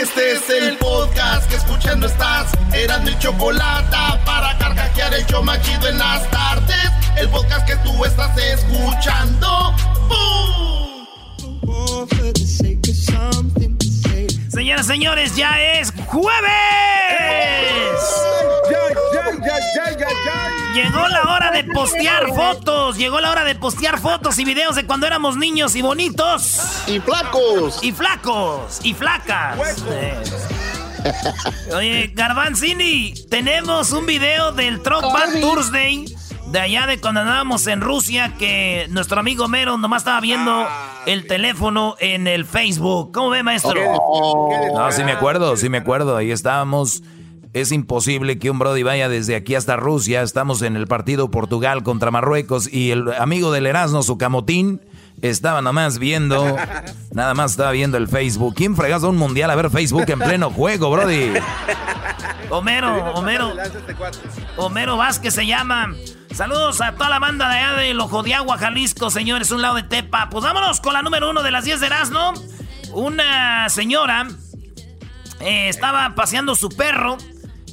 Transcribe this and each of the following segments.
Este es el podcast que escuchando estás. Eran mi chocolate para carcajear el yo machido en las tardes. El podcast que tú estás escuchando. Señoras, señores, ya es jueves. Llegó la hora de postear fotos. Llegó la hora de postear fotos y videos de cuando éramos niños y bonitos. Y flacos. Y flacos. Y flacas. Oye, Garbanzini, tenemos un video del Truck Bad Thursday. De allá de cuando andábamos en Rusia, que nuestro amigo Mero nomás estaba viendo el teléfono en el Facebook. ¿Cómo ve, maestro? No, sí me acuerdo, sí me acuerdo. Ahí estábamos. Es imposible que un Brody vaya desde aquí hasta Rusia. Estamos en el partido Portugal contra Marruecos y el amigo del Erasmo, su camotín, estaba nada más viendo, nada más estaba viendo el Facebook. ¿Quién fregas un mundial a ver Facebook en pleno juego, Brody? Homero, Homero. Homero Vázquez se llama. Saludos a toda la banda de allá del Ojo de Agua, Jalisco, señores, un lado de Tepa. Pues vámonos con la número uno de las 10 de Erasmo. Una señora eh, estaba paseando su perro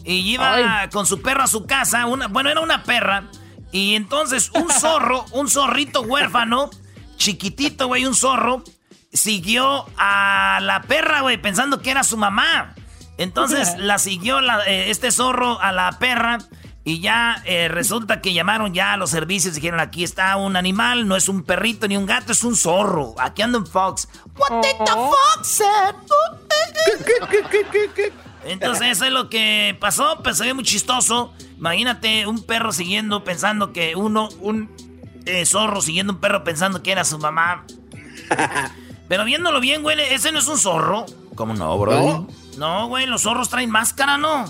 y iba con su perro a su casa. Una, bueno, era una perra. Y entonces un zorro, un zorrito huérfano, chiquitito, güey, un zorro, siguió a la perra, güey, pensando que era su mamá. Entonces la siguió eh, este zorro a la perra y ya eh, resulta que llamaron ya a los servicios. Dijeron, aquí está un animal, no es un perrito ni un gato, es un zorro. Aquí anda un fox. What did the fox said? Entonces eso es lo que pasó, pues se ve muy chistoso. Imagínate un perro siguiendo, pensando que uno, un eh, zorro siguiendo un perro pensando que era su mamá. Pero viéndolo bien, güey, ese no es un zorro. ¿Cómo no, bro? No, güey, los zorros traen máscara, ¿no?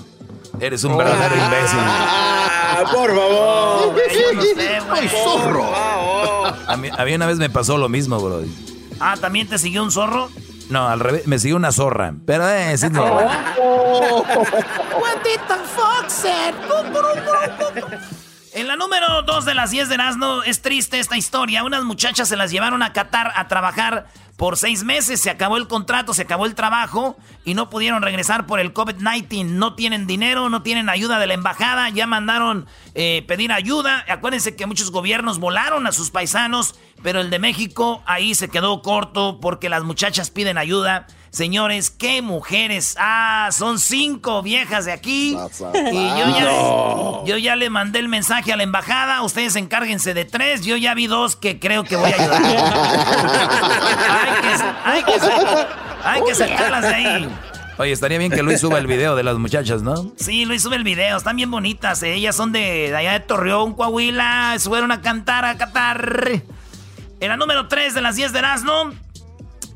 Eres un verdadero oh. imbécil. Ah, por favor. No, zorro! A mí, una vez me pasó lo mismo, bro. Ah, ¿también te siguió un zorro? No, al revés, me siguió una zorra. Pero eh, es no. En la número 2 de las 10 de Nazno es triste esta historia. Unas muchachas se las llevaron a Qatar a trabajar por seis meses. Se acabó el contrato, se acabó el trabajo y no pudieron regresar por el COVID-19. No tienen dinero, no tienen ayuda de la embajada. Ya mandaron eh, pedir ayuda. Acuérdense que muchos gobiernos volaron a sus paisanos, pero el de México ahí se quedó corto porque las muchachas piden ayuda. Señores, qué mujeres. Ah, son cinco viejas de aquí. Y yo ya, yo ya le mandé el mensaje a la embajada. Ustedes encárguense de tres. Yo ya vi dos que creo que voy a ayudar. hay, que, hay, que, sacarlas de ahí. Oye, estaría bien que Luis suba el video de las muchachas, ¿no? Sí, Luis sube el video. Están bien bonitas. ¿eh? Ellas son de, allá de Torreón, Coahuila. Subieron a cantar, a Qatar. En la número 3 de las 10 de Erasmo.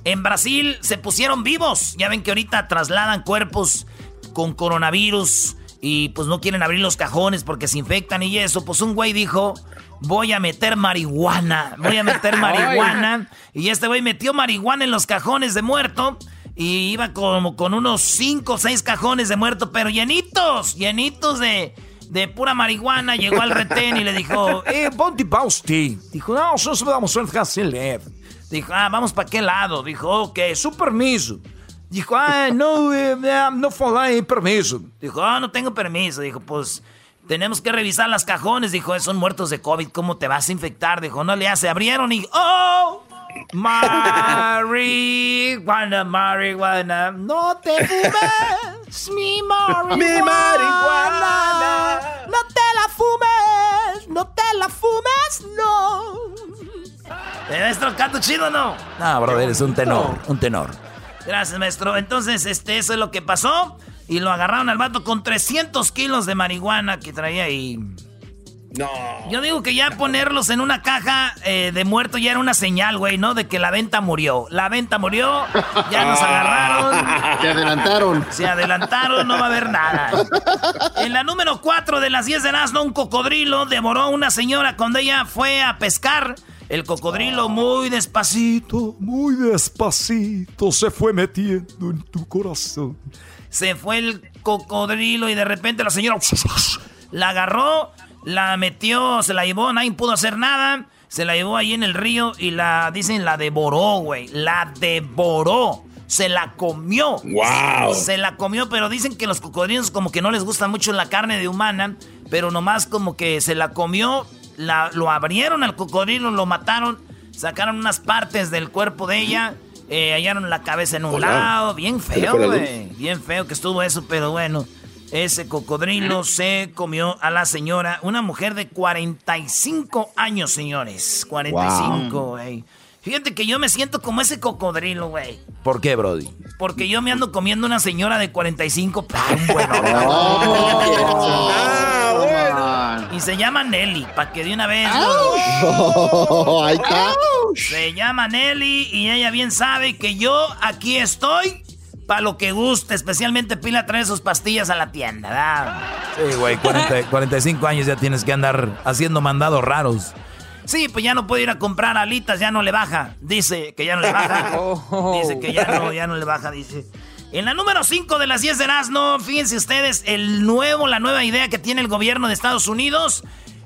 En Brasil se pusieron vivos. Ya ven que ahorita trasladan cuerpos con coronavirus y pues no quieren abrir los cajones porque se infectan y eso. Pues un güey dijo, voy a meter marihuana, voy a meter marihuana. y este güey metió marihuana en los cajones de muerto. Y iba como con unos 5 o 6 cajones de muerto, pero llenitos, llenitos de, de pura marihuana. Llegó al retén y le dijo, eh, ponte Bausti. Dijo, no, nosotros vamos a leve. Dijo, ah, vamos para qué lado. Dijo, ok, su permiso. Dijo, ah, no, eh, no falar en permiso. Dijo, ah, no tengo permiso. Dijo, pues tenemos que revisar las cajones. Dijo, son muertos de COVID, ¿cómo te vas a infectar? Dijo, no le hace. Abrieron y, oh, marihuana, marihuana, no te fumes mi marihuana. Mi marihuana. No te la fumes, no te la fumes, no. Maestro, canto chido no? No, brother, es un tenor, un tenor. Gracias, maestro. Entonces, este, eso es lo que pasó. Y lo agarraron al vato con 300 kilos de marihuana que traía ahí. No. Yo digo que ya ponerlos en una caja eh, de muerto ya era una señal, güey, ¿no? De que la venta murió. La venta murió, ya nos agarraron. Se adelantaron. Se adelantaron, no va a haber nada. En la número 4 de las 10 de Nazno, un cocodrilo devoró a una señora cuando ella fue a pescar. El cocodrilo muy despacito, muy despacito se fue metiendo en tu corazón. Se fue el cocodrilo y de repente la señora la agarró, la metió, se la llevó, nadie pudo hacer nada. Se la llevó ahí en el río y la, dicen, la devoró, güey. La devoró. se la comió. ¡Wow! Se la comió, pero dicen que los cocodrilos como que no les gusta mucho la carne de humana, pero nomás como que se la comió, la, lo abrieron al cocodrilo, lo mataron, sacaron unas partes del cuerpo de ella, eh, hallaron la cabeza en un lado, bien feo, güey. Bien feo que estuvo eso, pero bueno. Ese cocodrilo se comió a la señora, una mujer de 45 años, señores. 45, güey. Fíjate que yo me siento como ese cocodrilo, güey. ¿Por qué, Brody? Porque yo me ando comiendo una señora de 45. bueno. Ah, y se llama Nelly, para que de una vez. ahí está. Se llama Nelly y ella bien sabe que yo aquí estoy para lo que guste, especialmente Pila trae sus pastillas a la tienda, ¿verdad? Sí, güey, 45 años ya tienes que andar haciendo mandados raros. Sí, pues ya no puede ir a comprar alitas, ya no le baja. Dice que ya no le baja. Dice que ya no, ya no le baja, dice. En la número 5 de las 10 de Erasmo, fíjense ustedes, el nuevo, la nueva idea que tiene el gobierno de Estados Unidos.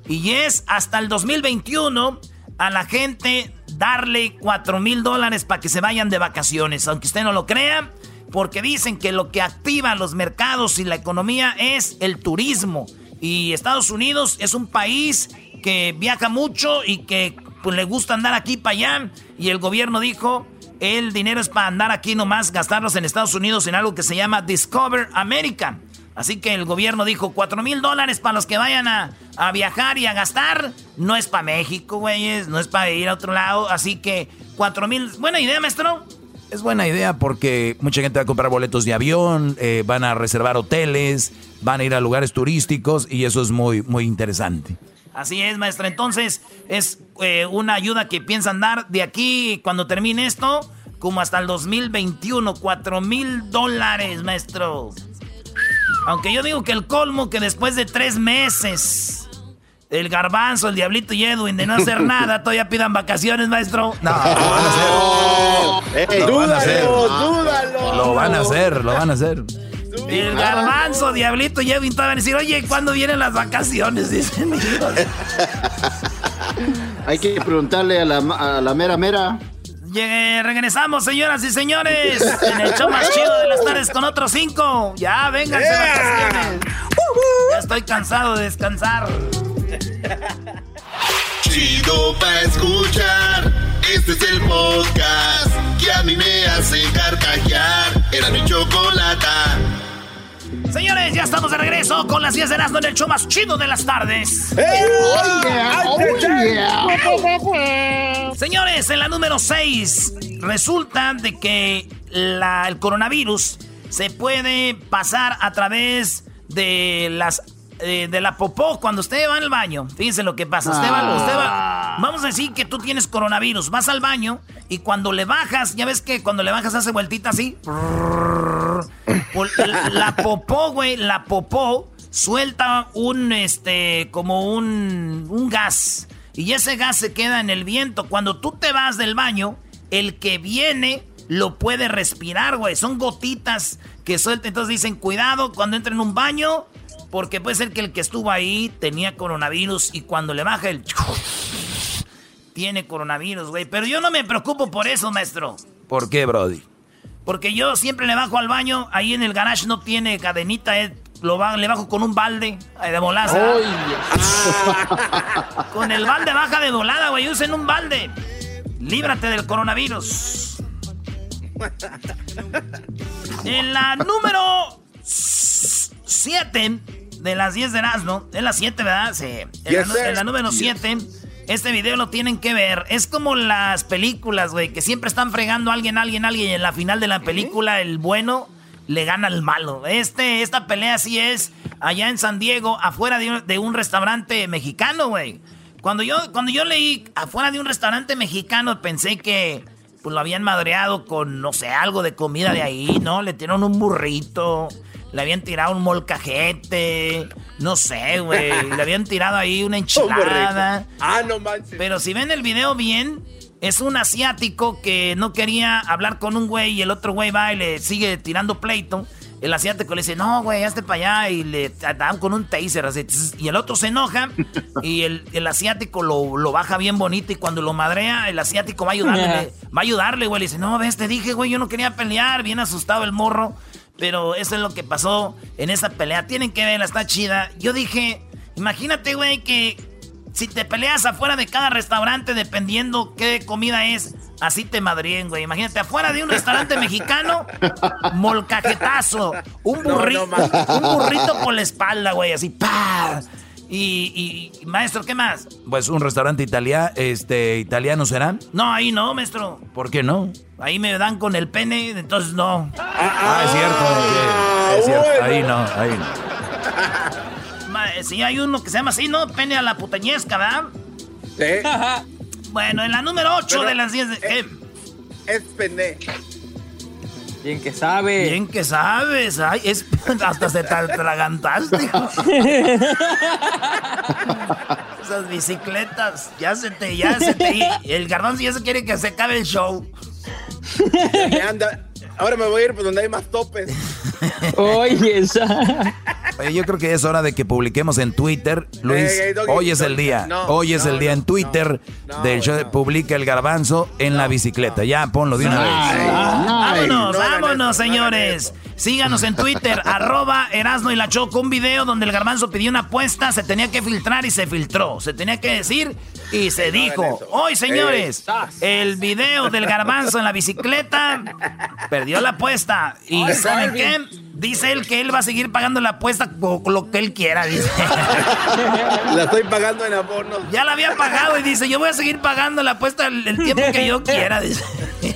Y es hasta el 2021 a la gente darle 4 mil dólares para que se vayan de vacaciones. Aunque usted no lo crea, porque dicen que lo que activa los mercados y la economía es el turismo. Y Estados Unidos es un país que viaja mucho y que pues, le gusta andar aquí para allá. Y el gobierno dijo, el dinero es para andar aquí nomás, gastarlos en Estados Unidos en algo que se llama Discover America. Así que el gobierno dijo 4 mil dólares para los que vayan a, a, viajar y a gastar. No es para México, güeyes. No es para ir a otro lado. Así que 4 mil. Buena idea, maestro. Es buena idea porque mucha gente va a comprar boletos de avión, eh, van a reservar hoteles, van a ir a lugares turísticos y eso es muy, muy interesante. Así es, maestro. Entonces, es eh, una ayuda que piensan dar de aquí cuando termine esto, como hasta el 2021. 4 mil dólares, maestro. Aunque yo digo que el colmo que después de tres meses el garbanzo, el diablito y Edwin de no hacer nada, todavía pidan vacaciones, maestro. No, lo van a hacer. lo van a hacer. Lo van a hacer, lo van a hacer. El garbanzo, diablito y Edwin todavía van a decir, oye, ¿cuándo vienen las vacaciones? Dicen Hay que preguntarle a la, a la mera mera. regresamos, señoras y señores, en el show más chido de las tardes con otros cinco. Ya, vénganse vacaciones. Ya estoy cansado de descansar. Chido pa' escuchar. Este es el podcast que a mí me hace carcajear. Era mi chocolata. Señores, ya estamos de regreso con las 10 de Erasmo en el show más chido de las tardes. Señores, en la número 6, resulta de que el coronavirus se puede pasar a través de las eh, de la popó cuando usted va al baño. Fíjense lo que pasa. Usted, va, usted va, vamos a decir que tú tienes coronavirus. Vas al baño y cuando le bajas, ya ves que cuando le bajas hace vueltita así. La, popó, güey, la popó suelta un, este, como un, un gas. Y ese gas se queda en el viento. Cuando tú te vas del baño, el que viene lo puede respirar, güey. Son gotitas que suelta. Entonces dicen, cuidado cuando entren en un baño porque puede ser que el que estuvo ahí tenía coronavirus y cuando le baja el... Tiene coronavirus, güey. Pero yo no me preocupo por eso, maestro. ¿Por qué, Brody? Porque yo siempre le bajo al baño. Ahí en el garage no tiene cadenita. Eh, lo le bajo con un balde eh, de molaza. con el balde baja de volada, güey. Usen un balde. Líbrate del coronavirus. En la número 7 de las 10 de Erasmo. Es la 7, ¿verdad? Sí. En, la, número 7. Este video lo tienen que ver. Es como las películas, güey, que siempre están fregando a alguien, alguien, alguien. Y en la final de la película, el bueno le gana al malo. Este, esta pelea sí es allá en San Diego, afuera de un, restaurante mexicano, güey. Cuando yo, cuando yo leí afuera de un restaurante mexicano, pensé que pues, lo habían madreado con, no sé, algo de comida de ahí, ¿no? Le tiraron un burrito, le habían tirado un molcajete, no sé, güey. Le habían tirado ahí una enchilada. ah, no manches. Pero si ven el video bien, es un asiático que no quería hablar con un güey y el otro güey va y le sigue tirando pleito. el asiático le dice, no, güey, hazte para allá. Y le dan con un taser así. Y el otro se enoja y el, asiático lo, baja bien bonito. Y cuando lo madrea, el asiático va a ayudarle. va a ayudarle, güey. Le dice, no, ves, te dije, güey, yo no quería pelear. Bien asustado el morro. Pero eso es lo que pasó en esa pelea. Tienen que verla, está chida. Yo dije, imagínate, güey, que si te peleas afuera de cada restaurante, dependiendo qué comida es, así te madríen, güey. Imagínate, afuera de un restaurante mexicano, molcajetazo. Un, burrito, un burrito por la espalda, güey, así, ¡pah! Y, maestro, ¿qué más? Pues un restaurante italiano, este, italiano serán. No, ahí no, maestro. ¿Por qué no? Ahí me dan con el pene, entonces no. Ah, es cierto. Ah, es cierto. Ahí no, ahí no. Sí, hay uno que se llama así, ¿no? Pene a la putañesca, ¿verdad? Sí. bueno, en la número 8 de las 10 de... Es, es pene. Bien que sabes. Bien que sabes. Ay, es, hasta se te atragantaste. Esas bicicletas. Ya se te, ya se te. El garbanzo ya se quiere que se acabe el show. Me anda, Ahora me voy a ir por donde hay más topes. Oye, esa. Oye, yo creo que es hora de que publiquemos en Twitter, Luis. hoy es el día. hoy es el día en Twitter del show. Publica el garbanzo en la bicicleta. Ya, ponlo de una vez. vámonos, vámonos, señores. Síganos en Twitter, arroba Erasno y la Choco. Un video donde el garbanzo pidió una apuesta, se tenía que filtrar y se filtró. Se tenía que decir y se dijo. Hoy, señores, el video del garbanzo en la bicicleta perdió la apuesta. ¿Y saben qué? Dice él que él va a seguir pagando la apuesta con lo que él quiera, dice. La estoy pagando en abonos. Ya la había pagado y dice, yo voy a seguir pagando la apuesta el, tiempo que yo quiera, dice.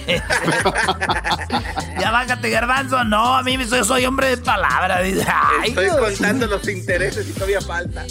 ya bájate, garbanzo. No, a mí soy, soy hombre de palabra, dice. estoy contando los intereses y todavía falta.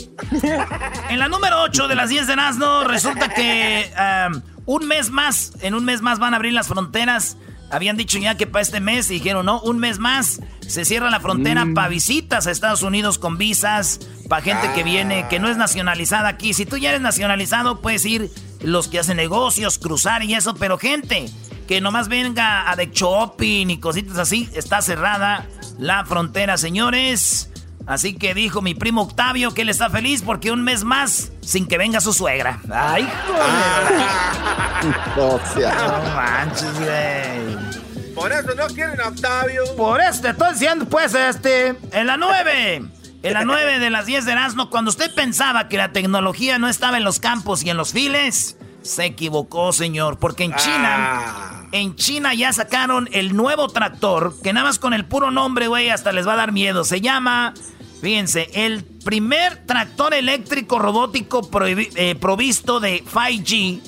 en la número 8 de las 10 de Nazno, resulta que um, un mes más, en un mes más van a abrir las fronteras habían dicho ya que para este mes, y dijeron, no, un mes más se cierra la frontera mm. para visitas a Estados Unidos con visas, para gente que viene, que no es nacionalizada aquí. Si tú ya eres nacionalizado, puedes ir los que hacen negocios, cruzar y eso, pero gente que nomás venga a de shopping y cositas así, está cerrada la frontera, señores. Así que dijo mi primo Octavio que él está feliz porque un mes más sin que venga su suegra. Ay, joder. no manches, güey. Por eso no quieren a Octavio. Por eso te estoy diciendo, pues, este, en la 9. En la 9 de las 10 de Erasmo, cuando usted pensaba que la tecnología no estaba en los campos y en los files, se equivocó, señor. Porque en China, ah. en China ya sacaron el nuevo tractor, que nada más con el puro nombre, güey, hasta les va a dar miedo. Se llama Fíjense, el primer tractor eléctrico robótico eh, provisto de 5G,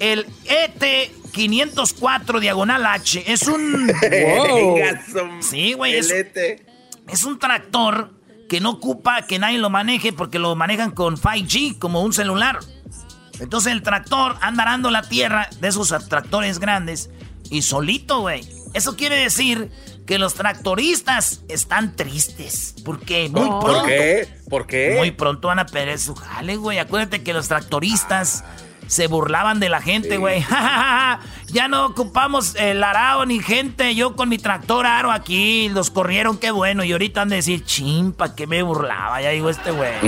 el ET504 diagonal H, es un... Sí, güey. Es, es un tractor que no ocupa que nadie lo maneje porque lo manejan con 5G como un celular. Entonces el tractor anda arando la tierra de esos tractores grandes y solito, güey. Eso quiere decir que los tractoristas están tristes. Porque muy pronto. ¿Por qué? ¿Por qué? Muy pronto van a perder su jale, güey. Acuérdate que los tractoristas se burlaban de la gente, güey. ya no ocupamos el arao ni gente. Yo con mi tractor aro aquí. Los corrieron, qué bueno. Y ahorita han de decir, chimpa, que me burlaba. Ya digo este güey.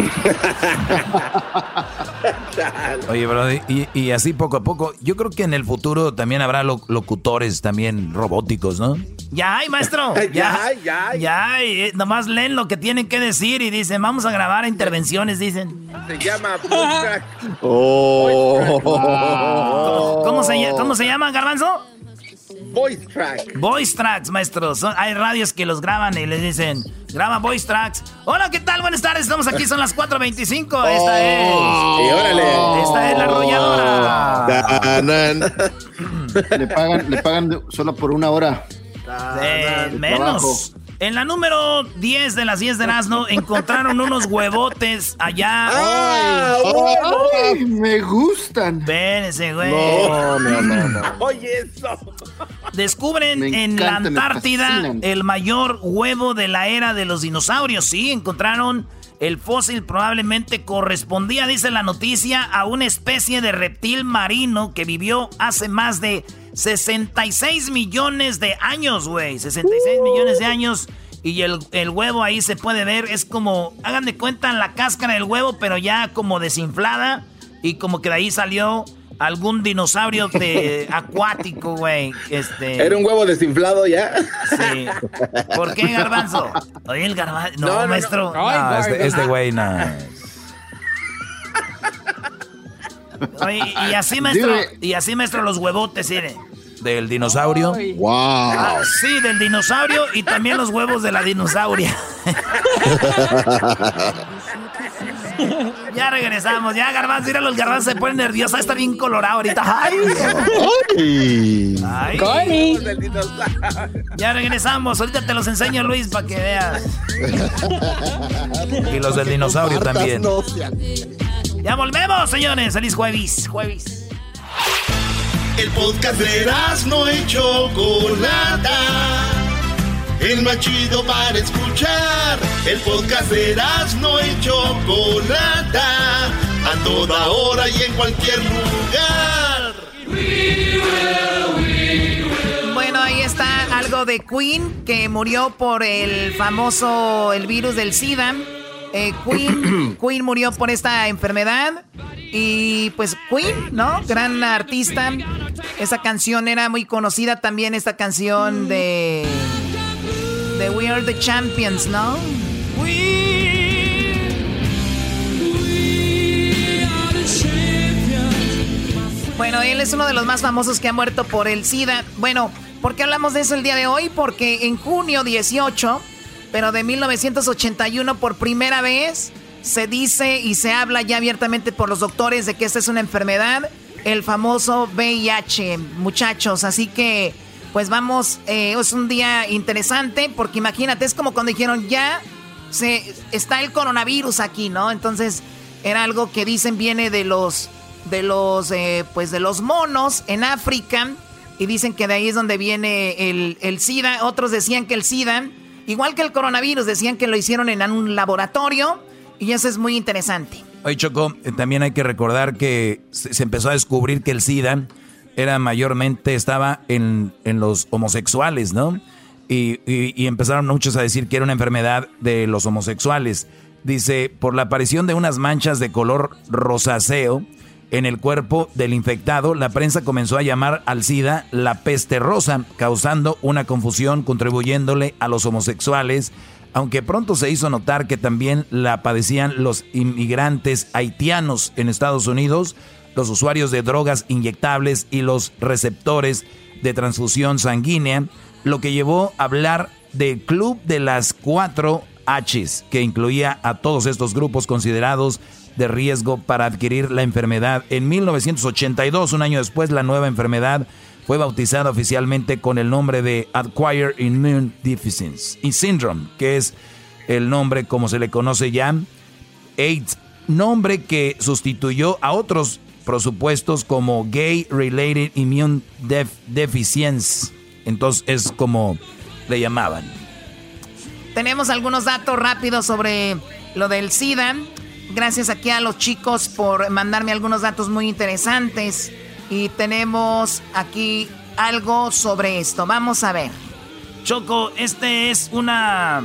Oye, bro, y, y, así poco a poco. Yo creo que en el futuro también habrá locutores también robóticos, ¿no? Ya hay, maestro. Ya, ya, ya. Eh, nomás leen lo que tienen que decir y dicen, vamos a grabar intervenciones, dicen. Se llama oh. ¿Cómo, se, ¿Cómo se llama, Garbanzo? Voice Track. Voice Tracks, maestro. hay radios que los graban y les dicen, graba Voice Tracks. Hola, ¿qué tal? Buenas tardes. Estamos aquí, son las 4.25. Esta es. Y órale. Esta es la arrolladora. le, pagan, le pagan solo por una hora. De menos. En la número 10 de las 10 de Nazno encontraron unos huevotes allá. ¡Ay! me gustan! Espérense, güey. No, no, no, Oye, eso. Descubren en la Antártida el mayor huevo de la era de los dinosaurios. Sí, encontraron el fósil probablemente correspondía, dice la noticia, a una especie de reptil marino que vivió hace más de 66 millones de años, güey. 66 millones de años. Y el, el, huevo ahí se puede ver, es como, hagan de cuenta la cáscara del huevo, pero ya como desinflada. Y como que de ahí salió algún dinosaurio de acuático, güey. Este... ¿Era un huevo desinflado ya? Sí. ¿Por qué, Garbanzo? Oye, el Garbanzo. No, maestro. No, este, este, güey, no. Oye, y así, maestro, y así, maestro, los huevotes, ¿sí? Del dinosaurio. ¡Wow! Ah, sí, del dinosaurio y también los huevos de la dinosauria. ya regresamos, ya Garbanzo, mira los garbanzos se ponen nerviosos, está bien colorado ahorita. ¡Ay! ¡Ay! Ya regresamos, ahorita te los enseño Luis para que veas. y los del dinosaurio también. Ya volvemos, señores. Feliz jueves, jueves. El podcast de no hecho Chocolata el más chido para escuchar. El podcast de no y Chocolata, a toda hora y en cualquier lugar. Bueno, ahí está algo de Queen, que murió por el famoso, el virus del SIDA. Eh, Queen, Queen murió por esta enfermedad. Y pues Queen, ¿no? Gran artista. Esa canción era muy conocida también, esta canción de de We Are the Champions, ¿no? Bueno, él es uno de los más famosos que ha muerto por el SIDA. Bueno, ¿por qué hablamos de eso el día de hoy? Porque en junio 18, pero de 1981 por primera vez, se dice y se habla ya abiertamente por los doctores de que esta es una enfermedad, el famoso VIH, muchachos. Así que pues vamos, eh, es un día interesante porque imagínate, es como cuando dijeron ya se está el coronavirus aquí, ¿no? Entonces era algo que dicen viene de los de los eh, pues de los monos en África y dicen que de ahí es donde viene el, el SIDA. Otros decían que el SIDA, igual que el coronavirus, decían que lo hicieron en un laboratorio y eso es muy interesante. Oye Choco, eh, también hay que recordar que se empezó a descubrir que el SIDA era mayormente, estaba en, los homosexuales, ¿no? Y, y, empezaron muchos a decir que era una enfermedad de los homosexuales. Dice, por la aparición de unas manchas de color rosáceo en el cuerpo del infectado, la prensa comenzó a llamar al SIDA la peste rosa, causando una confusión, contribuyéndole a los homosexuales, aunque pronto se hizo notar que también la padecían los inmigrantes haitianos en Estados Unidos, los usuarios de drogas inyectables y los receptores de transfusión sanguínea, lo que llevó a hablar del Club de las Cuatro Hs, que incluía a todos estos grupos considerados de riesgo para adquirir la enfermedad. En 1982, un año después, la nueva enfermedad fue bautizada oficialmente con el nombre de Acquired Immune Deficiency Syndrome, que es el nombre como se le conoce ya, AIDS, nombre que sustituyó a otros supuestos como Gay Related Immune Deficiency. Entonces es como le llamaban. Tenemos algunos datos rápidos sobre lo del SIDA. Gracias aquí a los chicos por mandarme algunos datos muy interesantes. Y tenemos aquí algo sobre esto. Vamos a ver. Choco, este es una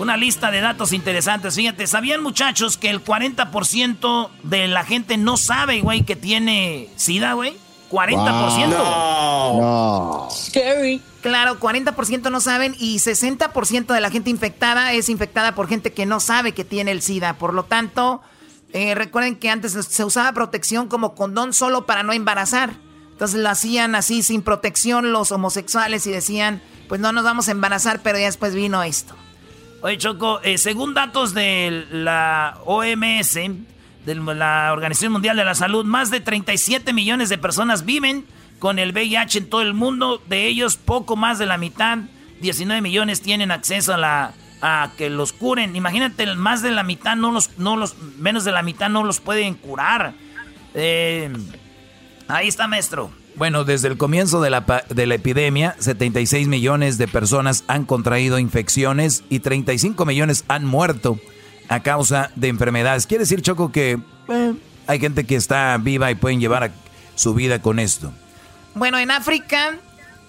una lista de datos interesantes. Fíjate, ¿sabían muchachos que el 40% de la gente no sabe, güey, que tiene SIDA, güey? 40%. No. Scary. Claro, 40% no saben y 60% de la gente infectada es infectada por gente que no sabe que tiene el SIDA. Por lo tanto, eh, recuerden que antes se usaba protección como condón solo para no embarazar. Entonces lo hacían así sin protección los homosexuales y decían, pues no nos vamos a embarazar, pero ya después vino esto. Oye, Choco, eh, según datos de la OMS, de la Organización Mundial de la Salud, más de 37 millones de personas viven con el VIH en todo el mundo. De ellos, poco más de la mitad, 19 millones, tienen acceso a la a que los curen. Imagínate, más de la mitad no los, no los, menos de la mitad no los pueden curar. Eh, ahí está, maestro. Bueno, desde el comienzo de la, de la epidemia, 76 millones de personas han contraído infecciones y 35 millones han muerto a causa de enfermedades. Quiere decir, Choco, que eh, hay gente que está viva y pueden llevar su vida con esto. Bueno, en África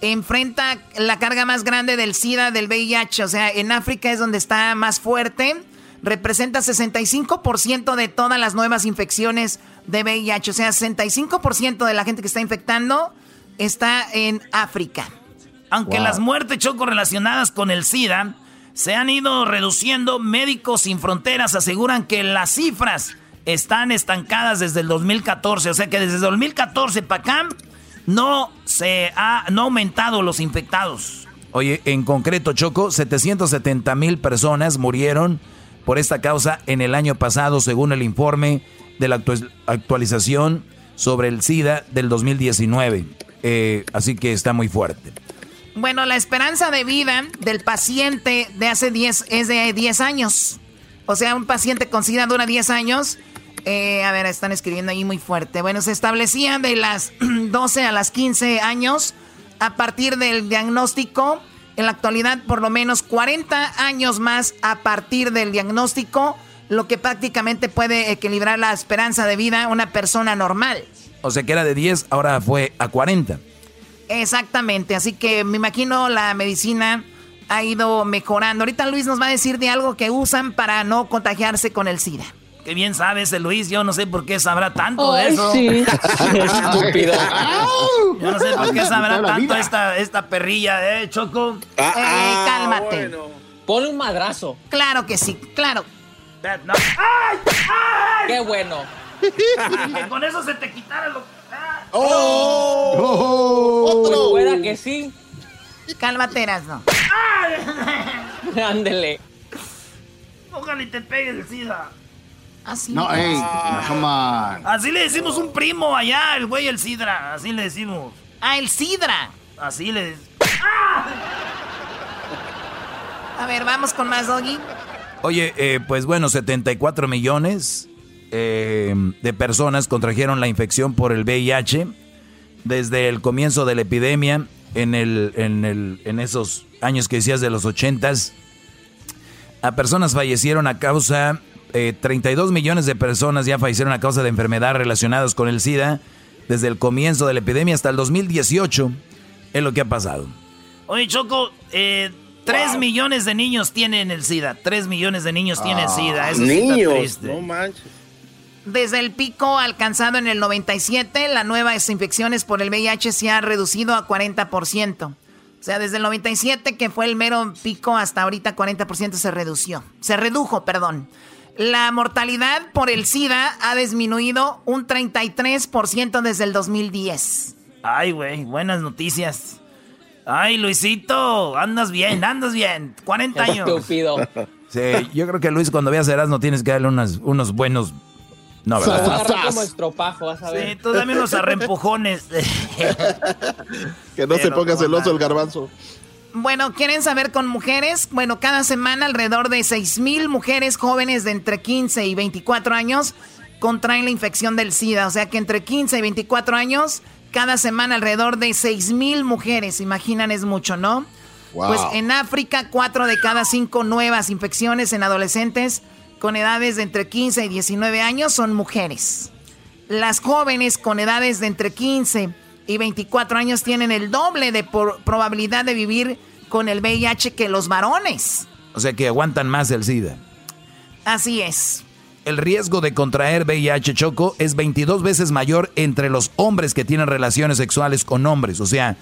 enfrenta la carga más grande del SIDA, del VIH. O sea, en África es donde está más fuerte. Representa 65% de todas las nuevas infecciones de VIH. O sea, 65% de la gente que está infectando está en África. Aunque las muertes choco relacionadas con el SIDA se han ido reduciendo, Médicos Sin Fronteras aseguran que las cifras están estancadas desde el 2014. O sea que desde el 2014 para acá no se ha no aumentado los infectados. Oye, en concreto, Choco, 770 mil personas murieron por esta causa en el año pasado, según el informe de la actualización sobre el SIDA del 2019. Eh, así que está muy fuerte. Bueno, la esperanza de vida del paciente de hace 10 es de 10 años. O sea, un paciente con SIDA dura 10 años eh, a ver, están escribiendo ahí muy fuerte. Bueno, se establecía de las 12 a las 15 años a partir del diagnóstico. En la actualidad, por lo menos 40 años más a partir del diagnóstico, lo que prácticamente puede equilibrar la esperanza de vida a una persona normal. O sea que era de 10, ahora fue a 40. Exactamente, así que me imagino la medicina ha ido mejorando. Ahorita Luis nos va a decir de algo que usan para no contagiarse con el SIDA. Qué bien sabe ese Luis, yo no sé por qué sabrá tanto de eso. Sí. Estúpido. yo no sé por qué sabrá tanto esta, esta perrilla, ¿eh, Choco? Ah, eh, ah, cálmate. Ponle un madrazo. Claro que sí, claro. ¡Ay! ¡Ay! ¡Qué bueno! que con eso se te quitara lo. ¡Ah! ¡Oh! ¡Oh! Pues fuera que sí. Cálmate, no. Ándele. Ojalá y te pegue el SIDA. Así. No, ey, come on. Así le decimos un primo allá, el güey el Sidra. Así le decimos. Ah, el Sidra. Así le decimos. A ver, vamos con más, Doggy. Oye, eh, pues bueno, 74 millones eh, de personas contrajeron la infección por el VIH desde el comienzo de la epidemia en, el, en, el, en esos años que decías de los 80 A personas fallecieron a causa 32 eh, millones de personas ya fallecieron a causa de enfermedades relacionadas con el SIDA desde el comienzo de la epidemia hasta el 2018. Es lo que ha pasado. Oye, Choco, eh, 3 millones de niños tienen el SIDA. 3 millones de niños tienen ah, SIDA. Eso niños, no manches. Desde el pico alcanzado en el 97, la nueva infecciones por el VIH se ha reducido a 40%. O sea, desde el 97, que fue el mero pico, hasta ahorita 40% se redució. Se redujo, perdón. La mortalidad por el SIDA ha disminuido un 33% desde el 2010. Ay, güey, buenas noticias. Ay, Luisito, andas bien, andas bien. 40 años. Estúpido. Sí, yo creo que Luis, cuando veas no tienes que darle unos buenos. No, ¿verdad? como estropajo, vas a ver. Sí, tú dame unos arrempujones. que no se ponga celoso el garbanzo. Bueno, ¿quieren saber con mujeres? Bueno, cada semana alrededor de 6 mil mujeres jóvenes de entre 15 y 24 años contraen la infección del SIDA. O sea que entre 15 y 24 años, cada semana alrededor de 6 mil mujeres. Imaginan, es mucho, ¿no? Pues en África, 4 de cada 5 nuevas infecciones en adolescentes con edades de entre 15 y 19 años son mujeres. Las jóvenes con edades de entre 15 y 24 años tienen el doble de probabilidad de vivir con el VIH que los varones. O sea que aguantan más el SIDA. Así es. El riesgo de contraer VIH choco es 22 veces mayor entre los hombres que tienen relaciones sexuales con hombres. O sea,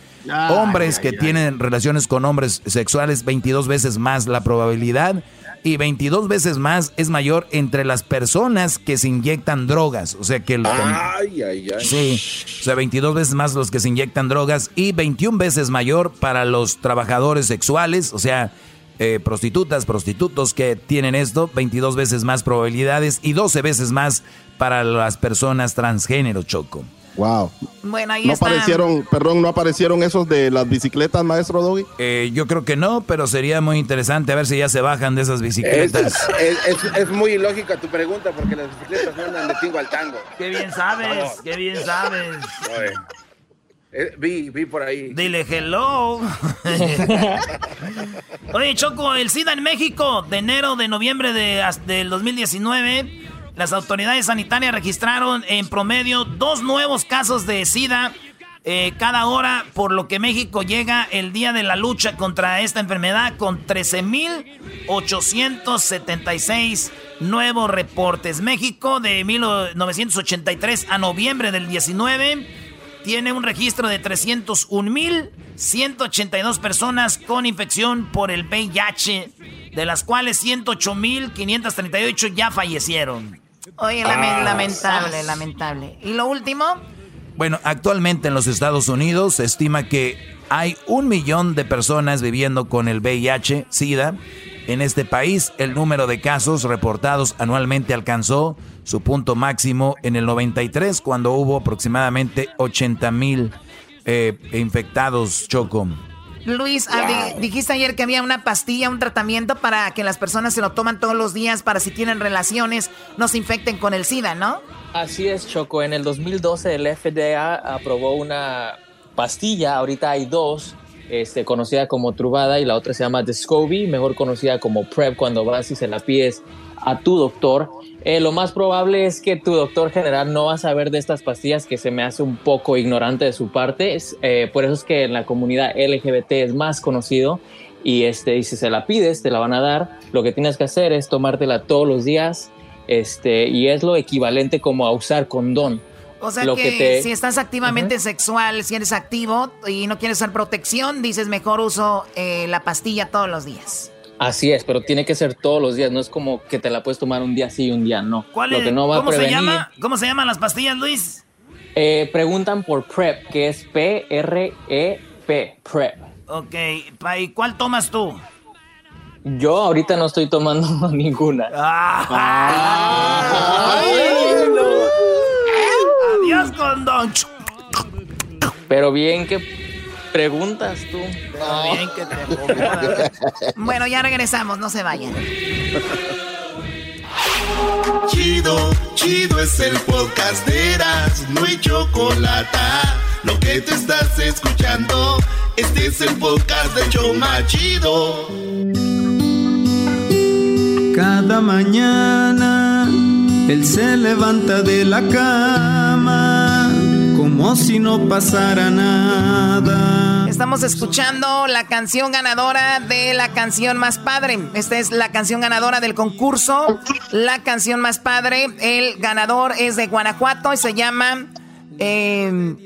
hombres que tienen relaciones con hombres sexuales, 22 veces más la probabilidad y 22 veces más es mayor entre las personas que se inyectan drogas. O sea que... El, ay, ay, ay. Sí, o sea, 22 veces más los que se inyectan drogas y 21 veces mayor para los trabajadores sexuales, o sea, eh, prostitutas, prostitutos que tienen esto, 22 veces más probabilidades y 12 veces más para las personas transgénero, Choco. Wow. Bueno, ahí ¿No aparecieron, perdón, no aparecieron esos de las bicicletas, maestro Doggy? Eh, yo creo que no, pero sería muy interesante a ver si ya se bajan de esas bicicletas. Es, muy ilógica tu pregunta porque las bicicletas no andan de tingo al tango. Qué bien sabes, qué bien sabes. Eh, vi, vi por ahí. Dile hello. Oye, Choco, el SIDA en México, de enero, de noviembre de, del 2019 las autoridades sanitarias registraron en promedio dos nuevos casos de SIDA eh, cada hora, por lo que México llega el día de la lucha contra esta enfermedad con 13.876 nuevos reportes. México de 1983 a noviembre del 19 tiene un registro de 301.182 personas con infección por el VIH, de las cuales 108.538 ya fallecieron. Oye, ah. lamentable, lamentable. ¿Y lo último? Bueno, actualmente en los Estados Unidos se estima que hay un millón de personas viviendo con el VIH, SIDA. En este país, el número de casos reportados anualmente alcanzó su punto máximo en el 93, cuando hubo aproximadamente 80 mil eh, infectados, Choco. Luis, ah, dijiste ayer que había una pastilla, un tratamiento para que las personas se lo toman todos los días para si tienen relaciones no se infecten con el SIDA, ¿no? Así es, Choco. En el 2012 el FDA aprobó una pastilla, ahorita hay dos, este, conocida como Truvada y la otra se llama Descovy, mejor conocida como PrEP cuando vas y se la pides a tu doctor. Eh, lo más probable es que tu doctor general no va a saber de estas pastillas, que se me hace un poco ignorante de su parte. Eh, por eso es que en la comunidad LGBT es más conocido. Y, este, y si se la pides, te la van a dar. Lo que tienes que hacer es tomártela todos los días este, y es lo equivalente como a usar condón. O sea que, si estás activamente sexual, si eres activo y no quieres usar protección, dices mejor uso eh, la pastilla todos los días. Así es, pero tiene que ser todos los días, no es como que te la puedes tomar un día sí y un día no. ¿Cuál es? ¿Cómo, se llama? ¿Cómo se llaman las pastillas, Luis? Eh, preguntan por PrEP, que es P-R-E-P, PrEP. Ok, ¿y cuál tomas tú? Yo ahorita no estoy tomando ninguna. Pero bien que preguntas tú. bien que te Bueno, ya regresamos, no se vayan. Chido, chido es el podcast de Eras, no hay chocolate. Lo que te estás escuchando, este es el podcast de Choma Chido. Cada mañana él se levanta de la cama como si no pasara nada. Estamos escuchando la canción ganadora de la canción más padre. Esta es la canción ganadora del concurso, la canción más padre. El ganador es de Guanajuato y se llama eh,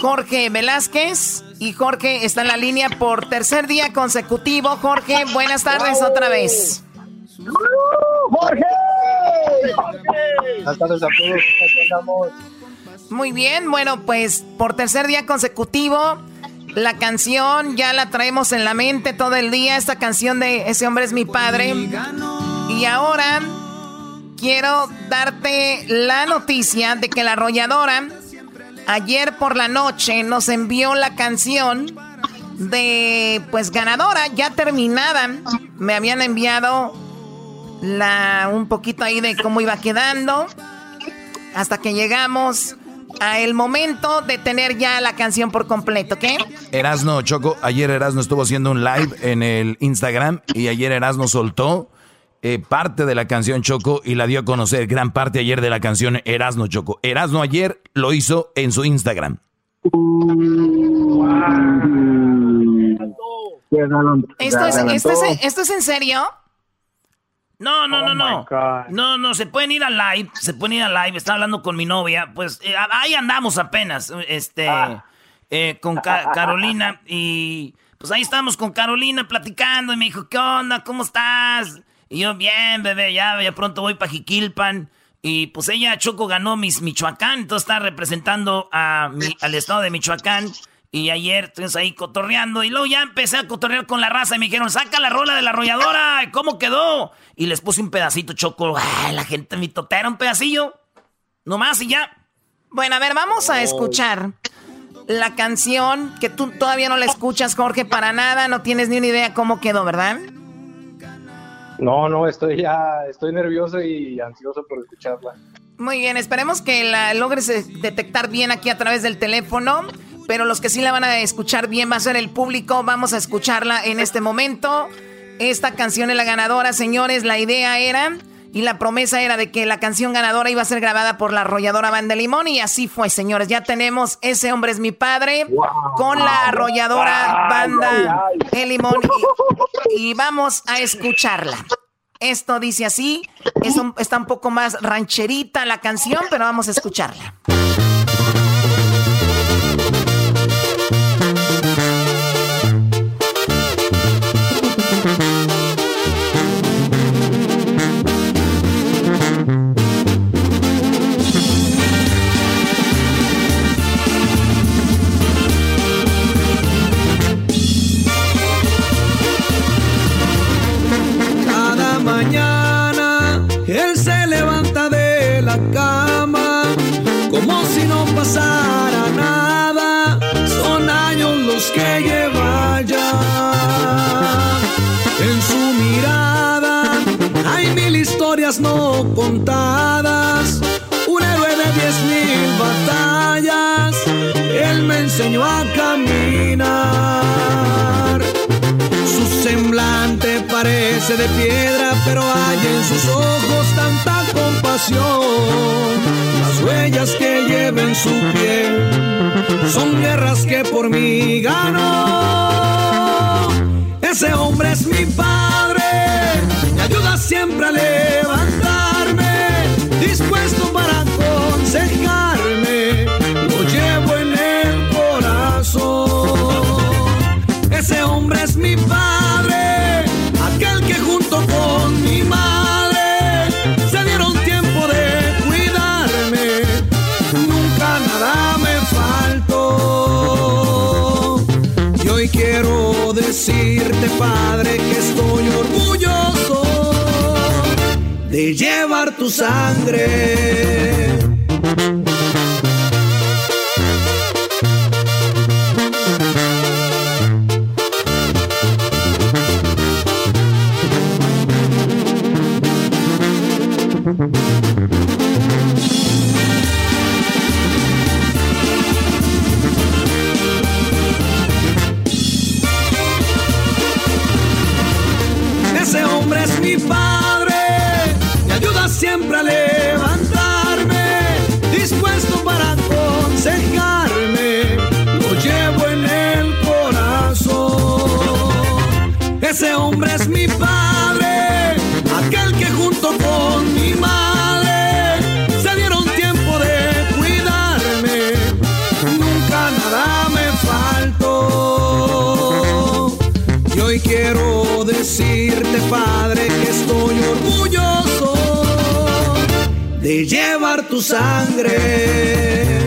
Jorge Velázquez. Y Jorge está en la línea por tercer día consecutivo. Jorge, buenas tardes otra vez. ¡Jorge! Buenas tardes a todos. Muy bien, bueno, pues por tercer día consecutivo, la canción ya la traemos en la mente todo el día. Esta canción de Ese hombre es mi padre. Y ahora quiero darte la noticia de que la arrolladora ayer por la noche nos envió la canción de pues ganadora ya terminada. Me habían enviado la, un poquito ahí de cómo iba quedando. Hasta que llegamos a el momento de tener ya la canción por completo, ¿qué? Erasno, Choco, ayer Erasno estuvo haciendo un live en el Instagram y ayer Erasno soltó eh, parte de la canción Choco y la dio a conocer, gran parte ayer de la canción Erasno Choco. Erasno ayer lo hizo en su Instagram. ¿Esto es, ¿Esto es en serio? No, no, no, oh no. No, no, se pueden ir a live, se pueden ir a live. Estaba hablando con mi novia, pues eh, ahí andamos apenas, este, ah. eh, con Carolina y pues ahí estamos con Carolina platicando y me dijo, ¿qué onda? ¿Cómo estás? Y yo, bien, bebé, ya, ya pronto voy para Jiquilpan. Y pues ella, Choco, ganó mis Michoacán, entonces está representando a al estado de Michoacán. Y ayer estuvimos ahí cotorreando y luego ya empecé a cotorrear con la raza y me dijeron, saca la rola de la arrolladora, ¿cómo quedó? Y les puse un pedacito choco, la gente mitotera un pedacillo, nomás y ya. Bueno, a ver, vamos a escuchar la canción que tú todavía no la escuchas, Jorge, para nada, no tienes ni una idea cómo quedó, ¿verdad? No, no, estoy ya, estoy nervioso y ansioso por escucharla. Muy bien, esperemos que la logres detectar bien aquí a través del teléfono. Pero los que sí la van a escuchar bien va a ser el público. Vamos a escucharla en este momento. Esta canción es la ganadora, señores. La idea era y la promesa era de que la canción ganadora iba a ser grabada por la arrolladora Banda Limón y así fue, señores. Ya tenemos Ese hombre es mi padre con la arrolladora Banda El Limón y, vamos a escucharla. Esto dice así, está un poco más rancherita la canción, pero vamos a escucharla. No contadas, un héroe de diez mil batallas, él me enseñó a caminar. Su semblante parece de piedra, pero hay en sus ojos tanta compasión. Las huellas que lleva en su piel son guerras que por mí ganó. Ese hombre es mi padre ayuda siempre a levantarme, dispuesto para aconsejarme, lo llevo en el corazón. Ese hombre es mi padre, aquel que junto con mi madre se dieron tiempo de cuidarme, nunca nada me faltó. Y hoy quiero decirte, Padre, de llevar tu sangre. Ese hombre es mi padre, aquel que junto con mi madre se dieron tiempo de cuidarme, nunca nada me faltó. Y hoy quiero decirte, Padre, que estoy orgulloso de llevar tu sangre.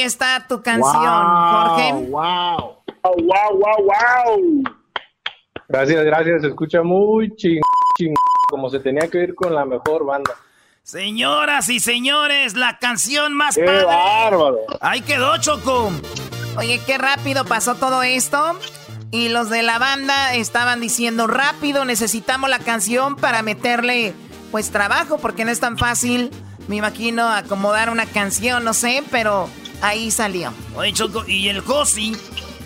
Ahí está tu canción, Jorge. Wow, wow, wow, wow. Gracias, gracias. Se escucha muy ching, ching, como se tenía que ir con la mejor banda. Señoras y señores, la canción más ¡Qué bárbaro! Ahí quedó, Choco. Oye, qué rápido pasó todo esto. Y los de la banda estaban diciendo, rápido, necesitamos la canción para meterle, pues, trabajo, porque no es tan fácil, me imagino, acomodar una canción, no sé, pero Ahí salió. Oye, Choco, y el Josi,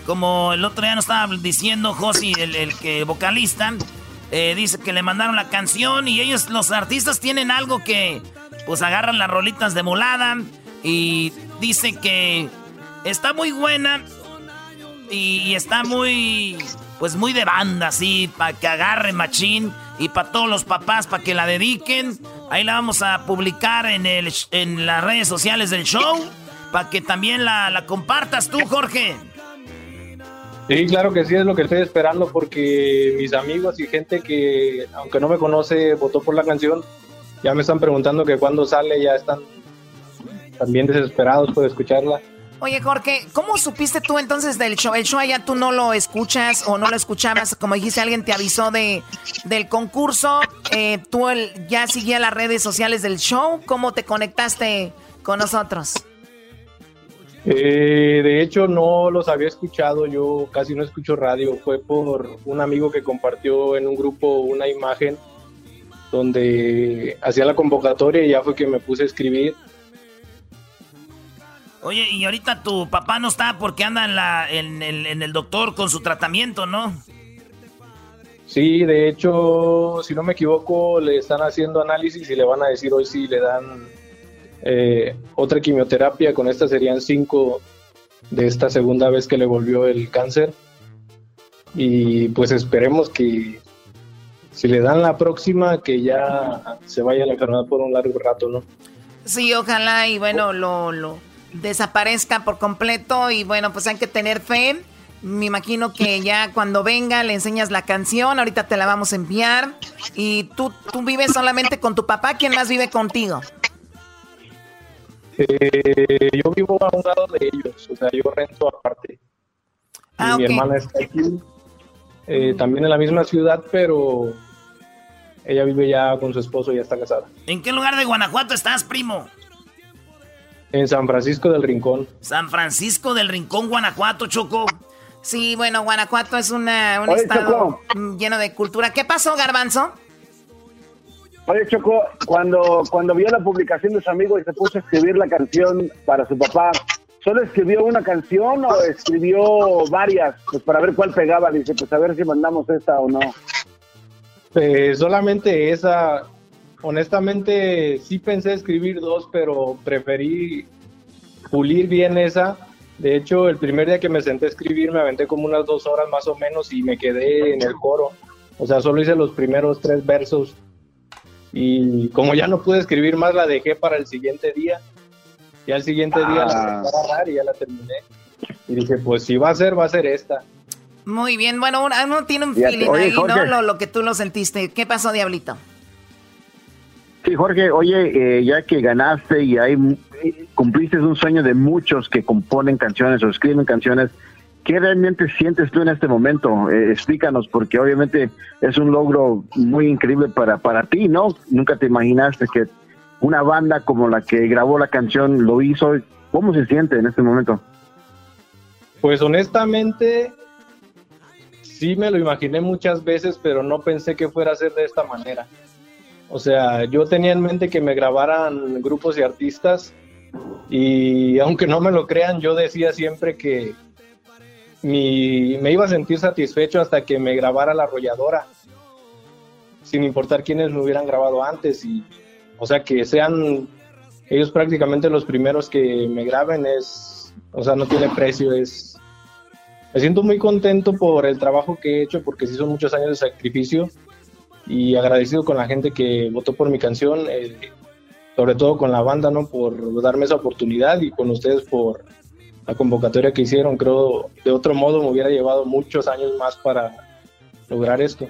como el otro día nos estaba diciendo Josi, el, que vocalista, eh, dice que le mandaron la canción y ellos, los artistas, tienen algo que, pues agarran las rolitas de molada y dice que está muy buena y, está muy, pues muy de banda, así, para que agarre machín y para todos los papás, para que la dediquen. Ahí la vamos a publicar en, el, en las redes sociales del show para que también la, compartas tú, Jorge. Sí, claro que sí, es lo que estoy esperando porque mis amigos y gente que, aunque no me conoce, votó por la canción, ya me están preguntando que cuándo sale, ya están también desesperados por escucharla. Oye, Jorge, ¿cómo supiste tú entonces del show? ¿El show allá tú no lo escuchas o no lo escuchabas? Como dijiste, alguien te avisó de, del concurso. Eh, ¿Tú ya seguías las redes sociales del show? ¿Cómo te conectaste con nosotros? Eh, de hecho, no los había escuchado, yo casi no escucho radio, fue por un amigo que compartió en un grupo una imagen donde hacía la convocatoria y ya fue que me puse a escribir. Oye, y ahorita tu papá no está porque anda en, la, en, el, en el doctor con su tratamiento, ¿no? Sí, de hecho, si no me equivoco, le están haciendo análisis y le van a decir hoy si le dan eh, otra quimioterapia. Con esta serían cinco de esta segunda vez que le volvió el cáncer. Y pues esperemos que si le dan la próxima, que ya se vaya la enfermedad por un largo rato, ¿no? Sí, ojalá y bueno, lo, lo desaparezca por completo y bueno, pues hay que tener fe. Me imagino que ya cuando venga le enseñas la canción, ahorita te la vamos a enviar. Y tú, tú vives solamente con tu papá, ¿quién más vive contigo? Eh, yo vivo a un lado de ellos, o sea, yo rento aparte. Ah, mi hermana está aquí, eh, también en la misma ciudad, pero ella vive ya con su esposo y ya está casada. ¿En qué lugar de Guanajuato estás, primo? En San Francisco del Rincón. San Francisco del Rincón, Guanajuato, Choco. Sí, bueno, Guanajuato es una, un estado lleno de cultura. ¿Qué pasó, Garbanzo? Oye, Choco, cuando, cuando vio la publicación de su amigo y se puso a escribir la canción para su papá, ¿solo escribió una canción o escribió varias? Pues para ver cuál pegaba. Dice, pues a ver si mandamos esta o no. Eh, solamente esa. Honestamente, sí pensé escribir dos, pero preferí pulir bien esa. De hecho, el primer día que me senté a escribir, me aventé como unas dos horas más o menos y me quedé en el coro. O sea, solo hice los primeros tres versos. Y como ya no pude escribir más, la dejé para el siguiente día. Y al siguiente día la ah. a agarrar y ya la terminé. Y dije, pues si va a ser, va a ser esta. Muy bien, bueno, uno tiene un feeling ahí, ¿no? Lo, que tú lo sentiste. ¿Qué pasó, Diablito? Sí, Jorge, oye, eh, ya que ganaste y ahí cumpliste un sueño de muchos que componen canciones o escriben canciones, ¿qué realmente sientes tú en este momento? Eh, explícanos, porque obviamente es un logro muy increíble para, para ti, ¿no? Nunca te imaginaste que una banda como la que grabó la canción lo hizo. ¿Cómo se siente en este momento? Pues honestamente, sí me lo imaginé muchas veces, pero no pensé que fuera a ser de esta manera. O sea, yo tenía en mente que me grabaran grupos y artistas y aunque no me lo crean, yo decía siempre que me iba a sentir satisfecho hasta que me grabara la arrolladora, sin importar quiénes me hubieran grabado antes. Y, o sea, que sean ellos prácticamente los primeros que me graben es, o sea, no tiene precio, es me siento muy contento por el trabajo que he hecho, porque sí son muchos años de sacrificio y agradecido con la gente que votó por mi canción, eh, sobre todo con la banda, ¿no? Por darme esa oportunidad y con ustedes por la convocatoria que hicieron. Creo de otro modo me hubiera llevado muchos años más para lograr esto.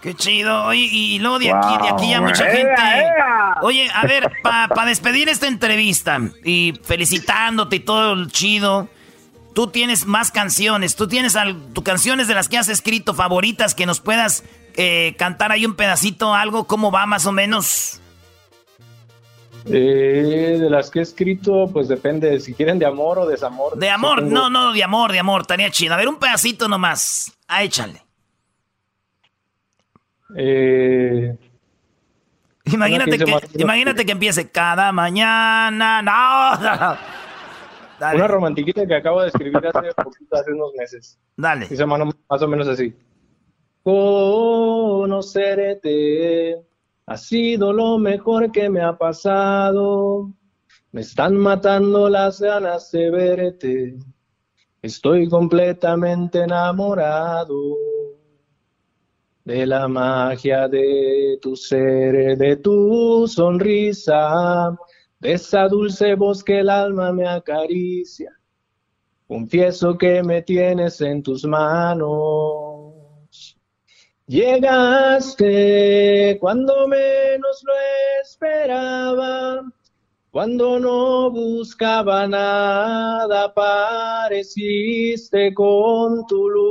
Qué chido. Oye, y luego de aquí, de aquí ya mucha gente. Oye, a ver, para despedir esta entrevista y felicitándote y todo el chido tú tienes más canciones, tú tienes tus canciones de las que has escrito favoritas que nos puedas eh, cantar ahí un pedacito, algo, cómo va más o menos. Eh, de las que he escrito, pues depende si quieren de amor o desamor. De amor, no, no, de amor, de amor, estaría chido. A ver, un pedacito nomás. Ah, échale. Eh, imagínate, que, imagínate que empiece cada mañana. No. Una romantiquita que acabo de escribir hace poquito, hace unos meses. Dale. Dice más o menos así. Conocerte ha sido lo mejor que me ha pasado. Me están matando las ganas de verte. Estoy completamente enamorado de la magia de tu ser, de tu sonrisa de esa dulce voz que el alma me acaricia. Confieso que me tienes en tus manos. Llegaste cuando menos lo esperaba, cuando no buscaba nada, apareciste con tu luz.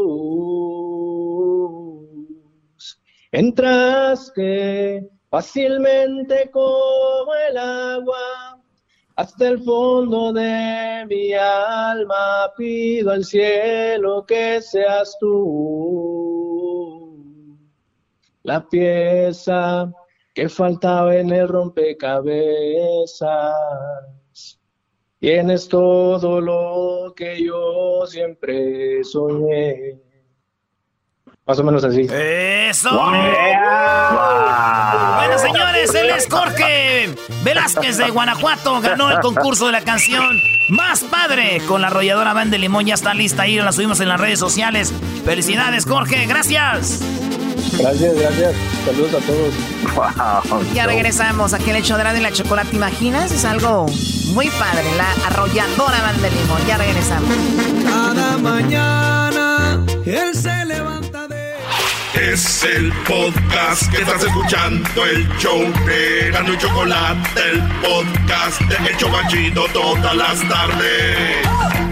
Entraste fácilmente como el agua, Hasta el fondo de mi alma pido al cielo que seas tú. La pieza que faltaba en el rompecabezas. Tienes todo lo que yo siempre soñé. Más o menos así. ¡Eso! Bueno, señores, él es Jorge Velázquez de Guanajuato. Ganó el concurso de la canción Más Padre con la arrolladora Van de Limón. Ya está lista ahí, la subimos en las redes sociales. Felicidades, Jorge. Gracias. Gracias, gracias. Saludos a todos. Ya regresamos aquí el hecho de la, de la chocolate. ¿Te imaginas? Es algo muy padre. La arrolladora Van de Limón. Ya regresamos. Cada mañana él se levanta. Es el podcast que estás escuchando, el show de Gano y Chocolate, el podcast de El Chocachito todas las tardes.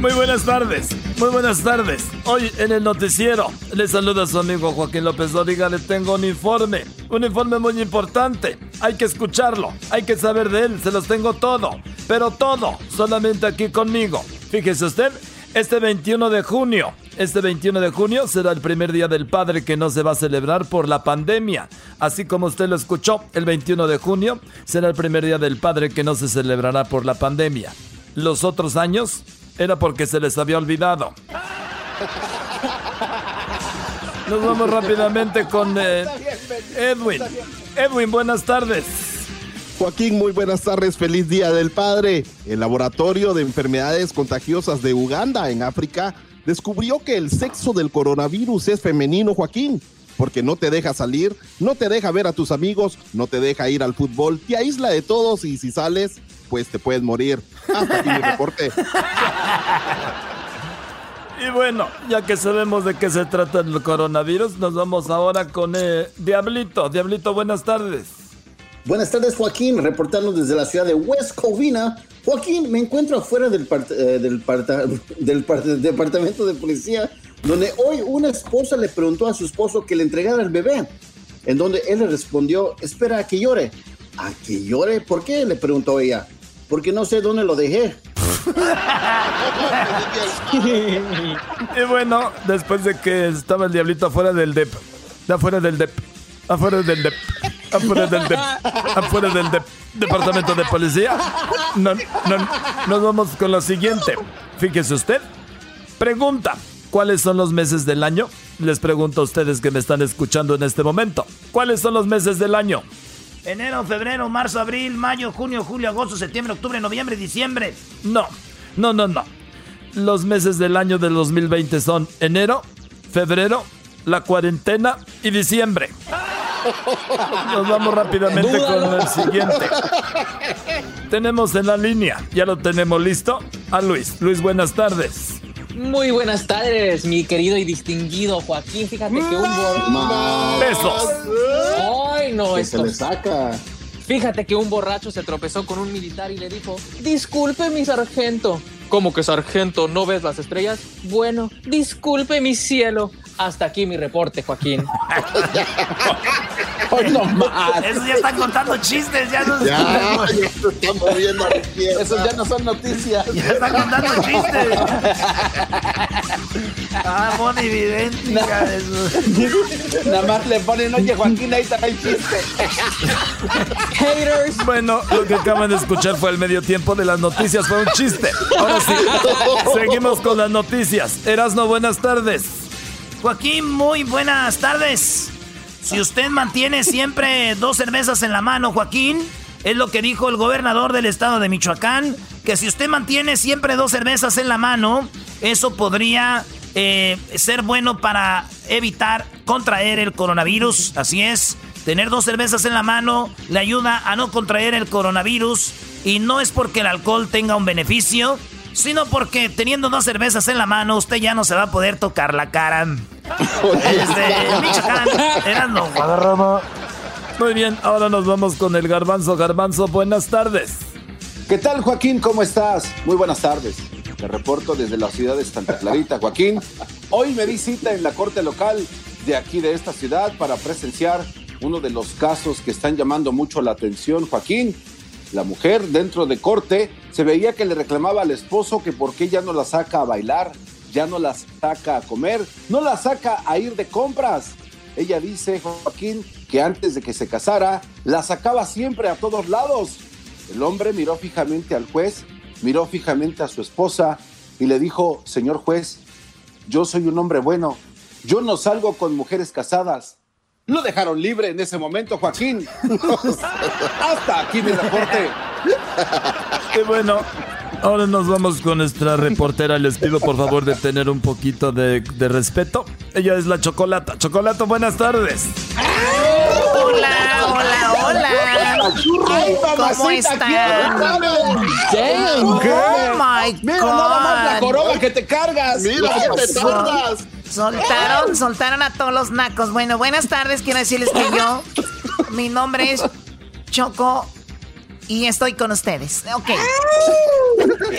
Muy buenas tardes, muy buenas tardes. Hoy en el noticiero le saluda su amigo Joaquín López Doriga. Le tengo un informe, un informe muy importante. Hay que escucharlo, hay que saber de él. Se los tengo todo, pero todo solamente aquí conmigo. Fíjese usted, este 21 de junio, este 21 de junio será el primer día del padre que no se va a celebrar por la pandemia. Así como usted lo escuchó, el 21 de junio será el primer día del padre que no se celebrará por la pandemia. Los otros años era porque se les había olvidado. Nos vamos rápidamente con eh, Edwin. Edwin, buenas tardes. Joaquín, muy buenas tardes, feliz Día del Padre. El Laboratorio de Enfermedades Contagiosas de Uganda, en África, descubrió que el sexo del coronavirus es femenino, Joaquín, porque no te deja salir, no te deja ver a tus amigos, no te deja ir al fútbol, te aísla de todos y si sales, pues te puedes morir. Hasta aquí mi reporte. Y bueno, ya que sabemos de qué se trata el coronavirus, nos vamos ahora con eh, Diablito. Diablito, buenas tardes. Buenas tardes, Joaquín, reportando desde la ciudad de West Covina. Joaquín, me encuentro afuera del, eh, del, del, departamento de policía, donde hoy una esposa le preguntó a su esposo que le entregara el bebé, en donde él le respondió, espera a que llore. ¿A que llore? ¿Por qué? Le preguntó ella. Porque no sé dónde lo dejé. y bueno, después de que estaba el diablito afuera del DEP, afuera del DEP, afuera del DEP afuera del, del departamento de policía. No, no, nos vamos con lo siguiente. Fíjese usted. Pregunta. ¿Cuáles son los meses del año? Les pregunto a ustedes que me están escuchando en este momento. ¿Cuáles son los meses del año? Enero, febrero, marzo, abril, mayo, junio, julio, agosto, septiembre, octubre, noviembre, diciembre. No, no, no, no. Los meses del año del 2020 son enero, febrero, la cuarentena y diciembre. Nos vamos rápidamente con el siguiente. Tenemos en la línea, ya lo tenemos listo, a Luis. Luis, buenas tardes. Muy buenas tardes, mi querido y distinguido Joaquín. Fíjate que un borracho. Besos. Ay, no, esto. Se le saca. Fíjate que un borracho se tropezó con un militar y le dijo: Disculpe, mi sargento. ¿Cómo que sargento? ¿No ves las estrellas? Bueno, disculpe, mi cielo. Hasta aquí mi reporte, Joaquín. Hoy no más. Esos ya están contando chistes, ya no ya, se están moviendo Esos ya no son noticias. Ya están contando chistes. ah, Moni Vidente. Nada más le ponen, oye, Joaquín, ahí está el chiste. Haters. Bueno, lo que acaban de escuchar fue el medio tiempo de las noticias, fue un chiste. Ahora sí, seguimos con las noticias. Erasno, buenas tardes. Joaquín, muy buenas tardes. Si usted mantiene siempre dos cervezas en la mano, Joaquín, es lo que dijo el gobernador del estado de Michoacán, que si usted mantiene siempre dos cervezas en la mano, eso podría eh, ser bueno para evitar contraer el coronavirus. Así es, tener dos cervezas en la mano le ayuda a no contraer el coronavirus y no es porque el alcohol tenga un beneficio, sino porque teniendo dos cervezas en la mano, usted ya no se va a poder tocar la cara. Desde Michoacán, Muy bien, ahora nos vamos con el garbanzo. Garbanzo, buenas tardes. ¿Qué tal, Joaquín? ¿Cómo estás? Muy buenas tardes. Te reporto desde la ciudad de Santa Clarita, Joaquín. Hoy me di cita en la corte local de aquí de esta ciudad para presenciar uno de los casos que están llamando mucho la atención, Joaquín. La mujer dentro de corte se veía que le reclamaba al esposo que por qué ya no la saca a bailar, ya no la saca a comer, no la saca a ir de compras. Ella dice, Joaquín, que antes de que se casara, la sacaba siempre a todos lados. El hombre miró fijamente al juez, miró fijamente a su esposa y le dijo, señor juez, yo soy un hombre bueno, yo no salgo con mujeres casadas. Lo dejaron libre en ese momento, Joaquín. Hasta aquí mi reporte. Qué bueno. Ahora nos vamos con nuestra reportera. Les pido por favor de tener un poquito de, de respeto. Ella es la Chocolata. Chocolata, buenas tardes. Hola, hola, hola. ¿Cómo están? Oh my God. Mira nada más la corona que te cargas. Mira que te tardas. Soltaron, soltaron a todos los nacos. Bueno, buenas tardes. Quiero decirles que yo, mi nombre es Choco y estoy con ustedes. Ok.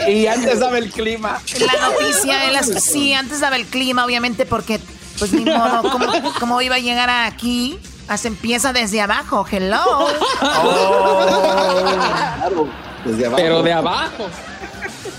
Y antes daba el clima. La noticia, de las, sí, antes daba el clima, obviamente, porque, pues ni modo, ¿cómo, cómo iba a llegar aquí? Se empieza desde abajo. Hello. Oh. Desde abajo. Pero de abajo.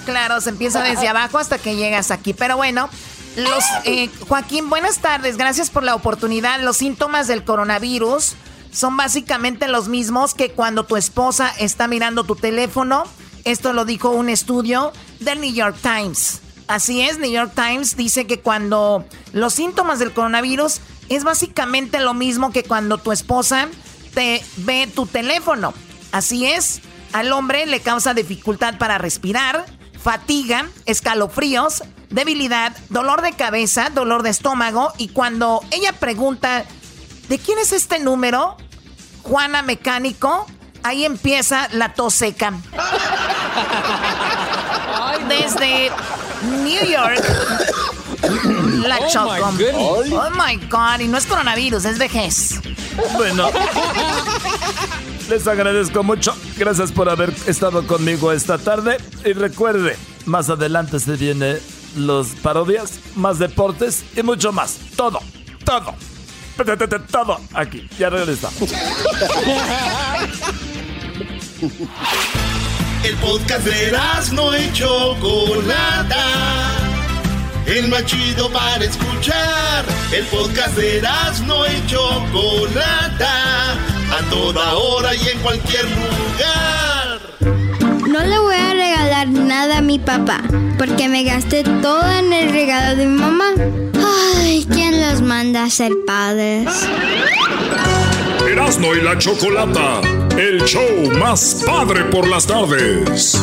Claro, se empieza desde abajo hasta que llegas aquí. Pero bueno, los eh, Joaquín, buenas tardes. Gracias por la oportunidad. Los síntomas del coronavirus son básicamente los mismos que cuando tu esposa está mirando tu teléfono. Esto lo dijo un estudio del New York Times. Así es, New York Times dice que cuando los síntomas del coronavirus es básicamente lo mismo que cuando tu esposa te ve tu teléfono. Así es, al hombre le causa dificultad para respirar, fatiga, escalofríos, debilidad, dolor de cabeza, dolor de estómago y cuando ella pregunta, ¿de quién es este número? Juana Mecánico, ahí empieza la tos seca. Desde New York, la Oh, Choco. my. Oh my God, y no es coronavirus, es vejez. Bueno, les agradezco mucho. Gracias por haber estado conmigo esta tarde. Y recuerde, más adelante se viene los parodias, más deportes y mucho más. Todo, todo. Todo aquí. Ya regresamos. El podcast de no y Chocolata. El más chido para escuchar. El podcast de no y Chocolata. A toda hora y en cualquier lugar. No le voy a regalar nada a mi papá, porque me gasté todo en el regalo de mi mamá. Ay, ¿quién los manda a ser padres? Erasmo y la Chocolata, el show más padre por las tardes.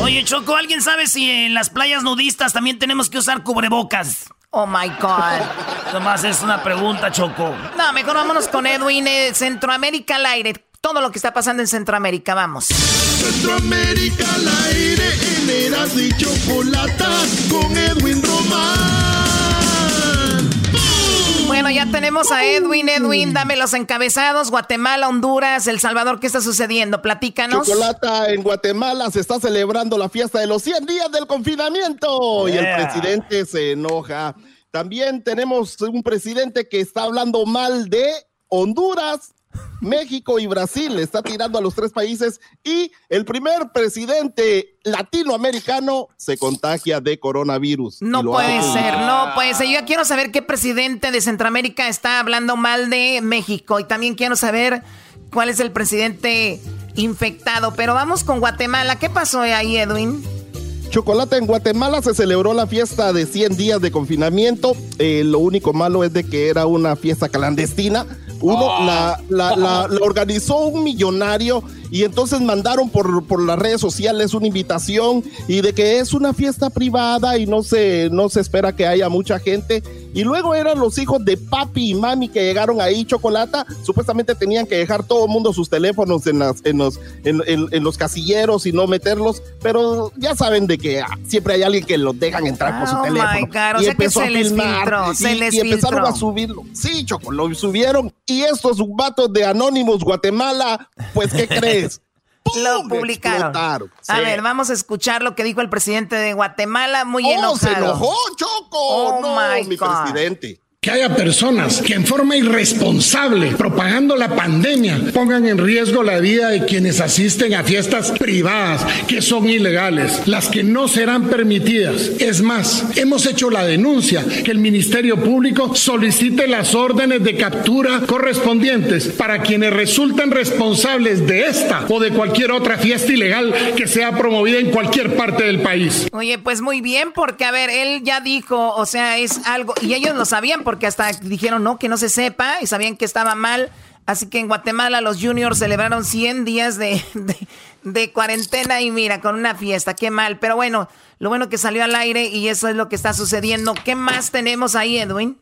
Oye, Choco, ¿alguien sabe si en las playas nudistas también tenemos que usar cubrebocas? Oh my God. Nomás es una pregunta, Choco. No, mejor vámonos con Edwin. eh, Centroamérica al aire. Todo lo que está pasando en Centroamérica, vamos. Centroamérica al aire en Erasmo y Chocolata con Edwin Román. Bueno, ya tenemos a Edwin. Edwin, dame los encabezados. Guatemala, Honduras, El Salvador, ¿qué está sucediendo? Platícanos. Chocolata, en Guatemala se está celebrando la fiesta de los 100 días del confinamiento y el presidente se enoja. También tenemos un presidente que está hablando mal de Honduras, México y Brasil. Le está tirando a los tres países y el primer presidente latinoamericano se contagia de coronavirus. No puede hace- ser, no puede ser. Yo quiero saber qué presidente de Centroamérica está hablando mal de México y también quiero saber cuál es el presidente infectado. Pero vamos con Guatemala. ¿Qué pasó ahí, Edwin? Chocolate, en Guatemala se celebró la fiesta de 100 días de confinamiento. Eh, lo único malo es de que era una fiesta clandestina. Uno la, la- la- la organizó un millonario y entonces mandaron por, por las redes sociales una invitación y de que es una fiesta privada y no se, no se espera que haya mucha gente. Y luego eran los hijos de papi y mami que llegaron ahí, Chocolata. Supuestamente tenían que dejar todo el mundo sus teléfonos en, las, en, los, en, en- en los casilleros y no meterlos. Pero ya saben de que ah, siempre hay alguien que los dejan entrar con su Oh, teléfono. my God, o y sea que empezó se a les filmar, filtró, y, se les y empezaron filtró. a subirlo. Sí, Choco, lo subieron. Y estos vatos de Anónimos Guatemala, pues, ¿qué crees? Lo publicaron. A ver, vamos a escuchar lo que dijo el presidente de Guatemala, muy Oh, enojado. se enojó, Choco. Oh, no, my mi God. presidente. Que haya personas que en forma irresponsable, propagando la pandemia, pongan en riesgo la vida de quienes asisten a fiestas privadas que son ilegales, las que no serán permitidas. Es más, hemos hecho la denuncia que el Ministerio Público solicite las órdenes de captura correspondientes para quienes resultan responsables de esta o de cualquier otra fiesta ilegal que sea promovida en cualquier parte del país. Oye, pues muy bien, porque a ver, él ya dijo, o sea, es algo, y ellos lo sabían, porque hasta dijeron no, que no se sepa y sabían que estaba mal. Así que en Guatemala los juniors celebraron 100 días de, de, cuarentena y mira, con una fiesta, qué mal. Pero bueno, lo bueno que salió al aire y eso es lo que está sucediendo. ¿Qué más tenemos ahí, Edwin?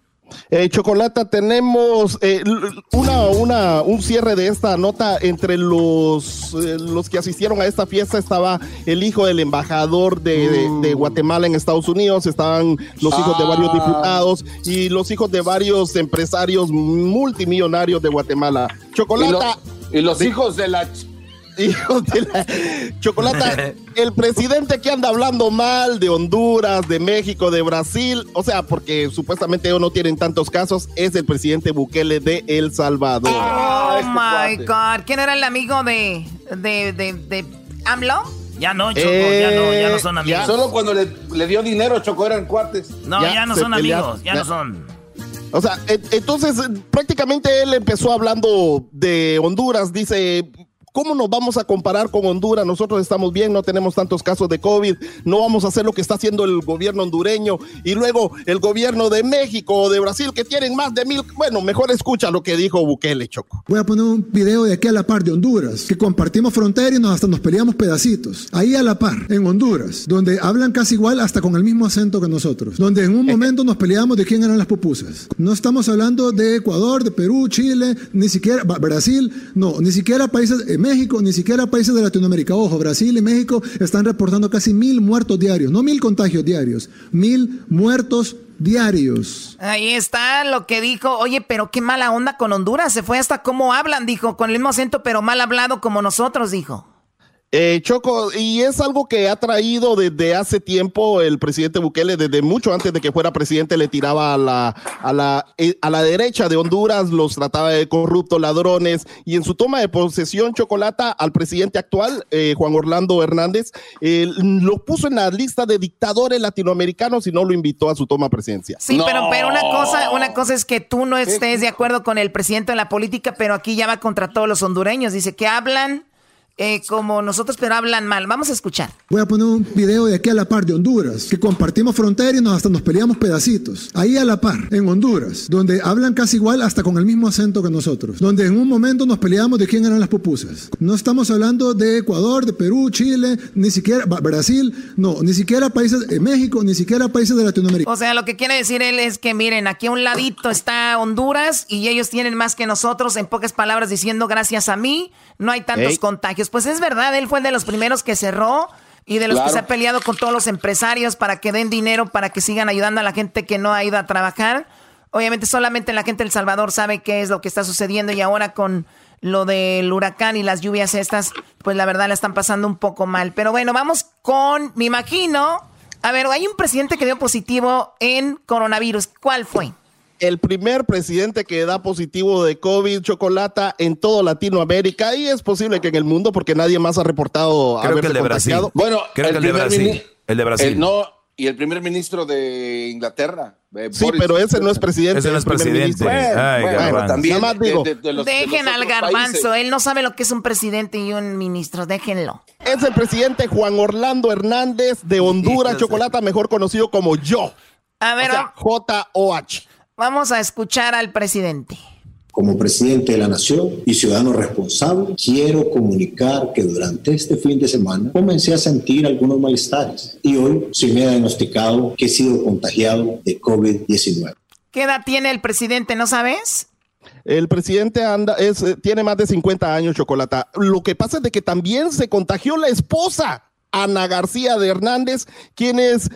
Eh, Chocolata, tenemos eh, una, una, un cierre de esta nota entre los, eh, los que asistieron a esta fiesta. Estaba el hijo del embajador de, de, mm. Guatemala en Estados Unidos, estaban los hijos de varios ah. diputados y los hijos de varios empresarios multimillonarios de Guatemala. Chocolata. Y, los hijos de la Hijo de la chocolata, el presidente que anda hablando mal de Honduras, de México, de Brasil, o sea, porque supuestamente ellos no tienen tantos casos, es el presidente Bukele de El Salvador. Oh, este my God. ¿Quién era el amigo de, de, de, AMLO? Ya no, Choco, ya no, ya no son eh, amigos. Solo cuando le, dio dinero, Choco, eran cuates. No, ya, no son amigos, ya no son. O sea, entonces prácticamente él empezó hablando de Honduras, dice, ¿Cómo nos vamos a comparar con Honduras? Nosotros estamos bien, no tenemos tantos casos de COVID, no vamos a hacer lo que está haciendo el gobierno hondureño y luego el gobierno de México o de Brasil que tienen más de mil. Bueno, mejor escucha lo que dijo Bukele, Choco. Voy a poner un video de aquí a la par de Honduras, que compartimos frontera y nos, hasta nos peleamos pedacitos. Ahí a la par, en Honduras, donde hablan casi igual hasta con el mismo acento que nosotros, donde en un momento nos peleamos de quién eran las pupusas. No estamos hablando de Ecuador, de Perú, Chile, ni siquiera Brasil, no, ni siquiera países México, ni siquiera países de Latinoamérica. Ojo, Brasil y México están reportando casi mil muertos diarios, no mil contagios diarios, mil muertos diarios. Ahí está lo que dijo. Oye, pero qué mala onda con Honduras. Se fue hasta cómo hablan, dijo, con el mismo acento, pero mal hablado como nosotros, dijo. Eh, Choco, y es algo que ha traído desde hace tiempo el presidente Bukele, desde mucho antes de que fuera presidente, le tiraba a la, a la, eh, a la derecha de Honduras, los trataba de corruptos, ladrones, y en su toma de posesión, Chocolata, al presidente actual, eh, Juan Orlando Hernández, lo puso en la lista de dictadores latinoamericanos y no lo invitó a su toma presidencia. Sí, pero, pero una, cosa, una cosa es que tú no estés de acuerdo con el presidente de la política, pero aquí ya va contra todos los hondureños, dice que hablan eh, como nosotros, pero hablan mal. Vamos a escuchar. Voy a poner un video de aquí a la par de Honduras, que compartimos frontera y nos, hasta nos peleamos pedacitos. Ahí a la par, en Honduras, donde hablan casi igual hasta con el mismo acento que nosotros, donde en un momento nos peleamos de quién eran las pupusas. No estamos hablando de Ecuador, de Perú, Chile, ni siquiera Brasil, no, ni siquiera países de México, ni siquiera países de Latinoamérica. O sea, lo que quiere decir él es que miren, aquí a un ladito está Honduras y ellos tienen más que nosotros, en pocas palabras diciendo gracias a mí no hay tantos contagios. Pues es verdad, él fue de los primeros que cerró y de los que se ha peleado con todos los empresarios para que den dinero, para que sigan ayudando a la gente que no ha ido a trabajar. Obviamente solamente la gente del Salvador sabe qué es lo que está sucediendo y ahora con lo del huracán y las lluvias estas, pues la verdad la están pasando un poco mal. Pero bueno, vamos con, me imagino, a ver, hay un presidente que dio positivo en coronavirus. ¿Cuál fue? El primer presidente que da positivo de COVID chocolata en todo Latinoamérica y es posible que en el mundo porque nadie más ha reportado Creo que el de Brasil. Bueno, Creo que el de Brasil. El de Brasil. no, y el primer ministro de Inglaterra. Eh, sí, pero ese no es presidente. Ese no es presidente. Bueno, también Dejen al garbanzo. Él no sabe lo que es un presidente y un ministro. Déjenlo. Es el presidente Juan Orlando Hernández de Honduras, Chocolata, mejor conocido como yo. A ver, J-O-H. Vamos a escuchar al presidente. Como presidente de la Nación y ciudadano responsable, quiero comunicar que durante este fin de semana comencé a sentir algunos malestares y hoy se me ha diagnosticado que he sido contagiado de COVID-19. ¿Qué edad tiene el presidente, no sabes? El presidente anda, es, eh, tiene más de 50 años, Chocolata. Lo que pasa es de que también se contagió la esposa, Ana García de Hernández, quien es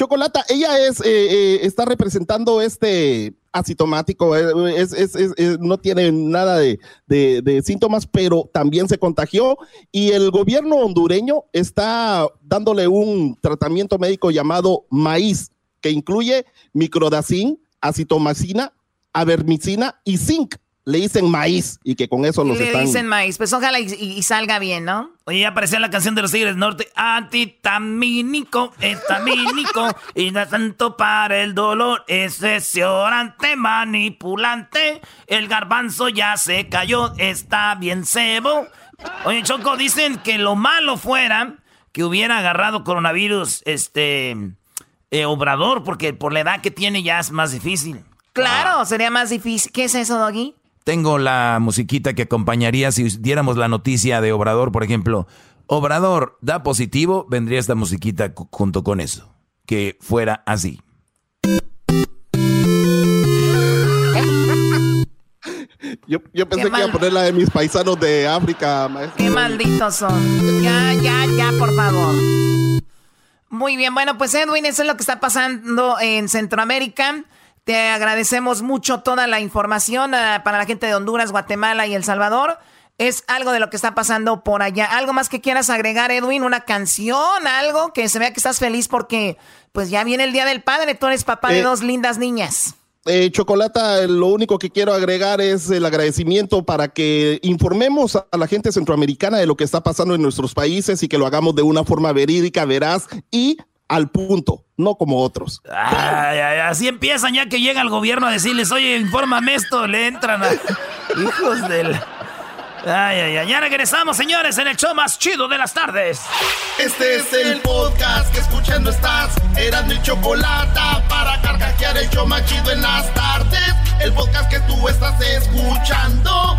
Chocolata, ella es, eh, eh, está representando este asintomático, eh, no tiene nada de, síntomas, pero también se contagió y el gobierno hondureño está dándole un tratamiento médico llamado maíz, que incluye microdacin, acitomacina, avermicina y zinc le dicen maíz y que con eso nos le están... Le dicen maíz, pues ojalá y, salga bien, ¿no? Oye, ya aparecía la canción de los Tigres Norte. Antitamínico, etamínico, y no tanto para el dolor. Ese orante manipulante. El garbanzo ya se cayó, está bien cebo. Oye, Choco, dicen que lo malo fuera que hubiera agarrado coronavirus, este, eh, Obrador, porque por la edad que tiene ya es más difícil. Claro, sería más difícil. ¿Qué es eso, Doggy? Tengo la musiquita que acompañaría si diéramos la noticia de Obrador, por ejemplo. Obrador da positivo, vendría esta musiquita junto con eso. Que fuera así. Yo, pensé que iba a poner la de mis paisanos de África, maestro. Qué malditos son. Ya, ya, ya, por favor. Muy bien, bueno, pues Edwin, eso es lo que está pasando en Centroamérica. Te agradecemos mucho toda la información uh, para la gente de Honduras, Guatemala y El Salvador. Es algo de lo que está pasando por allá. ¿Algo más que quieras agregar, Edwin? ¿Una canción? ¿Algo? Que se vea que estás feliz porque pues ya viene el Día del Padre. Tú eres papá de eh, dos lindas niñas. Eh, Chocolata, lo único que quiero agregar es el agradecimiento para que informemos a la gente centroamericana de lo que está pasando en nuestros países y que lo hagamos de una forma verídica, veraz y al punto, no como otros. así empiezan ya que llega el gobierno a decirles, oye, infórmame esto, le entran a hijos del... Ay, ay, ay, ya regresamos, señores, en el show más chido de las tardes. Este es el podcast que escuchando estás. Eran mi chocolate para carcajear el show más chido en las tardes. El podcast que tú estás escuchando.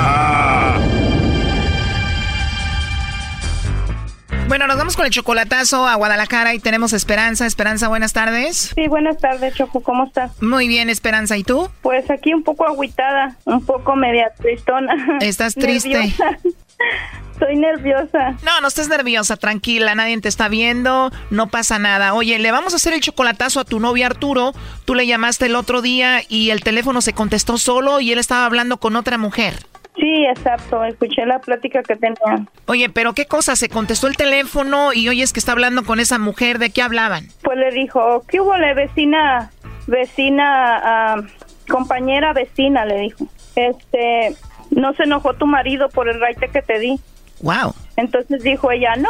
Bueno, nos vamos con el chocolatazo a Guadalajara y tenemos Esperanza. Esperanza, buenas tardes. Sí, buenas tardes, Choco. ¿Cómo estás? Muy bien, Esperanza. ¿Y tú? Pues aquí un poco agüitada, un poco media tristona. ¿Estás triste? Estoy nerviosa. No, no estés nerviosa, tranquila, nadie te está viendo, no pasa nada. Oye, le vamos a hacer el chocolatazo a tu novio Arturo. Tú le llamaste el otro día y el teléfono se contestó solo y él estaba hablando con otra mujer. Sí, exacto, escuché la plática que tenía. Oye, pero qué cosa, se contestó el teléfono y oyes que está hablando con esa mujer, ¿de qué hablaban? Pues le dijo, ¿qué hubo, le vecina, vecina, uh, compañera vecina, le dijo. Este, no se enojó tu marido por el raite que te di. Wow. Entonces dijo ella, no,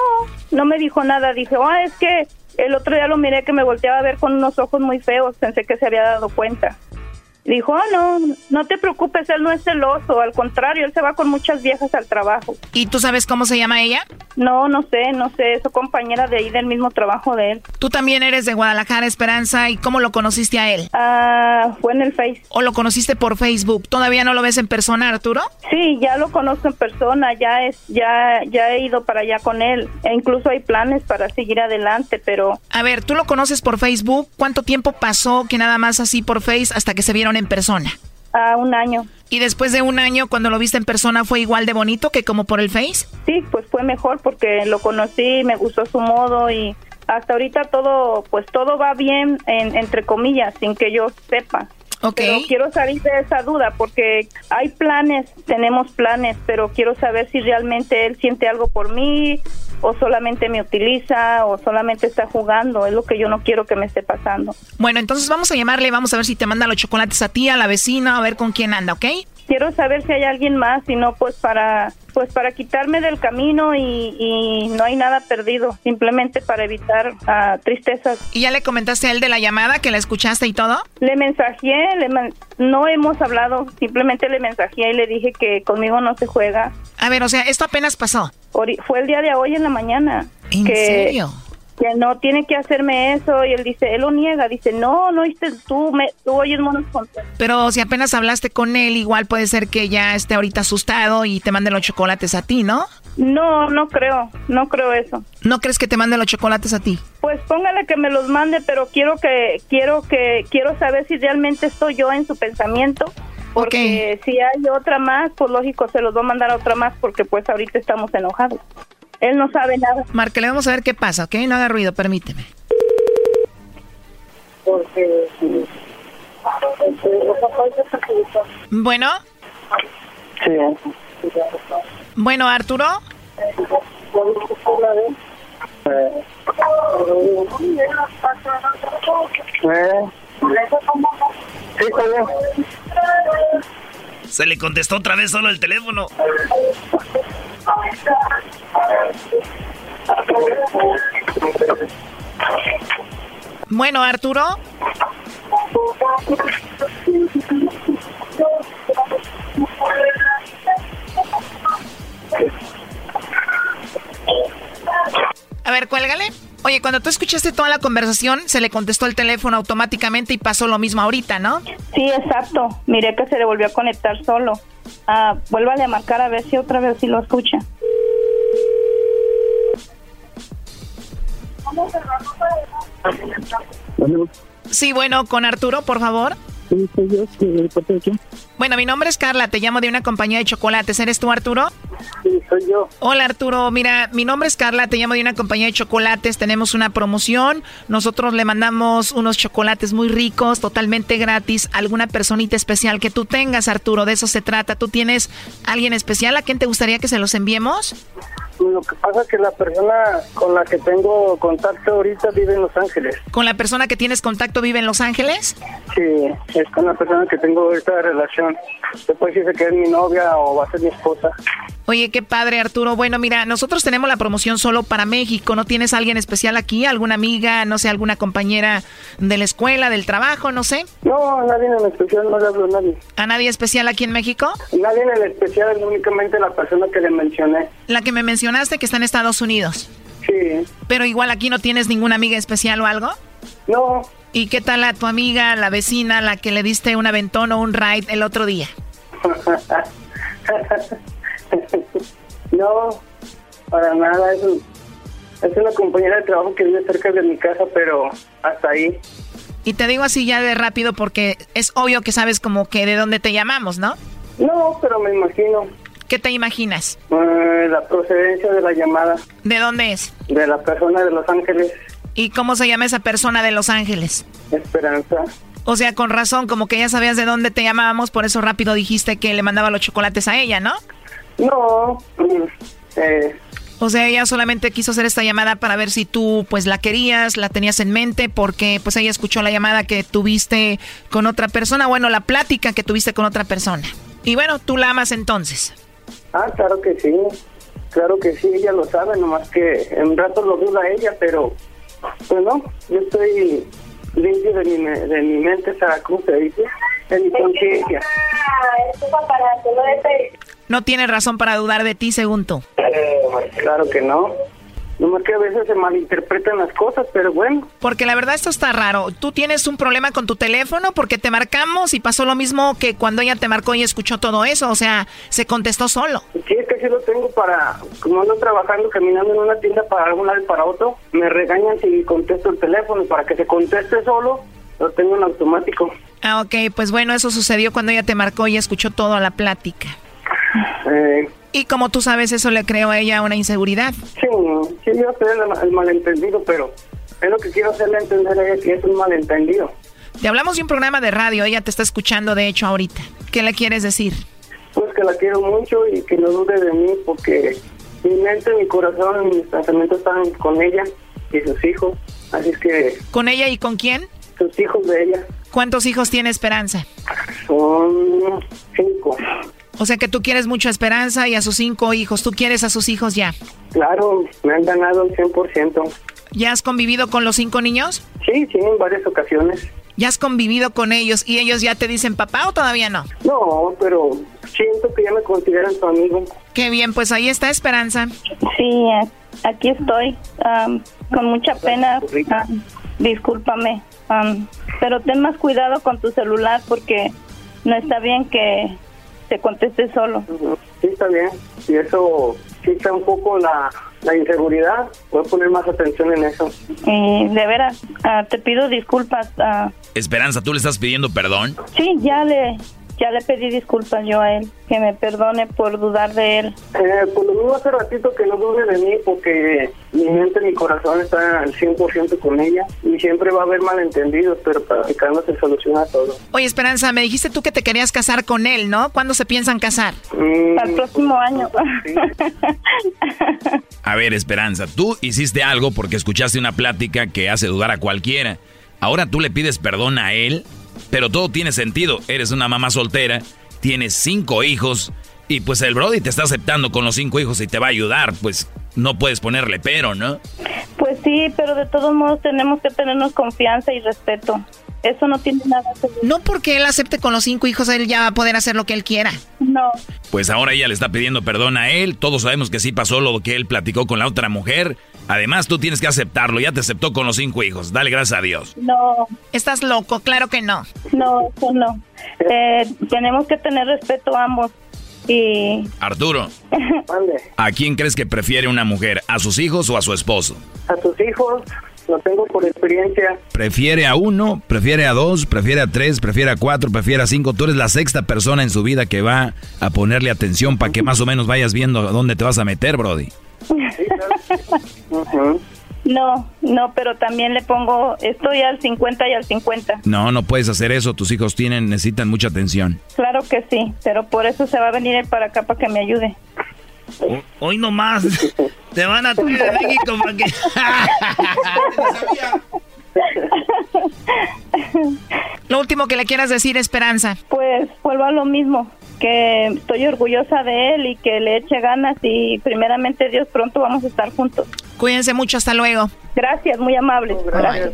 no me dijo nada. Dije, ah, es que el otro día lo miré que me volteaba a ver con unos ojos muy feos. Pensé que se había dado cuenta. Dijo, oh, no, no te preocupes, él no es celoso, al contrario, él se va con muchas viejas al trabajo. ¿Y tú sabes cómo se llama ella? No, no sé, no sé, es su compañera de ahí del mismo trabajo de él. Tú también eres de Guadalajara, Esperanza, ¿y cómo lo conociste a él? Ah, fue en el Face. ¿O lo conociste por Facebook? ¿Todavía no lo ves en persona, Arturo? Sí, ya lo conozco en persona, ya es, ya, ya he ido para allá con él, e incluso hay planes para seguir adelante, pero... A ver, tú lo conoces por Facebook, ¿cuánto tiempo pasó que nada más así por Face hasta que se vieron en persona? A un año. ¿Y después de un año, cuando lo viste en persona, fue igual de bonito que como por el Face? Sí, pues fue mejor porque lo conocí, me gustó su modo y hasta ahorita todo, pues todo va bien, en, entre comillas, sin que yo sepa. Okay. Pero quiero salir de esa duda porque hay planes, tenemos planes, pero quiero saber si realmente él siente algo por mí o solamente me utiliza o solamente está jugando. Es lo que yo no quiero que me esté pasando. Bueno, entonces vamos a llamarle, vamos a ver si te manda los chocolates a ti, a la vecina, a ver con quién anda, ¿ok? Quiero saber si hay alguien más, si no, pues para pues para quitarme del camino y, no hay nada perdido, simplemente para evitar uh, tristezas. ¿Y ya le comentaste a él de la llamada, que la escuchaste y todo? Le mensajé, le no hemos hablado, simplemente le mensajé y le dije que conmigo no se juega. A ver, o sea, esto apenas pasó. Fue el día de hoy en la mañana. ¿En serio? Que no tiene que hacerme eso y él dice, él lo niega, dice, no, no oíste tú, me, tú oyes monos Pero si apenas hablaste con él, igual puede ser que ya esté ahorita asustado y te mande los chocolates a ti, ¿no? No, no creo, no creo eso. ¿No crees que te mande los chocolates a ti? Pues póngale que me los mande, pero quiero que, quiero que, quiero saber si realmente estoy yo en su pensamiento Porque si hay otra más, pues lógico se los va a mandar a otra más porque pues ahorita estamos enojados. Él no sabe nada. le vamos a ver qué pasa, ¿ok? No haga ruido, permíteme. Porque... Bueno. Sí. Bueno, Arturo. Se le contestó otra vez solo el teléfono. Bueno, Arturo. A ver, cuélgale. Oye, cuando tú escuchaste toda la conversación, se le contestó el teléfono automáticamente y pasó lo mismo ahorita, ¿no? Sí, exacto. Miré que se le volvió a conectar solo. Ah, vuélvale a marcar a ver si otra vez sí lo escucha. Sí, bueno, con Arturo, por favor. Sí, soy yo. Bueno, mi nombre es Carla, te llamo de una compañía de chocolates. ¿Eres tú, Arturo? Sí, soy yo. Hola, Arturo. Mira, mi nombre es Carla, te llamo de una compañía de chocolates. Tenemos una promoción. Nosotros le mandamos unos chocolates muy ricos, totalmente gratis, a alguna personita especial que tú tengas, Arturo. De eso se trata. ¿Tú tienes alguien especial a quien te gustaría que se los enviemos? Lo que pasa es que la persona con la que tengo contacto ahorita vive en Los Ángeles. ¿Con la persona que tienes contacto vive en Los Ángeles? Sí, es con la persona que tengo esta relación. Después dice que es mi novia o va a ser mi esposa. Oye, qué padre, Arturo. Bueno, mira, nosotros tenemos la promoción solo para México. ¿No tienes alguien especial aquí? ¿Alguna amiga, no sé, alguna compañera de la escuela, del trabajo, no sé? No, nadie en especial, no le hablo a nadie. ¿A nadie especial aquí en México? Nadie en especial, únicamente la persona que le mencioné. La que me mencionaste que está en Estados Unidos. Sí. Pero igual aquí no tienes ninguna amiga especial o algo? No. ¿Y qué tal a tu amiga, la vecina, la que le diste un aventón o un ride el otro día? no, para nada. Es, es una compañera de trabajo que vive cerca de mi casa, pero hasta ahí. Y te digo así ya de rápido porque es obvio que sabes como que de dónde te llamamos, ¿no? No, pero me imagino. ¿Qué te imaginas? Eh, la procedencia de la llamada. ¿De dónde es? De la persona de Los Ángeles. ¿Y cómo se llama esa persona de Los Ángeles? Esperanza. O sea, con razón, como que ya sabías de dónde te llamábamos, por eso rápido dijiste que le mandaba los chocolates a ella, ¿no? No. Eh. O sea, ella solamente quiso hacer esta llamada para ver si tú pues la querías, la tenías en mente, porque pues ella escuchó la llamada que tuviste con otra persona, bueno, la plática que tuviste con otra persona. Y bueno, tú la amas entonces. Ah, claro que sí, claro que sí, ella lo sabe, nomás que en un rato lo duda ella, pero pues no, yo estoy limpio de mi, de mi mente, ¿cómo se dice? De mi conciencia. No tiene razón para dudar de ti, según tú. claro que no. Nomás que a veces se malinterpretan las cosas, pero bueno. Porque la verdad esto está raro. Tú tienes un problema con tu teléfono porque te marcamos y pasó lo mismo que cuando ella te marcó y escuchó todo eso. O sea, se contestó solo. Sí, es que sí lo tengo para... Como ando trabajando, caminando en una tienda para un lado y para otro, me regañan si contesto el teléfono. Para que se conteste solo, lo tengo en automático. Ah, ok. Pues bueno, eso sucedió cuando ella te marcó y escuchó toda la plática. Eh, y como tú sabes, eso le creó a ella una inseguridad. Sí, sí, yo sé el, malentendido, pero es lo que quiero hacerle entender a ella que es un malentendido. Te hablamos de un programa de radio, ella te está escuchando de hecho ahorita. ¿Qué le quieres decir? Pues que la quiero mucho y que no dude de mí porque mi mente, mi corazón y mis pensamientos están con ella y sus hijos. Así es que... ¿Con ella y con quién? Sus hijos de ella. ¿Cuántos hijos tiene Esperanza? Son cinco. O sea que tú quieres mucho a Esperanza y a sus cinco hijos. ¿Tú quieres a sus hijos ya? Claro, me han ganado el 100%. ¿Ya has convivido con los cinco niños? Sí, sí, en varias ocasiones. ¿Ya has convivido con ellos y ellos ya te dicen papá o todavía no? No, pero siento que ya me consideran tu amigo. Qué bien, pues ahí está Esperanza. Sí, aquí estoy, con mucha pena. discúlpame, pero ten más cuidado con tu celular porque no está bien que te conteste solo. Sí, está bien. Si eso quita un poco la, la inseguridad, voy a poner más atención en eso. Eh, de veras, ah, te pido disculpas. Uh, Esperanza, ¿tú le estás pidiendo perdón? Sí, ya le, ya le pedí disculpas yo a él, que me perdone por dudar de él. Eh, pues lo mismo hace ratito que no dude de mí porque mi mente, mi corazón está al 100% con ella y siempre va a haber malentendidos, pero practicando se soluciona todo. Oye, Esperanza, me dijiste tú que te querías casar con él, ¿no? ¿Cuándo se piensan casar? Mm, Al próximo año. a ver, Esperanza, tú hiciste algo porque escuchaste una plática que hace dudar a cualquiera. Ahora tú le pides perdón a él pero todo tiene sentido. Eres una mamá soltera, tienes cinco hijos y pues el Brody te está aceptando con los cinco hijos y te va a ayudar. Pues no puedes ponerle pero, ¿no? Pues sí, pero de todos modos tenemos que tenernos confianza y respeto. Eso no tiene nada que ver. No porque él acepte con los cinco hijos, él ya va a poder hacer lo que él quiera. No. Pues ahora ella le está pidiendo perdón a él. Todos sabemos que sí pasó lo que él platicó con la otra mujer. Además, tú tienes que aceptarlo. Ya te aceptó con los cinco hijos. Dale gracias a Dios. No. Estás loco, claro que no. No, eso no. Eh, tenemos que tener respeto a ambos. Y... Arturo, ¿a quién crees que prefiere una mujer? ¿A sus hijos o a su esposo? A sus hijos, lo tengo por experiencia. ¿Prefiere a uno? ¿Prefiere a dos? ¿Prefiere a tres? ¿Prefiere a cuatro? ¿Prefiere a cinco? Tú eres la sexta persona en su vida que va a ponerle atención para que más o menos vayas viendo dónde te vas a meter, Brody. No, no, pero también le pongo, estoy al 50 y al 50. No, no puedes hacer eso, tus hijos tienen, necesitan mucha atención. Claro que sí, pero por eso se va a venir para acá para que me ayude. Hoy nomás, te van a traer de México para que... Lo último que le quieras decir, Esperanza. Pues vuelvo a lo mismo, que estoy orgullosa de él y que le eche ganas y primeramente Dios pronto vamos a estar juntos. Cuídense mucho, hasta luego. Gracias, muy amable. Gracias.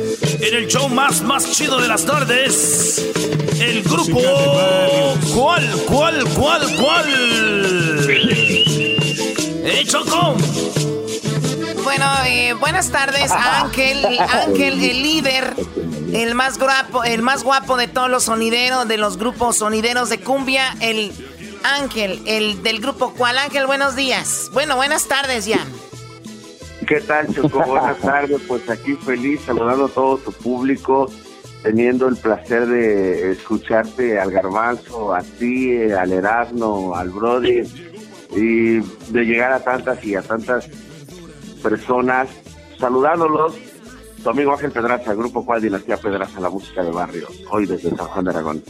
en el show más, más chido de las tardes. El grupo. ¿Cuál, cuál, cuál, cuál? ¡Eh, Choco! Bueno, eh, buenas tardes, Ángel. Ángel, el líder, el más guapo, el más guapo de todos los sonideros, de los grupos sonideros de cumbia, el Ángel, el del grupo ¿Cuál? Ángel, buenos días. Bueno, buenas tardes ya. ¿Qué tal, Choco? Buenas tardes. Pues aquí feliz, saludando a todo tu público, teniendo el placer de escucharte al Garbanzo, a ti, al Erasmo, al Brody, y de llegar a tantas y a tantas personas, saludándolos. Tu amigo Ángel Pedraza, Grupo Cual Dinastía Pedraza, la música de barrio, hoy desde San Juan de Aragón.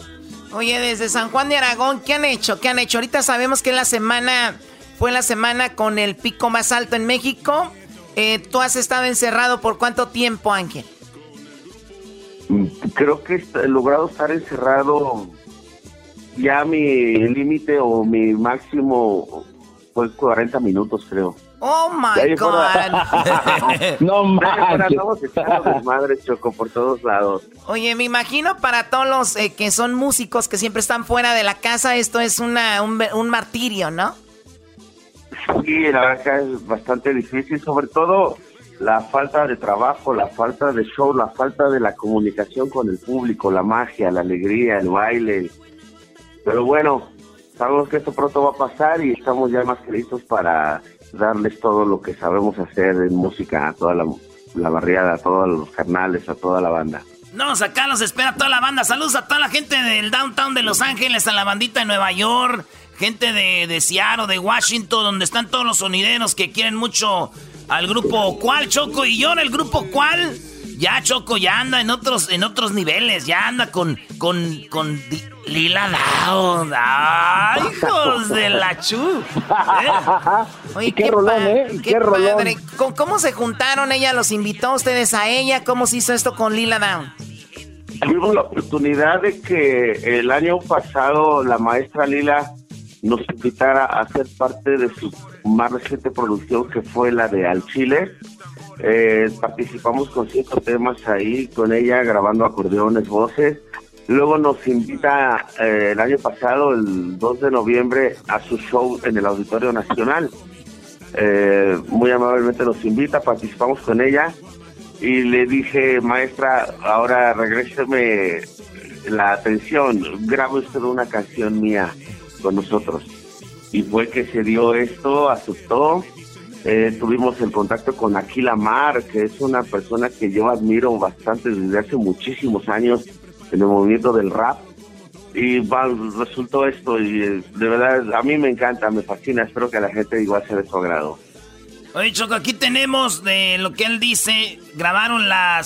Oye, desde San Juan de Aragón, ¿qué han hecho? ¿Qué han hecho? Ahorita sabemos que la semana fue la semana con el pico más alto en México eh, ¿Tú has estado encerrado por cuánto tiempo, Ángel? Mm, creo que he logrado estar encerrado ya mi límite o mi máximo fue 40 minutos, creo. Oh my God. no mames. madre Choco por todos lados. Oye, me imagino para todos los eh, que son músicos que siempre están fuera de la casa, esto es una, un martirio, ¿no? Sí, la verdad es bastante difícil, sobre todo la falta de trabajo, la falta de show, la falta de la comunicación con el público, la magia, la alegría, el baile. Pero bueno, sabemos que esto pronto va a pasar y estamos ya más que listos para darles todo lo que sabemos hacer en música a toda la, la barriada, a todos los carnales, a toda la banda. No, acá los espera toda la banda. Saludos a toda la gente del downtown de Los Ángeles, a la bandita de Nueva York, gente de, de Seattle, de Washington, donde están todos los sonideros que quieren mucho al grupo Cual, Choco. Y yo en el grupo Cual, ya Choco ya anda en otros, en otros niveles, ya anda con, con, con Lila Down. ¡Ay, hijos de la chu! ¿Eh? Oye, qué, rolón, ¿eh? Qué, padre. ¿Cómo, se juntaron? ¿Ella los invitó a ustedes a ella? ¿Cómo se hizo esto con Lila Down? Tuvimos la oportunidad de que el año pasado la maestra Lila nos invitara a ser parte de su más reciente producción que fue la de Al Chile. Eh, participamos con cinco temas ahí, con ella grabando acordeones, voces. Luego nos invita eh, el año pasado, el 2 de noviembre, a su show en el Auditorio Nacional. Eh, muy amablemente nos invita, participamos con ella y le dije, maestra, ahora regréseme la atención, grabe usted una canción mía con nosotros. Y fue que se dio esto, aceptó. Eh, tuvimos el contacto con Aquila Mar, que es una persona que yo admiro bastante desde hace muchísimos años en el movimiento del rap. Y resultó esto y eh, de verdad a mí me encanta, me fascina, espero que a la gente igual sea de su agrado. Oye, Choco, aquí tenemos de lo que él dice, grabaron la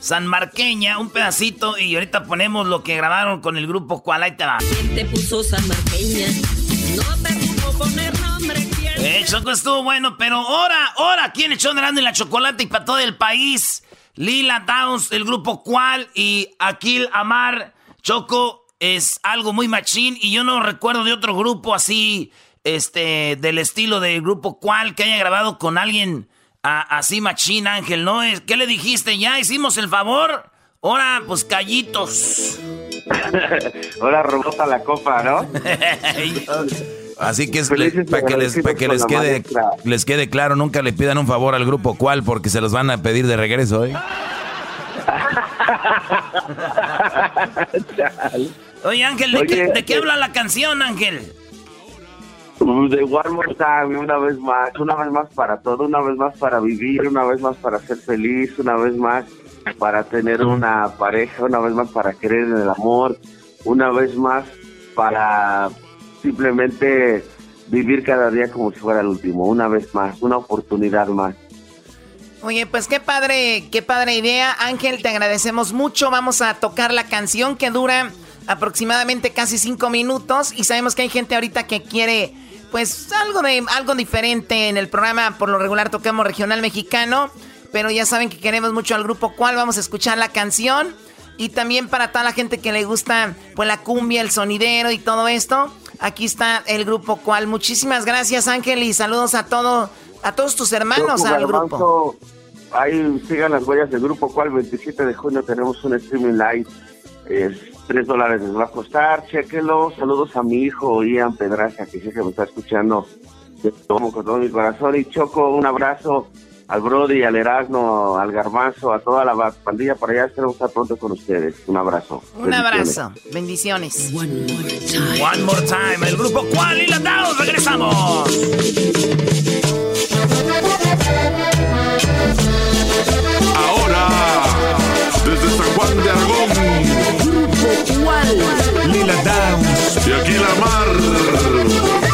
San Marqueña, un pedacito, y ahorita ponemos lo que grabaron con el grupo Cual, ahí te va. te puso San Marqueña? No te poner nombre. Eh, Choco estuvo bueno, pero ahora, ahora, ¿quién echó grande la chocolate y para todo el país? Lila Downs, el grupo Cual y Aquil Amar. Choco es algo muy machín y yo no recuerdo de otro grupo así, este, del estilo del grupo Cual que haya grabado con alguien así machín, Ángel, ¿no? ¿Qué le dijiste? ¿Ya hicimos el favor? Ahora, pues callitos. Ahora robota la copa, ¿no? Así que es para que, les, que les, quede, les quede claro, nunca le pidan un favor al grupo cual porque se los van a pedir de regreso, ¿eh? Oye, Ángel, ¿de, qué, ¿de, qué, habla la canción, Ángel? De One More Time, una vez más, una vez más para todo, una vez más para vivir, una vez más para ser feliz, una vez más para tener una pareja, una vez más para creer en el amor, una vez más para simplemente vivir cada día como si fuera el último, una vez más, una oportunidad más. Oye, pues qué padre, qué padre idea, Ángel, te agradecemos mucho. Vamos a tocar la canción que dura aproximadamente casi cinco minutos y sabemos que hay gente ahorita que quiere, pues algo de algo diferente en el programa. Por lo regular tocamos regional mexicano, pero ya saben que queremos mucho al grupo cual vamos a escuchar la canción y también para toda la gente que le gusta, pues la cumbia, el sonidero y todo esto. Aquí está el grupo cual. Muchísimas gracias, Ángel, y saludos a todo, a todos tus hermanos al grupo. Ahí sigan las huellas del grupo cual. 27 de junio tenemos un streaming live. Es 3 dólares les va a costar. Chequenlo. Saludos a mi hijo Ian Pedraza, que sé que me está escuchando. Como con todo mi corazón. Y Choco, un abrazo al Brody, al Erasmo, al Garbanzo, a toda la pandilla para allá. Esperamos estar pronto con ustedes. Un abrazo. Un abrazo. Bendiciones. One more time. One more time. El grupo Cual y la Regresamos. Ahora, desde San Juan de Aragón, Cual, Lila Downs y aquí la mar.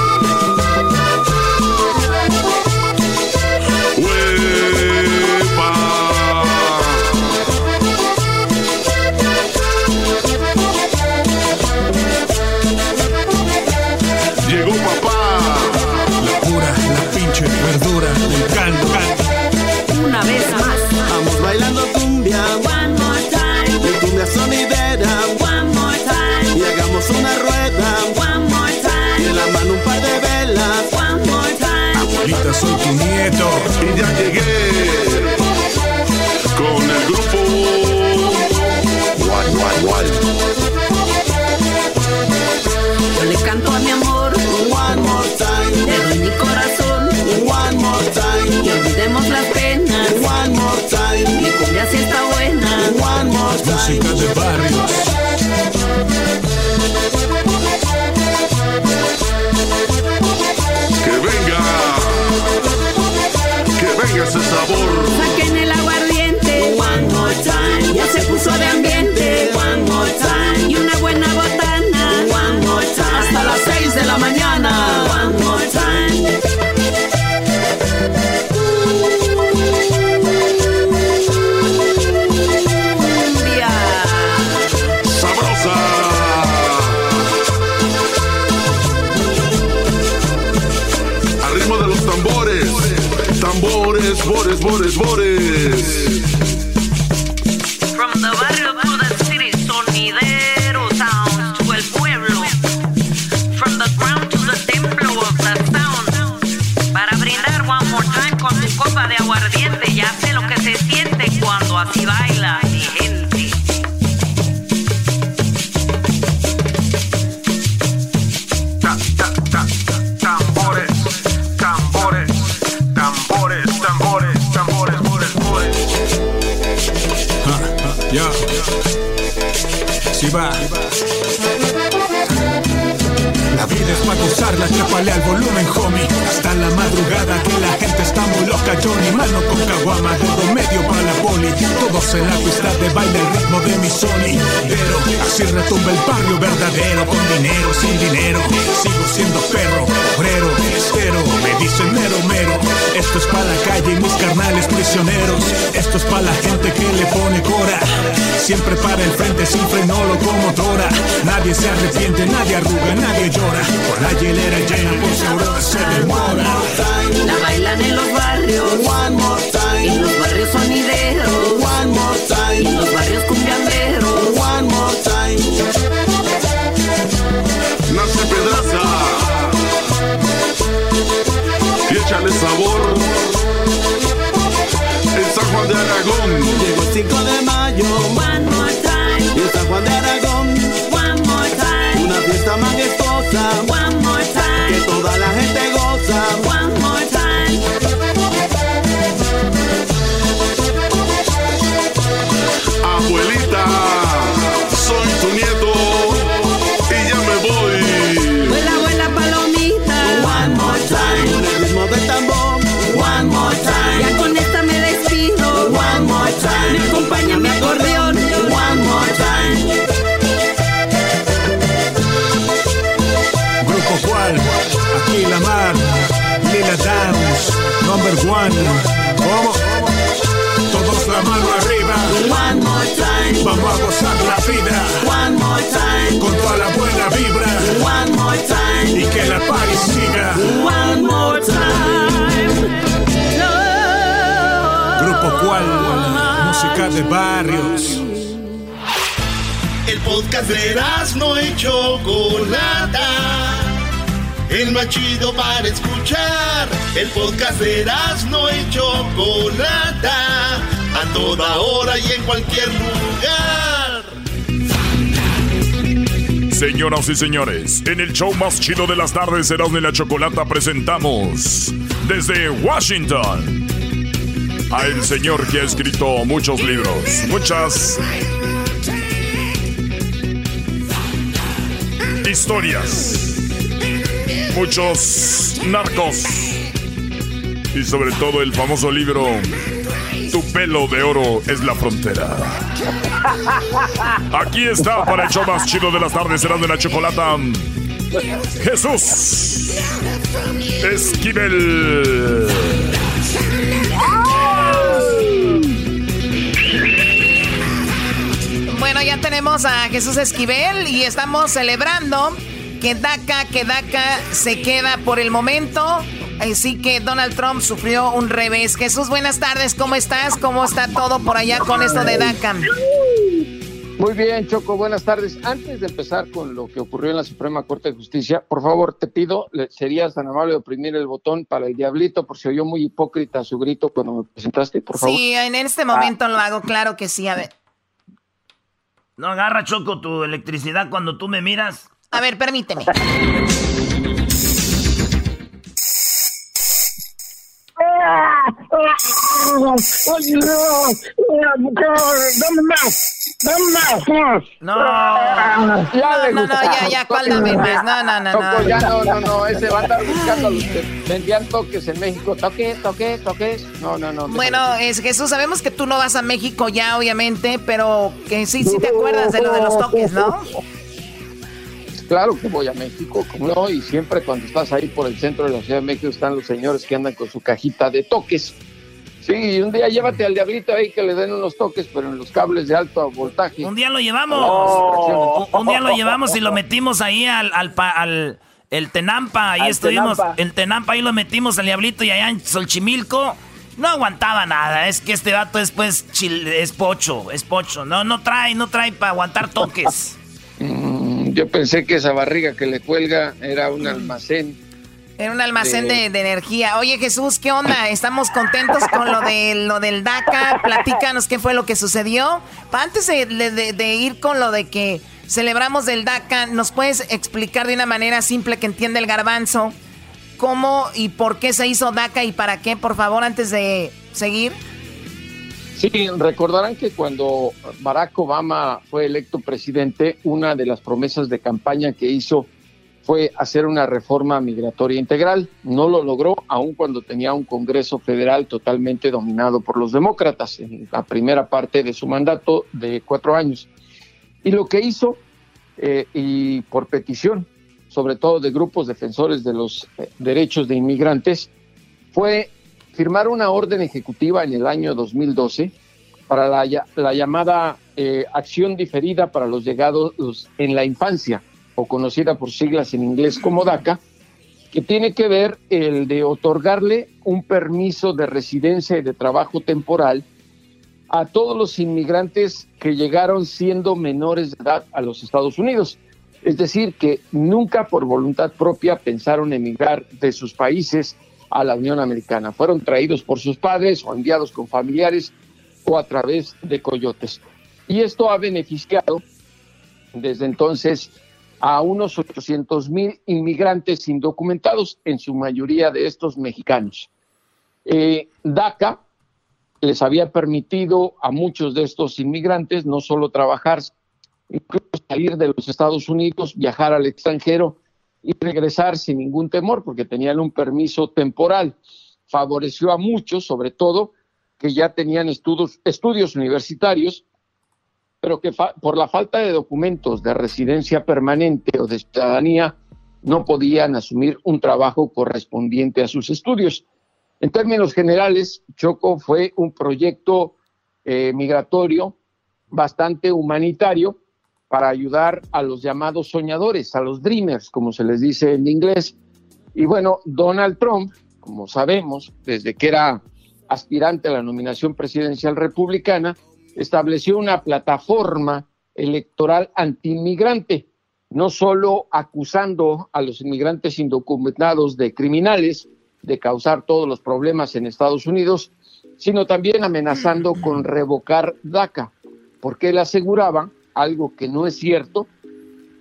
Música de barrios. El podcast de no y Chocolata. El más chido para escuchar. El podcast de no y Chocolata. A toda hora y en cualquier lugar. Señoras y señores, en el show más chido de las tardes, Erasmo y la Chocolata, presentamos desde Washington a el señor que ha escrito muchos libros, muchas historias, muchos narcos y sobre todo el famoso libro Tu pelo de oro es la frontera. Aquí está para el show más chido de las tardes, Erasmo y la Chocolata. Jesús Esquivel. Ya tenemos a Jesús Esquivel y estamos celebrando que DACA, que DACA se queda por el momento. Así que Donald Trump sufrió un revés. Jesús, buenas tardes, ¿cómo estás? ¿Cómo está todo por allá con esto de DACA? Muy bien, Choco, buenas tardes. Antes de empezar con lo que ocurrió en la Suprema Corte de Justicia, por favor, te pido, serías tan amable de oprimir el botón para el diablito, por si oyó muy hipócrita su grito cuando me presentaste, por favor. Sí, en este momento lo hago, claro que sí. A ver, No agarra, Choco, tu electricidad cuando tú me miras. a ver, permíteme. ¡Dame más! ¡Dame más! No, no, no, no, ya, ya, ¿cuál dame más? No, no, no, no. ya no, no, no, ese va a andar buscando a los que vendían toques en México. Toque, toque, toques. No, no, no. Bueno, es Jesús, sabemos que tú no vas a México ya, obviamente, pero que sí, sí te acuerdas de lo de los toques, ¿no? Claro que voy a México, como no, y siempre cuando estás ahí por el centro de la Ciudad de México están los señores que andan con su cajita de toques. Sí, un día llévate al diablito ahí que le den unos toques, pero en los cables de alto voltaje. Un día lo llevamos. Oh. Un, un día lo llevamos y lo metimos ahí al, al, al- el Tenampa. Ahí Al estuvimos. Tenampa. En Tenampa ahí lo metimos al diablito y allá en Solchimilco. No aguantaba nada. Es que este vato después es pocho. Es pocho. No, no trae, no trae para aguantar toques. Mm, Yo pensé que esa barriga que le cuelga era un almacén. Era un almacén de, de energía. Oye, Jesús, ¿qué onda? Estamos contentos con lo, de, lo del DACA. Platícanos qué fue lo que sucedió. Antes de, ir con lo de que celebramos del DACA, ¿nos puedes explicar de una manera simple que entiende el garbanzo cómo y por qué se hizo DACA y para qué, por favor, antes de seguir? Sí, recordarán que cuando Barack Obama fue electo presidente, una de las promesas de campaña que hizo fue hacer una reforma migratoria integral. No lo logró, aun cuando tenía un Congreso federal totalmente dominado por los demócratas en la primera parte de su mandato de cuatro años. Y lo que hizo, eh, y por petición, sobre todo de grupos defensores de los eh, derechos de inmigrantes, fue firmar una orden ejecutiva en el año 2012 para la, la llamada eh, acción diferida para los llegados en la infancia, o conocida por siglas en inglés como DACA, que tiene que ver el de otorgarle un permiso de residencia y de trabajo temporal a todos los inmigrantes que llegaron siendo menores de edad a los Estados Unidos. Es decir, que nunca por voluntad propia pensaron emigrar de sus países a la Unión Americana. Fueron traídos por sus padres o enviados con familiares o a través de coyotes. Y esto ha beneficiado desde entonces a unos 800 mil inmigrantes indocumentados, en su mayoría de estos mexicanos. Eh, DACA les había permitido a muchos de estos inmigrantes no solo trabajar, incluso salir de los Estados Unidos, viajar al extranjero y regresar sin ningún temor porque tenían un permiso temporal. Favoreció a muchos, sobre todo, que ya tenían estudios, estudios universitarios, pero que por la falta de documentos de residencia permanente o de ciudadanía no podían asumir un trabajo correspondiente a sus estudios. En términos generales, Choco fue un proyecto eh, migratorio bastante humanitario, para ayudar a los llamados soñadores, a los dreamers, como se les dice en inglés. Y bueno, Donald Trump, como sabemos, desde que era aspirante a la nominación presidencial republicana, estableció una plataforma electoral antiinmigrante, no solo acusando a los inmigrantes indocumentados de criminales, de causar todos los problemas en Estados Unidos, sino también amenazando con revocar DACA, porque él aseguraba algo que no es cierto,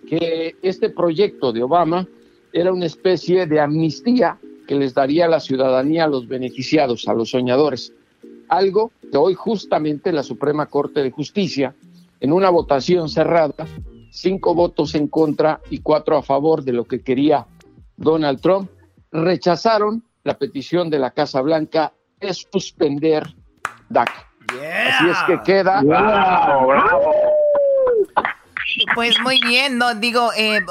que este proyecto de Obama era una especie de amnistía que les daría la ciudadanía a los beneficiados, a los soñadores. Algo que hoy justamente la Suprema Corte de Justicia, en una votación cerrada, cinco votos en contra y cuatro a favor de lo que quería Donald Trump, rechazaron la petición de la Casa Blanca de suspender DACA. Así es que queda. Pues muy bien, no digo, eh, eh,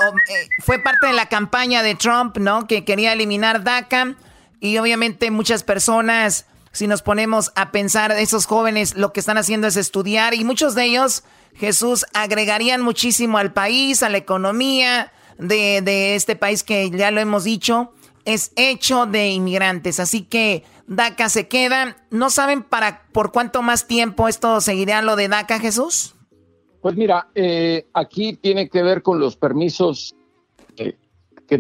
fue parte de la campaña de Trump, ¿no? Que quería eliminar DACA y obviamente muchas personas, si nos ponemos a pensar, esos jóvenes lo que están haciendo es estudiar y muchos de ellos, Jesús, agregarían muchísimo al país, a la economía de, de este país que ya lo hemos dicho, es hecho de inmigrantes, así que DACA se queda. ¿No saben para por cuánto más tiempo esto seguirá lo de DACA, Jesús? Pues mira, eh, aquí tiene que ver con los permisos que,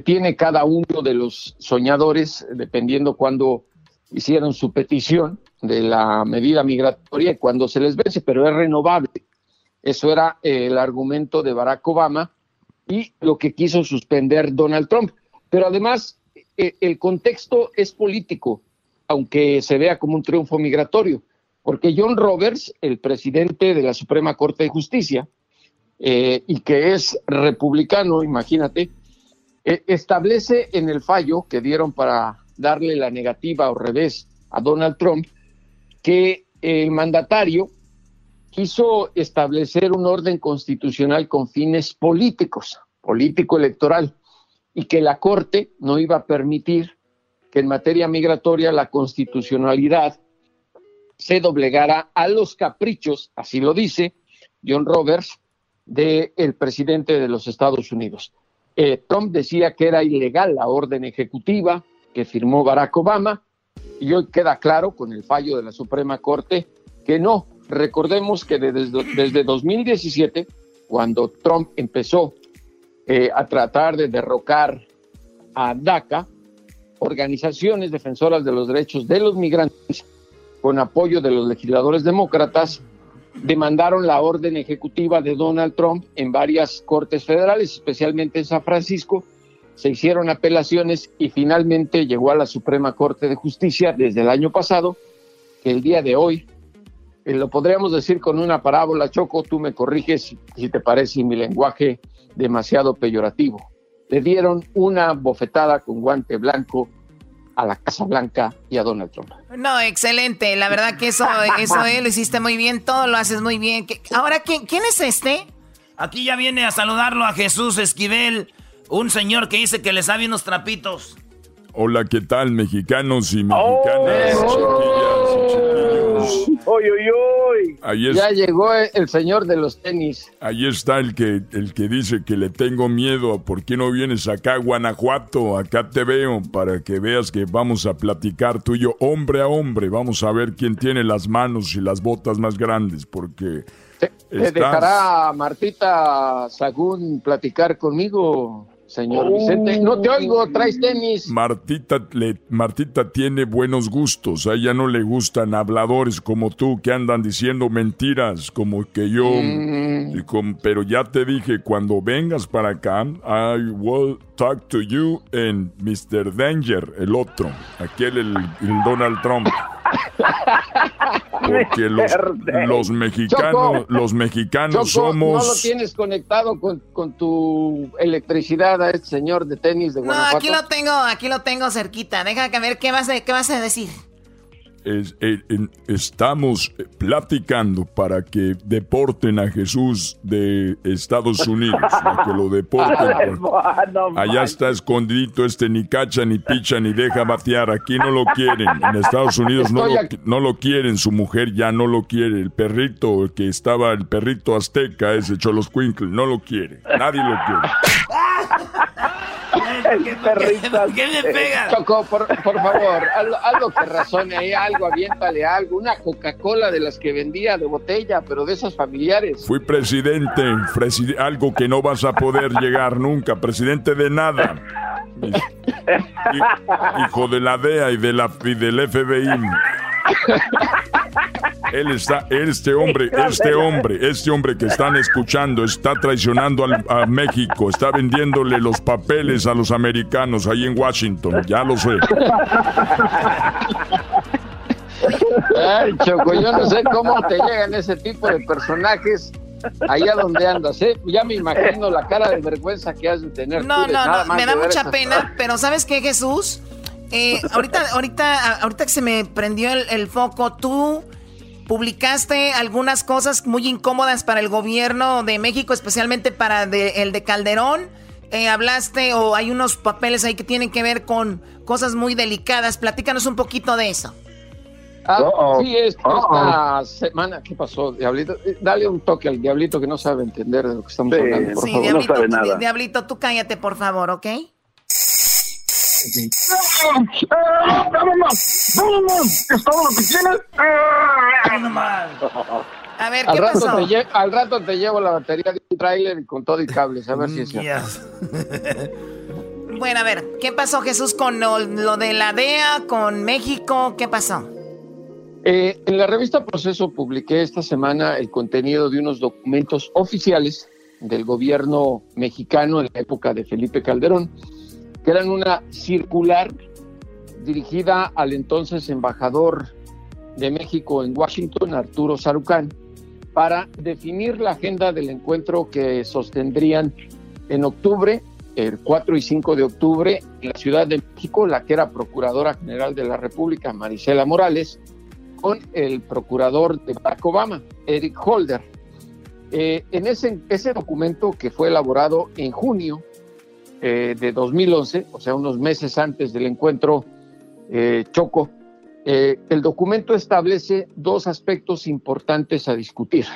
tiene cada uno de los soñadores, dependiendo cuándo hicieron su petición de la medida migratoria cuando se les vence, pero es renovable. Eso era eh, el argumento de Barack Obama y lo que quiso suspender Donald Trump. Pero además, eh, el contexto es político, aunque se vea como un triunfo migratorio porque John Roberts, el presidente de la Suprema Corte de Justicia, eh, y que es republicano, imagínate, establece en el fallo que dieron para darle la negativa o revés a Donald Trump que el mandatario quiso establecer un orden constitucional con fines políticos, político-electoral, y que la Corte no iba a permitir que en materia migratoria la constitucionalidad se doblegara a los caprichos, así lo dice John Roberts, del el presidente de los Estados Unidos. Eh, Trump decía que era ilegal la orden ejecutiva que firmó Barack Obama y hoy queda claro con el fallo de la Suprema Corte que no. Recordemos que desde, desde 2017, cuando Trump empezó eh, a tratar de derrocar a DACA, organizaciones defensoras de los derechos de los migrantes con apoyo de los legisladores demócratas, demandaron la orden ejecutiva de Donald Trump en varias cortes federales, especialmente en San Francisco. Se hicieron apelaciones y finalmente llegó a la Suprema Corte de Justicia desde el año pasado, que el día de hoy eh, lo podríamos decir con una parábola, Choco, tú me corriges si te parece mi lenguaje demasiado peyorativo. Le dieron una bofetada con guante blanco a la Casa Blanca y a Donald Trump. No, excelente. La verdad que eso, eso eh, lo hiciste muy bien, todo lo haces muy bien. Ahora, ¿quién, ¿quién es este? Aquí ya viene a saludarlo a Jesús Esquivel, un señor que dice que le sabe unos trapitos. Hola, ¿qué tal, mexicanos y mexicanas? Oh, Oy, oy, oy. ya llegó el señor de los tenis. Ahí está el que, el que dice que le tengo miedo. ¿Por qué no vienes acá a Guanajuato? Acá te veo para que veas que vamos a platicar tú y yo, hombre a hombre. Vamos a ver quién tiene las manos y las botas más grandes, porque... ¿Te, dejará Martita Sagún platicar conmigo? Señor Vicente. No te oigo, traes tenis. Martita, le, Martita tiene buenos gustos. A ella no le gustan habladores como tú que andan diciendo mentiras como que yo. Mm. pero ya te dije, cuando vengas para acá, I will talk to you and Mr. Danger, el otro. Aquel, el Donald Trump. Porque los, mexicanos, los mexicanos somos. No lo tienes conectado con, tu electricidad a este señor de tenis de Guanajuato. No, aquí lo tengo, aquí lo tengo cerquita. Deja que ver qué vas qué vas a decir. Eh, estamos platicando para que deporten a Jesús de Estados Unidos, para que lo deporten. allá está escondidito este ni cacha, ni picha, ni deja batear. Aquí no lo quieren. En Estados Unidos no lo, no lo, quieren. Su mujer ya no lo quiere. El perrito que estaba, el perrito azteca, ese Cholos Quinkle, no lo quiere. Nadie lo quiere. ¿Qué, ¿Qué me pegas? Choco, por, favor, algo, que razone ahí, algo, aviéntale algo. Una Coca-Cola de las que vendía de botella, pero de esas familiares. Fui presidente, algo que no vas a poder llegar nunca, presidente de nada. Hijo de la DEA y, de la, y del FBI. Él está, este hombre, este hombre, este hombre que están escuchando está traicionando a México, está vendiéndole los papeles a los americanos ahí en Washington, ya lo sé. Ay, Choco, yo no sé cómo te llegan ese tipo de personajes allá donde andas, ¿eh? Ya me imagino la cara de vergüenza que has de tener. No, no, no, me da mucha pena, pero ¿sabes qué, Jesús? Eh, ahorita, ahorita, ahorita que se me prendió el, foco, tú publicaste algunas cosas muy incómodas para el gobierno de México, especialmente para el de Calderón. Eh, hablaste o hay unos papeles ahí que tienen que ver con cosas muy delicadas. Platícanos un poquito de eso. Ah, sí, esta semana, ¿qué pasó, Diablito? Eh, dale un toque al Diablito que no sabe entender de lo que estamos hablando, por favor. Diablito, no sabe nada. Diablito, tú cállate, por favor, ¿ok? ¿Es todo lo que tienes? A ver, ¿qué al pasó? al rato te llevo la batería de un tráiler con todo y cables, a ver si es cierto. Bueno, a ver, ¿qué pasó Jesús con lo, de la DEA, con México? ¿Qué pasó? Eh, en la revista Proceso publiqué esta semana el contenido de unos documentos oficiales del gobierno mexicano en la época de Felipe Calderón, que eran una circular dirigida al entonces embajador de México en Washington, Arturo Sarucán, para definir la agenda del encuentro que sostendrían en octubre, el 4 y 5 de octubre, en la Ciudad de México, la que era Procuradora General de la República, Marisela Morales, con el procurador de Barack Obama, Eric Holder. Eh, en ese, ese documento que fue elaborado en junio eh, de 2011, o sea, unos meses antes del encuentro eh, Choco, eh, el documento establece dos aspectos importantes a discutir.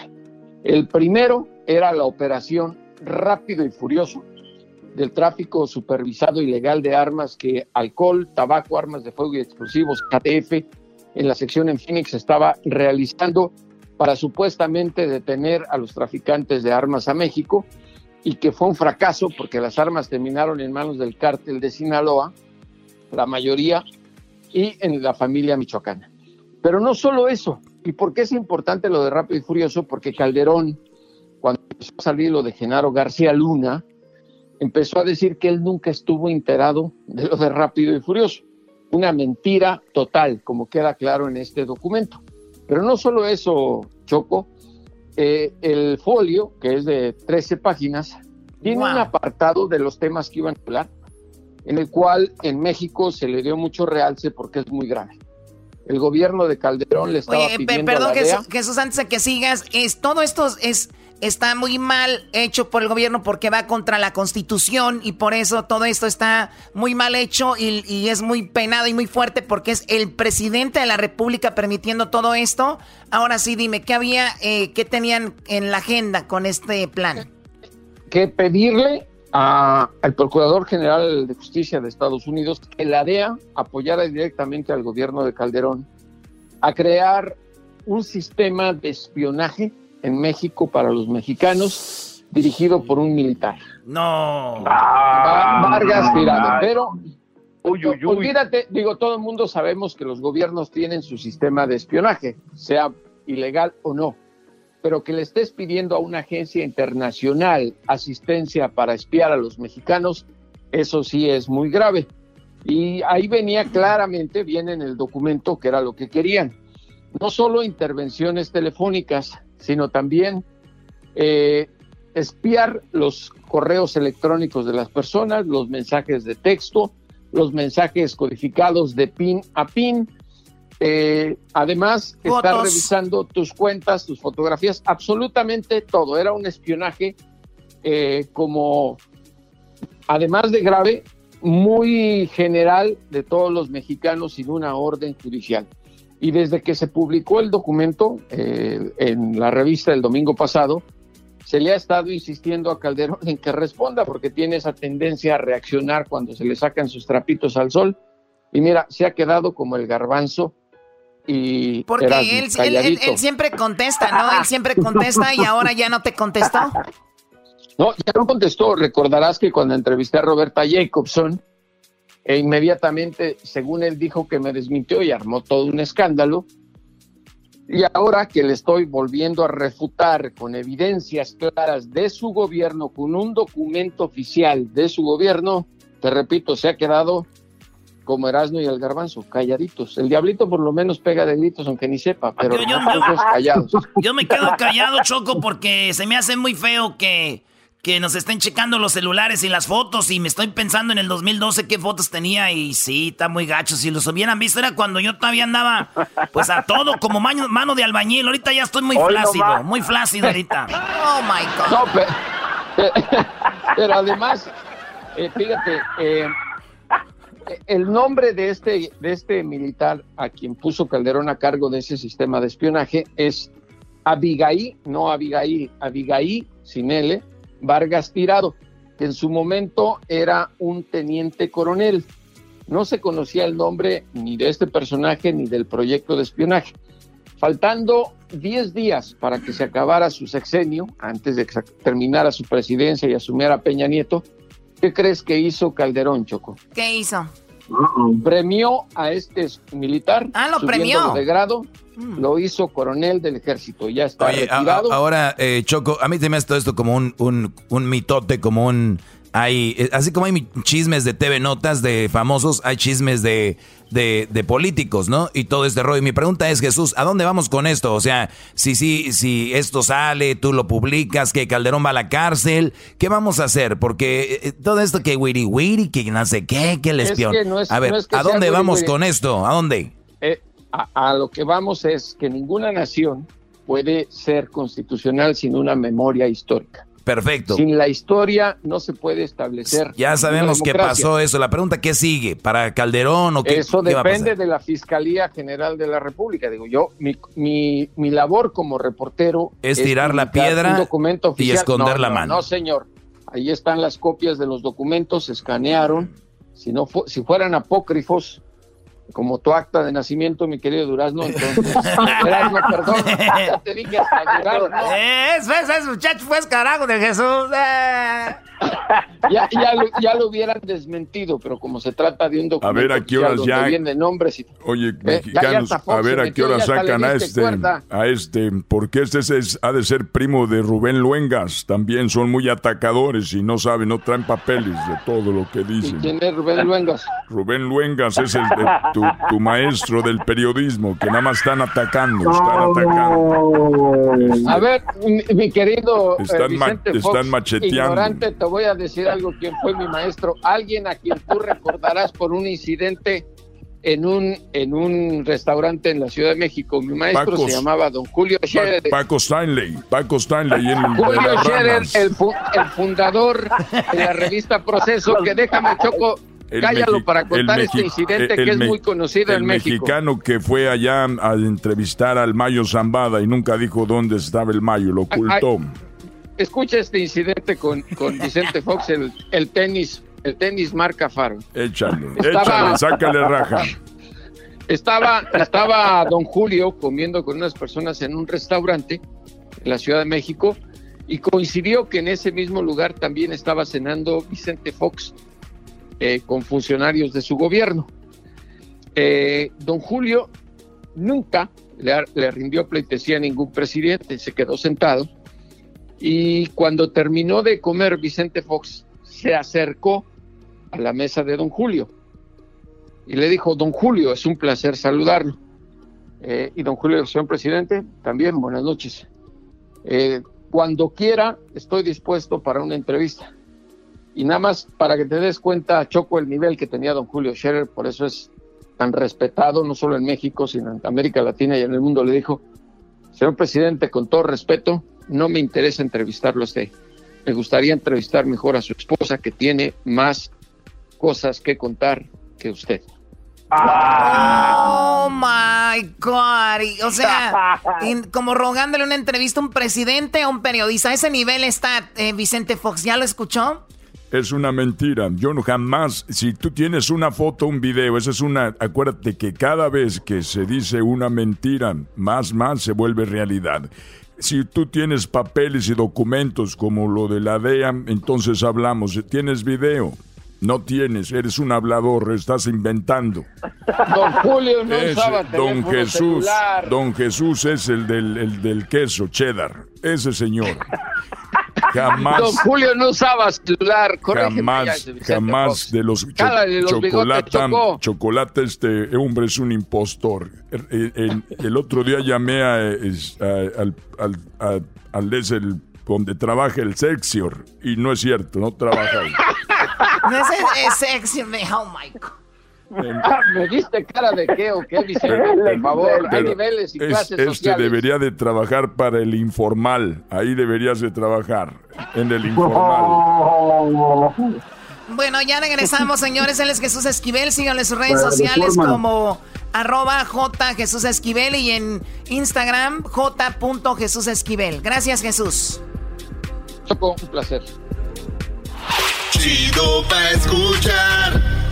El primero era la operación rápido y furioso del tráfico supervisado ilegal de armas que alcohol, tabaco, armas de fuego y explosivos, KTF, en la sección en Phoenix estaba realizando para supuestamente detener a los traficantes de armas a México y que fue un fracaso porque las armas terminaron en manos del cártel de Sinaloa, la mayoría, y en la familia michoacana. Pero no solo eso, ¿y por qué es importante lo de Rápido y Furioso? Porque Calderón, cuando empezó a salir lo de Genaro García Luna, empezó a decir que él nunca estuvo enterado de lo de Rápido y Furioso. Una mentira total, como queda claro en este documento. Pero no solo eso, Choco, eh, el folio, que es de 13 páginas, tiene un apartado de los temas que iban a hablar, en el cual en México se le dio mucho realce porque es muy grave. El gobierno de Calderón le estaba Oye, pidiendo perdón, a la Jesús, Jesús, antes de que sigas, es, todo esto es está muy mal hecho por el gobierno porque va contra la constitución y por eso todo esto está muy mal hecho y, es muy penado y muy fuerte porque es el presidente de la república permitiendo todo esto. Ahora sí, dime, ¿qué había, eh, qué tenían en la agenda con este plan? Que pedirle al Procurador General de Justicia de Estados Unidos que la DEA apoyara directamente al gobierno de Calderón a crear un sistema de espionaje en México para los mexicanos, dirigido por un militar. No. Vargas Tirado. Pero, uy, uy, uy. olvídate, digo, todo el mundo sabemos que los gobiernos tienen su sistema de espionaje, sea ilegal o no. Pero que le estés pidiendo a una agencia internacional asistencia para espiar a los mexicanos, eso sí es muy grave. Y ahí venía claramente, viene en el documento que era lo que querían. No solo intervenciones telefónicas, sino también eh, espiar los correos electrónicos de las personas, los mensajes de texto, los mensajes codificados de pin a pin. Eh, además, estar revisando tus cuentas, tus fotografías, absolutamente todo. Era un espionaje eh, como, además de grave, muy general de todos los mexicanos sin una orden judicial. Y desde que se publicó el documento eh, en la revista el domingo pasado, se le ha estado insistiendo a Calderón en que responda, porque tiene esa tendencia a reaccionar cuando se le sacan sus trapitos al sol. Y mira, se ha quedado como el garbanzo y... Porque él, siempre contesta, ¿no? Él siempre contesta y ahora ya no te contestó. No, ya no contestó. Recordarás que cuando entrevisté a Roberta Jacobson, e inmediatamente, según él dijo que me desmintió y armó todo un escándalo. Y ahora que le estoy volviendo a refutar con evidencias claras de su gobierno, con un documento oficial de su gobierno, te repito, se ha quedado como Erasmo y el Garbanzo, calladitos. El diablito por lo menos pega de gritos, aunque ni sepa, pero yo, callados. Yo me quedo callado, Choco, porque se me hace muy feo que que nos estén checando los celulares y las fotos y me estoy pensando en el 2012 qué fotos tenía y sí, está muy gacho. Si los hubieran visto era cuando yo todavía andaba pues a todo como mano, mano de albañil. Ahorita ya estoy muy flácido, muy flácido ahorita. Oh my God. No, pero, además, eh, fíjate, eh, el nombre de este, de este militar a quien puso Calderón a cargo de ese sistema de espionaje es Abigail, no Abigail, Abigail sin L Vargas Tirado, que en su momento era un teniente coronel. No se conocía el nombre ni de este personaje ni del proyecto de espionaje. Faltando 10 días para que se acabara su sexenio, antes de que terminara su presidencia y asumiera Peña Nieto, ¿qué crees que hizo Calderón, Choco? ¿Qué hizo? Premió a este militar. Ah, lo premió. De grado. Lo hizo coronel del ejército, ya está retirado. ahora, eh, Choco, a mí se me hace todo esto como un, un, un mitote, como un... Hay, eh, así como hay chismes de TV Notas de famosos, hay chismes de, de, políticos, ¿no? Y todo este rollo. Mi pregunta es, Jesús, ¿a dónde vamos con esto? O sea, si, si, si esto sale, tú lo publicas, que Calderón va a la cárcel, ¿qué vamos a hacer? Porque eh, todo esto que wiri wiri, que no sé qué, que el espión. a ver, ¿a dónde vamos con esto? ¿A dónde? A, lo que vamos es que ninguna nación puede ser constitucional sin una memoria histórica. Perfecto. Sin la historia no se puede establecer. Ya sabemos qué pasó eso. La pregunta, ¿qué sigue? ¿Para Calderón o qué? Eso depende de la Fiscalía General de la República. Digo, yo, mi, mi, mi labor como reportero es, tirar la piedra y esconder la mano. No, señor. Ahí están las copias de los documentos, se escanearon. Si, no si fueran apócrifos, como tu acta de nacimiento, mi querido Durazno. Entonces, Durazno, perdón, ya te dije hasta Durazno. Es, es, es, muchacho, pues carajo de Jesús. Eh. ya, ya, lo, ya, lo, hubieran desmentido, pero como se trata de un documento. A ver a qué horas ya. Viene nombres y, Oye, mexicanos, a ver a qué horas sacan a este, a este, porque este es, ha de ser primo de Rubén Luengas. También son muy atacadores y no saben, no traen papeles de todo lo que dicen. ¿Quién es Rubén Luengas? Rubén Luengas es el tu, maestro del periodismo, que nada más están atacando, están atacando. A ver, mi, querido eh, están, Vicente Fox, están macheteando. ignorante, te voy a decir algo, quién fue mi maestro, alguien a quien tú recordarás por un incidente en un, en un restaurante en la Ciudad de México. Mi maestro se llamaba don Julio Scherer. Paco Stanley, Paco Stanley. En, Julio Scherer, el, el, fundador de la revista Proceso, que déjame, Choco, cállalo para contar este incidente que es muy conocido en México. El mexicano que fue allá a entrevistar al Mayo Zambada y nunca dijo dónde estaba el Mayo, lo ocultó. escucha este incidente con, con Vicente Fox, el, el tenis el tenis marca Faro. Échale, échale, sácale raja. Estaba, estaba don Julio comiendo con unas personas en un restaurante en la Ciudad de México y coincidió que en ese mismo lugar también estaba cenando Vicente Fox eh, con funcionarios de su gobierno. Eh, don Julio nunca le, rindió pleitesía a ningún presidente, se quedó sentado y cuando terminó de comer Vicente Fox se acercó a la mesa de don Julio y le dijo, don Julio, es un placer saludarlo. Eh, y don Julio, señor presidente, también buenas noches. Cuando quiera, estoy dispuesto para una entrevista. Y nada más para que te des cuenta, Choco, el nivel que tenía don Julio Scherer, por eso es tan respetado, no solo en México, sino en América Latina y en el mundo, le dijo, señor presidente, con todo respeto, no me interesa entrevistarlo a usted. Me gustaría entrevistar mejor a su esposa, que tiene más cosas que contar que usted. Oh my God. O sea, como rogándole una entrevista a un presidente o un periodista. A ese nivel está eh, Vicente Fox. ¿Ya lo escuchó? Es una mentira. Yo no jamás, si tú tienes una foto, un video, eso es una. Acuérdate que cada vez que se dice una mentira, más, más se vuelve realidad. Si tú tienes papeles y documentos como lo de la DEA, entonces hablamos. Tienes video. No tienes, eres un hablador, estás inventando. Don Julio no usaba Don Jesús, Don Jesús es el del, el del queso, cheddar. Ese señor. Jamás. Don Julio no usaba celular, Jamás, jamás de los, chocolate, chocolate, este hombre es un impostor. El, el, otro día llamé a, al, al, al, al, el donde trabaja el Sexior. Y no es cierto, no trabaja ahí. No es el Sexior, oh my God. ¿Me diste cara de qué o qué, Por favor, hay niveles y clases Este sociales. debería de trabajar para el informal. Ahí deberías de trabajar, en el informal. Bueno, ya regresamos, señores. Él es Jesús Esquivel. Síganle sus redes sociales como arroba J Jesús Esquivel y en Instagram J. Jesús Esquivel. Gracias, Jesús. Choco, un placer. Chido pa' escuchar.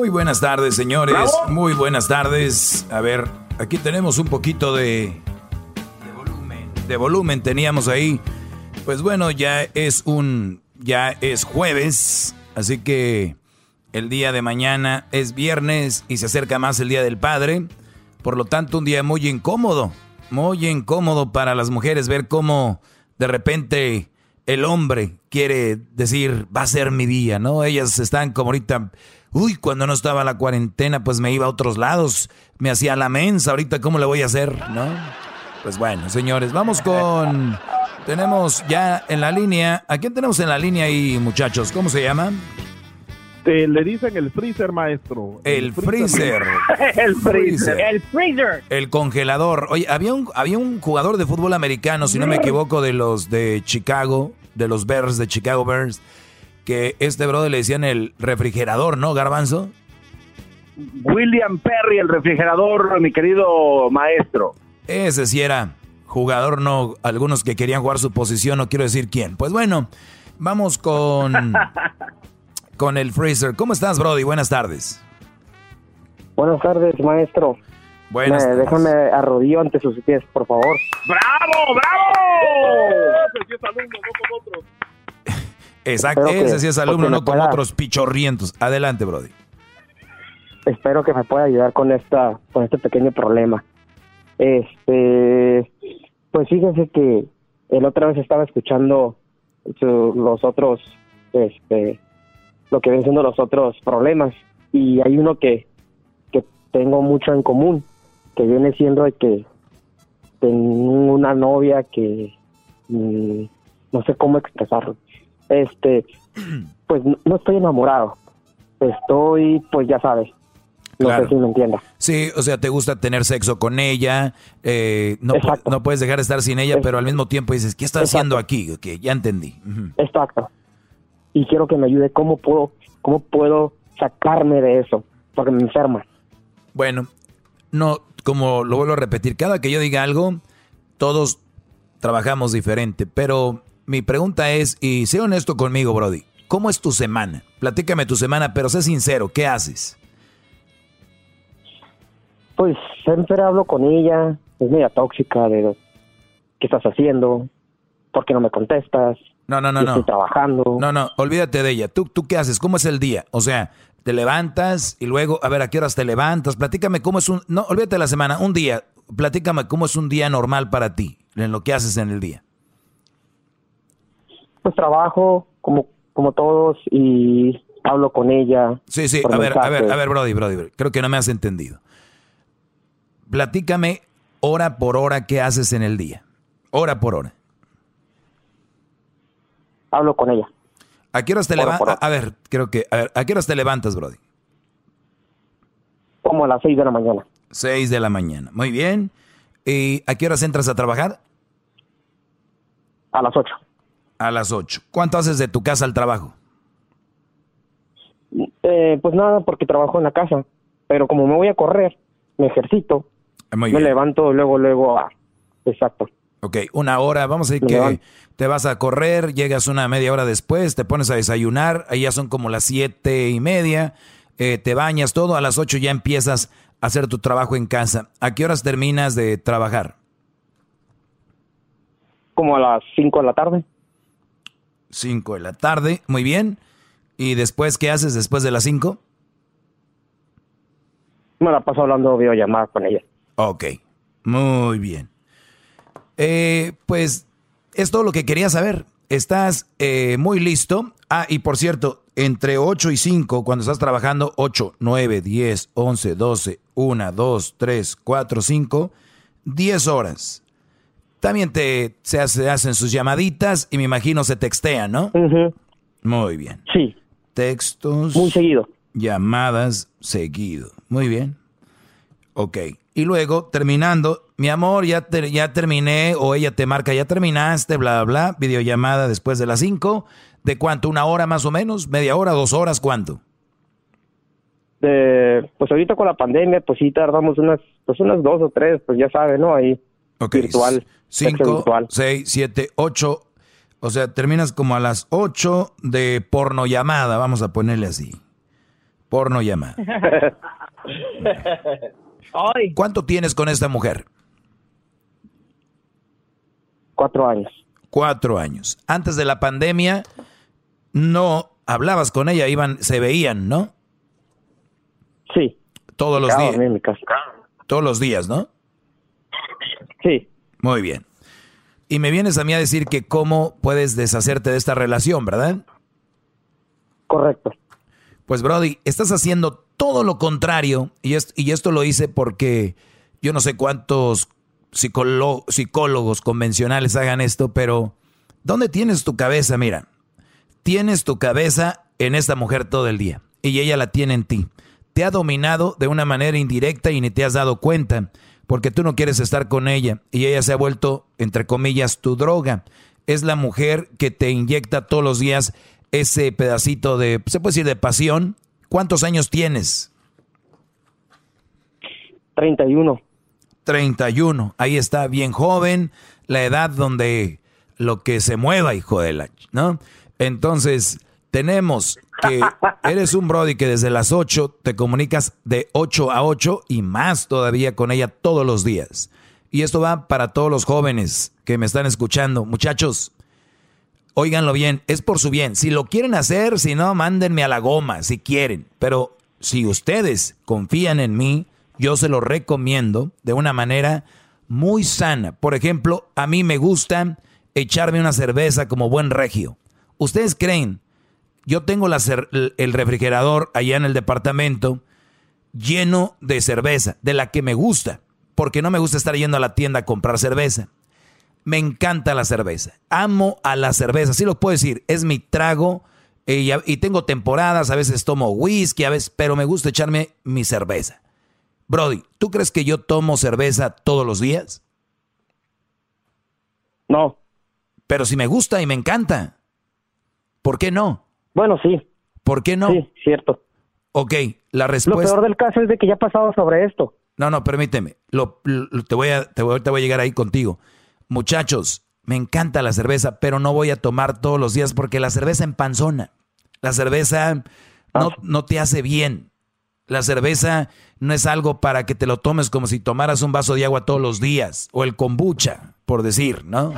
Muy buenas tardes, señores. Muy buenas tardes. A ver, aquí tenemos un poquito de, de volumen. De volumen teníamos ahí. Pues bueno, ya es un ya es jueves, así que el día de mañana es viernes y se acerca más el Día del Padre. Por lo tanto, un día muy incómodo, muy incómodo para las mujeres ver cómo de repente el hombre quiere decir, va a ser mi día, ¿no? Ellas están como ahorita, uy, cuando no estaba la cuarentena, pues me iba a otros lados, me hacía la mensa, ahorita cómo le voy a hacer, ¿no? Pues bueno, señores, vamos con... Tenemos ya en la línea, ¿a quién tenemos en la línea ahí, muchachos? ¿Cómo se llama? le dicen el freezer, maestro. El, freezer. el freezer. El freezer. El congelador. Oye, había un, había un jugador de fútbol americano, si no me equivoco, de los de Chicago, de los Bears, de Chicago Bears, que este brother le decían el refrigerador, ¿no, Garbanzo? William Perry, el refrigerador, mi querido maestro. Ese sí era jugador, no algunos que querían jugar su posición, no quiero decir quién. Pues bueno, vamos con con el freezer. ¿Cómo estás, Brody? Buenas tardes. Buenas tardes, maestro. Buenas tardes. Déjame arrodillo ante sus pies, por favor. ¡Bravo, bravo! Exacto, ese sí es alumno, no como otros pichorrientos. Adelante, Brody. Espero que me pueda ayudar con esta, con este pequeño problema. Este, pues fíjense que el otra vez estaba escuchando los otros, este, lo que ven siendo los otros problemas y hay uno que, que tengo mucho en común, que viene siendo de que tengo una novia que mm, no sé cómo expresarlo. Este, pues no estoy enamorado, estoy, pues ya sabes, no sé si me entiendas. Sí, o sea, te gusta tener sexo con ella, eh, no, no puedes dejar de estar sin ella, pero al mismo tiempo dices, ¿qué estás haciendo aquí? Ok, ya entendí. Exacto. Y quiero que me ayude, ¿cómo puedo, cómo puedo sacarme de eso? Porque me enferma. Bueno, no, como lo vuelvo a repetir, cada que yo diga algo, todos trabajamos diferente, pero mi pregunta es, y sé honesto conmigo, Brody, ¿cómo es tu semana? Platícame tu semana, pero sé sincero, ¿qué haces? Pues siempre hablo con ella, es media tóxica de qué estás haciendo, por qué no me contestas. No, no, no, no. Estoy trabajando. No, no, olvídate de ella. ¿Tú, ¿Tú qué haces? ¿Cómo es el día? O sea, te levantas y luego, a ver, ¿a qué horas te levantas? Platícame cómo es un... No, olvídate de la semana, un día. Platícame cómo es un día normal para ti, en lo que haces en el día. Pues trabajo como, como todos y hablo con ella. Sí, sí, a ver, a ver, a ver, Brody, Brody, creo que no me has entendido platícame hora por hora qué haces en el día. Hora por hora. Hablo con ella. ¿A qué horas te levantas? A ver, creo que. A ver, ¿a qué horas te levantas, Brody? Como a las 6 de la mañana. 6 de la mañana. Muy bien. ¿Y a qué horas entras a trabajar? A las 8. A las 8. ¿Cuánto haces de tu casa al trabajo? Eh, pues nada, porque trabajo en la casa. Pero como me voy a correr, me ejercito, me levanto luego, luego a... Exacto. Ok, una hora, vamos a decir que te vas a correr, llegas una media hora después, te pones a desayunar, ahí ya son como las siete y media, eh, te bañas todo, a las ocho ya empiezas a hacer tu trabajo en casa. ¿A qué horas terminas de trabajar? Como a las cinco de la tarde. Cinco de la tarde, muy bien. ¿Y después qué haces después de las cinco? Me la paso hablando videollamada con ella. Ok, muy bien. Eh, pues es todo lo que quería saber. Estás eh, muy listo. Ah, y por cierto, entre 8 y 5, cuando estás trabajando, 8, 9, 10, 11, 12, 1, 2, 3, 4, 5, 10 horas. También te, se, hacen sus llamaditas y me imagino se textean, ¿no? Muy bien. Sí. Textos. Muy seguido. Llamadas seguido. Muy bien. Ok. Y luego, terminando, mi amor, ya, ya terminé, o ella te marca, ya terminaste, bla, bla, bla, videollamada después de las 5. ¿De cuánto? ¿Una hora más o menos? ¿Media hora? ¿Dos horas? ¿Cuánto? pues ahorita con la pandemia, pues sí tardamos unas, pues unas dos o tres, pues ya sabes, ¿no? Ahí. Virtual. Cinco, seis, siete, ocho. O sea, terminas como a las ocho de porno llamada, vamos a ponerle así. Porno llamada. ¿Cuánto tienes con esta mujer? Cuatro años. Cuatro años. Antes de la pandemia, no hablabas con ella, iban, se veían, ¿no? Sí. Todos los días. Todos los días, ¿no? Sí. Muy bien. Y me vienes a mí a decir que cómo puedes deshacerte de esta relación, ¿verdad? Correcto. Pues Brody, estás haciendo todo lo contrario, y, y esto lo hice porque yo no sé cuántos psicólogos convencionales hagan esto, pero ¿dónde tienes tu cabeza? Mira, tienes tu cabeza en esta mujer todo el día y ella la tiene en ti. Te ha dominado de una manera indirecta y ni te has dado cuenta porque tú no quieres estar con ella y ella se ha vuelto, entre comillas, tu droga. Es la mujer que te inyecta todos los días ese pedacito de, se puede decir, de pasión, ¿Cuántos años tienes? 31. 31. Ahí está, bien joven, la edad donde lo que se mueva, hijo de la, ¿no? Entonces, tenemos que eres un Brody que desde las 8 te comunicas de 8 a 8 y más todavía con ella todos los días. Y esto va para todos los jóvenes que me están escuchando. Muchachos, óiganlo bien, es por su bien. Si lo quieren hacer, si no, mándenme a la goma, si quieren. Pero si ustedes confían en mí, yo se lo recomiendo de una manera muy sana. Por ejemplo, a mí me gusta echarme una cerveza como buen regio. ¿Ustedes creen? Yo tengo el refrigerador allá en el departamento lleno de cerveza, de la que me gusta porque no me gusta estar yendo a la tienda a comprar cerveza. Me encanta la cerveza. Amo a la cerveza. Sí lo puedo decir. Es mi trago. Eh, y, tengo temporadas. A veces tomo whisky, a veces, pero me gusta echarme mi cerveza. Brody, ¿tú crees que yo tomo cerveza todos los días? No. Pero si me gusta y me encanta. ¿Por qué no? Bueno, sí. ¿Por qué no? Sí, cierto. Ok, la respuesta. Lo peor del caso es de que ya ha pasado sobre esto. No, no, permíteme. Lo, te, voy a, te, voy, a llegar ahí contigo. Muchachos, me encanta la cerveza, pero no voy a tomar todos los días porque la cerveza empanzona. La cerveza no, ah. no te hace bien. La cerveza no es algo para que te lo tomes como si tomaras un vaso de agua todos los días, o el kombucha, por decir, ¿no?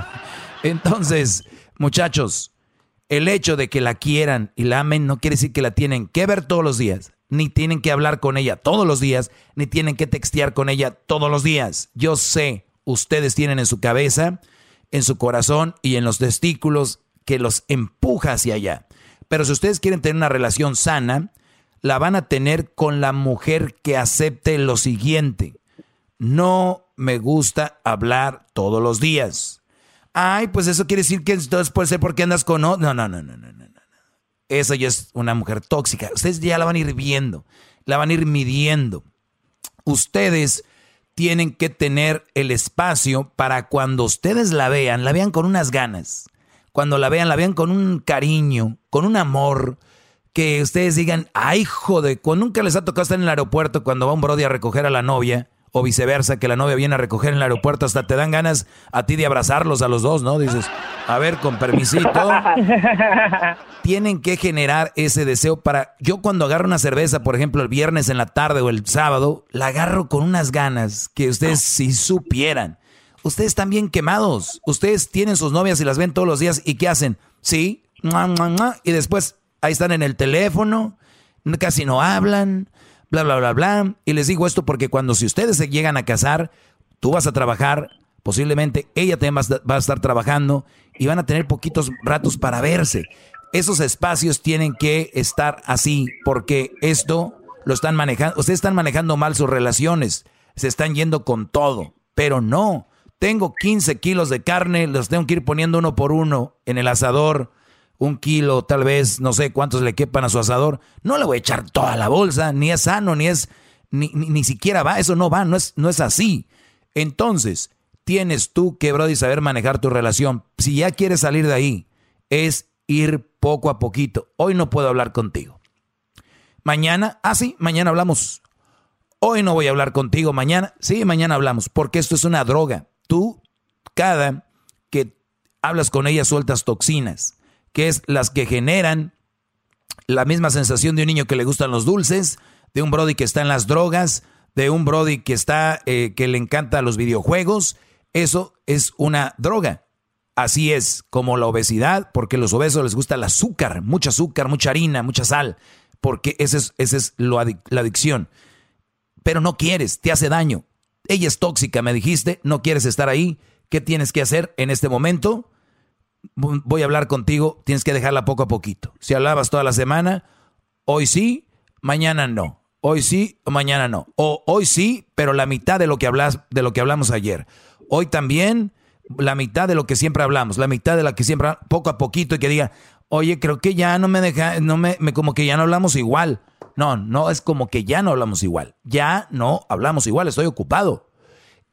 Entonces, muchachos, el hecho de que la quieran y la amen no quiere decir que la tienen que ver todos los días ni tienen que hablar con ella todos los días, ni tienen que textear con ella todos los días. Yo sé, ustedes tienen en su cabeza, en su corazón y en los testículos que los empuja hacia allá. Pero si ustedes quieren tener una relación sana, la van a tener con la mujer que acepte lo siguiente. No me gusta hablar todos los días. Ay, pues eso quiere decir que entonces puede ser porque andas con... No, no, no, no, no, no esa ya es una mujer tóxica. Ustedes ya la van a ir viendo, la van a ir midiendo. Ustedes tienen que tener el espacio para cuando ustedes la vean, la vean con unas ganas. Cuando la vean, la vean con un cariño, con un amor, que ustedes digan, ay, joder, cuando nunca les ha tocado estar en el aeropuerto cuando va un brody a recoger a la novia o viceversa, que la novia viene a recoger en el aeropuerto, hasta te dan ganas a ti de abrazarlos a los dos, ¿no? Dices, a ver, con permisito. Tienen que generar ese deseo para... Yo cuando agarro una cerveza, por ejemplo, el viernes en la tarde o el sábado, la agarro con unas ganas que ustedes si supieran. Ustedes están bien quemados. Ustedes tienen sus novias y las ven todos los días y ¿qué hacen? Sí, y después ahí están en el teléfono, casi no hablan bla, bla, bla, bla. Y les digo esto porque cuando si ustedes se llegan a casar, tú vas a trabajar, posiblemente ella también va a estar trabajando y van a tener poquitos ratos para verse. Esos espacios tienen que estar así porque esto lo están manejando, ustedes están manejando mal sus relaciones, se están yendo con todo, pero no. Tengo 15 kilos de carne, los tengo que ir poniendo uno por uno en el asador un kilo, tal vez, no sé cuántos le quepan a su asador, no le voy a echar toda la bolsa, ni es sano, ni es, ni, siquiera va, eso no va, no es, no es así. Entonces, tienes tú que, Brody, saber manejar tu relación. Si ya quieres salir de ahí, es ir poco a poquito. Hoy no puedo hablar contigo. Mañana, ah, sí, mañana hablamos. Hoy no voy a hablar contigo, mañana, sí, mañana hablamos, porque esto es una droga. Tú, cada que hablas con ella, sueltas toxinas que es las que generan la misma sensación de un niño que le gustan los dulces, de un Brody que está en las drogas, de un Brody que está eh, que le encanta los videojuegos. Eso es una droga. Así es como la obesidad, porque a los obesos les gusta el azúcar, mucha azúcar, mucha harina, mucha sal, porque esa es, ese es la adicción. Pero no quieres, te hace daño. Ella es tóxica, me dijiste, no quieres estar ahí. ¿Qué tienes que hacer en este momento? Voy a hablar contigo, tienes que dejarla poco a poquito. Si hablabas toda la semana, hoy sí, mañana no. Hoy sí, mañana no. O hoy sí, pero la mitad de lo que hablas, de lo que hablamos ayer. Hoy también la mitad de lo que siempre hablamos, la mitad de la que siempre poco a poquito y que diga, "Oye, creo que ya no me deja no me, como que ya no hablamos igual." No, no es como que ya no hablamos igual. Ya no hablamos igual, estoy ocupado.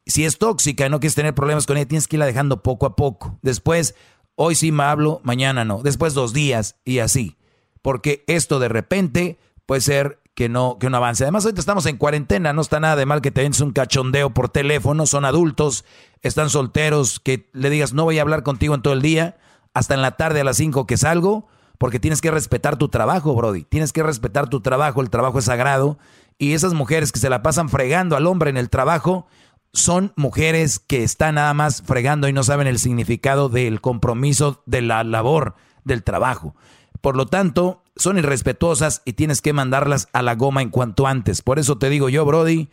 Si es tóxica y no quieres tener problemas con ella, tienes que irla dejando poco a poco. Después, Hoy sí me hablo, mañana no. Después dos días y así. Porque esto de repente puede ser que no, que no avance. Además, ahorita estamos en cuarentena, no está nada de mal que te den un cachondeo por teléfono, son adultos, están solteros, que le digas no voy a hablar contigo en todo el día, hasta en la tarde a las 5 que salgo, porque tienes que respetar tu trabajo, Brody. Tienes que respetar tu trabajo, el trabajo es sagrado. Y esas mujeres que se la pasan fregando al hombre en el trabajo son mujeres que están nada más fregando y no saben el significado del compromiso de la labor del trabajo. Por lo tanto, son irrespetuosas y tienes que mandarlas a la goma en cuanto antes. Por eso te digo yo, Brody,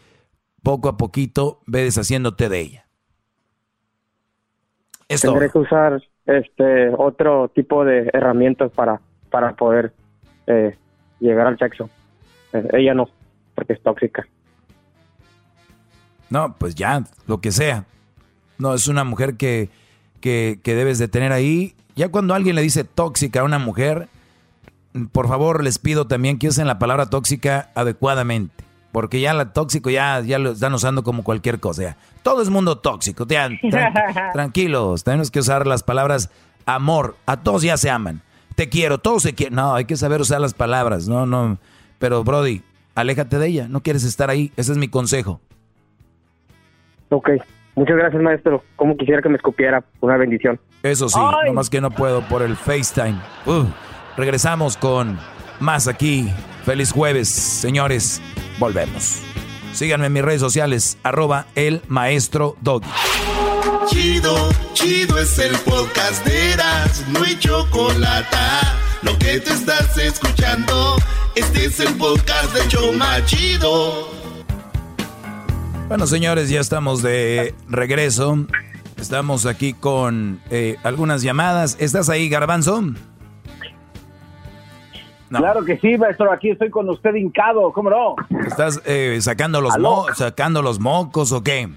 poco a poquito ve deshaciéndote de ella. Tendré que usar este otro tipo de herramientas para, para poder eh, llegar al sexo. Eh, ella no, porque es tóxica. No, pues ya, lo que sea. No, es una mujer que, que, que debes de tener ahí. Ya cuando alguien le dice tóxica a una mujer, por favor les pido también que usen la palabra tóxica adecuadamente. Porque ya la tóxico ya, ya lo están usando como cualquier cosa. todo es mundo tóxico. tranquilos, tenemos que usar las palabras amor. A todos ya se aman. Te quiero, todos se quieren. No, hay que saber usar las palabras. No, no. Pero Brody, aléjate de ella. No quieres estar ahí. Ese es mi consejo. Ok. Muchas gracias, maestro. Como quisiera que me escupiera. Una bendición. Eso sí, nomás que no puedo por el FaceTime. regresamos con más aquí. Feliz jueves, señores. Volvemos. Síganme en mis redes sociales, arroba el maestro Doggy. Chido, chido es el podcast de Eras, no hay chocolate. Lo que te estás escuchando, este es el podcast de Choma Chido. Bueno, señores, ya estamos de regreso. Estamos aquí con eh, algunas llamadas. ¿Estás ahí, Garbanzo? Claro que sí, maestro. Aquí estoy con usted hincado. ¿Cómo no? ¿Estás eh, sacando, los sacando los mocos o qué?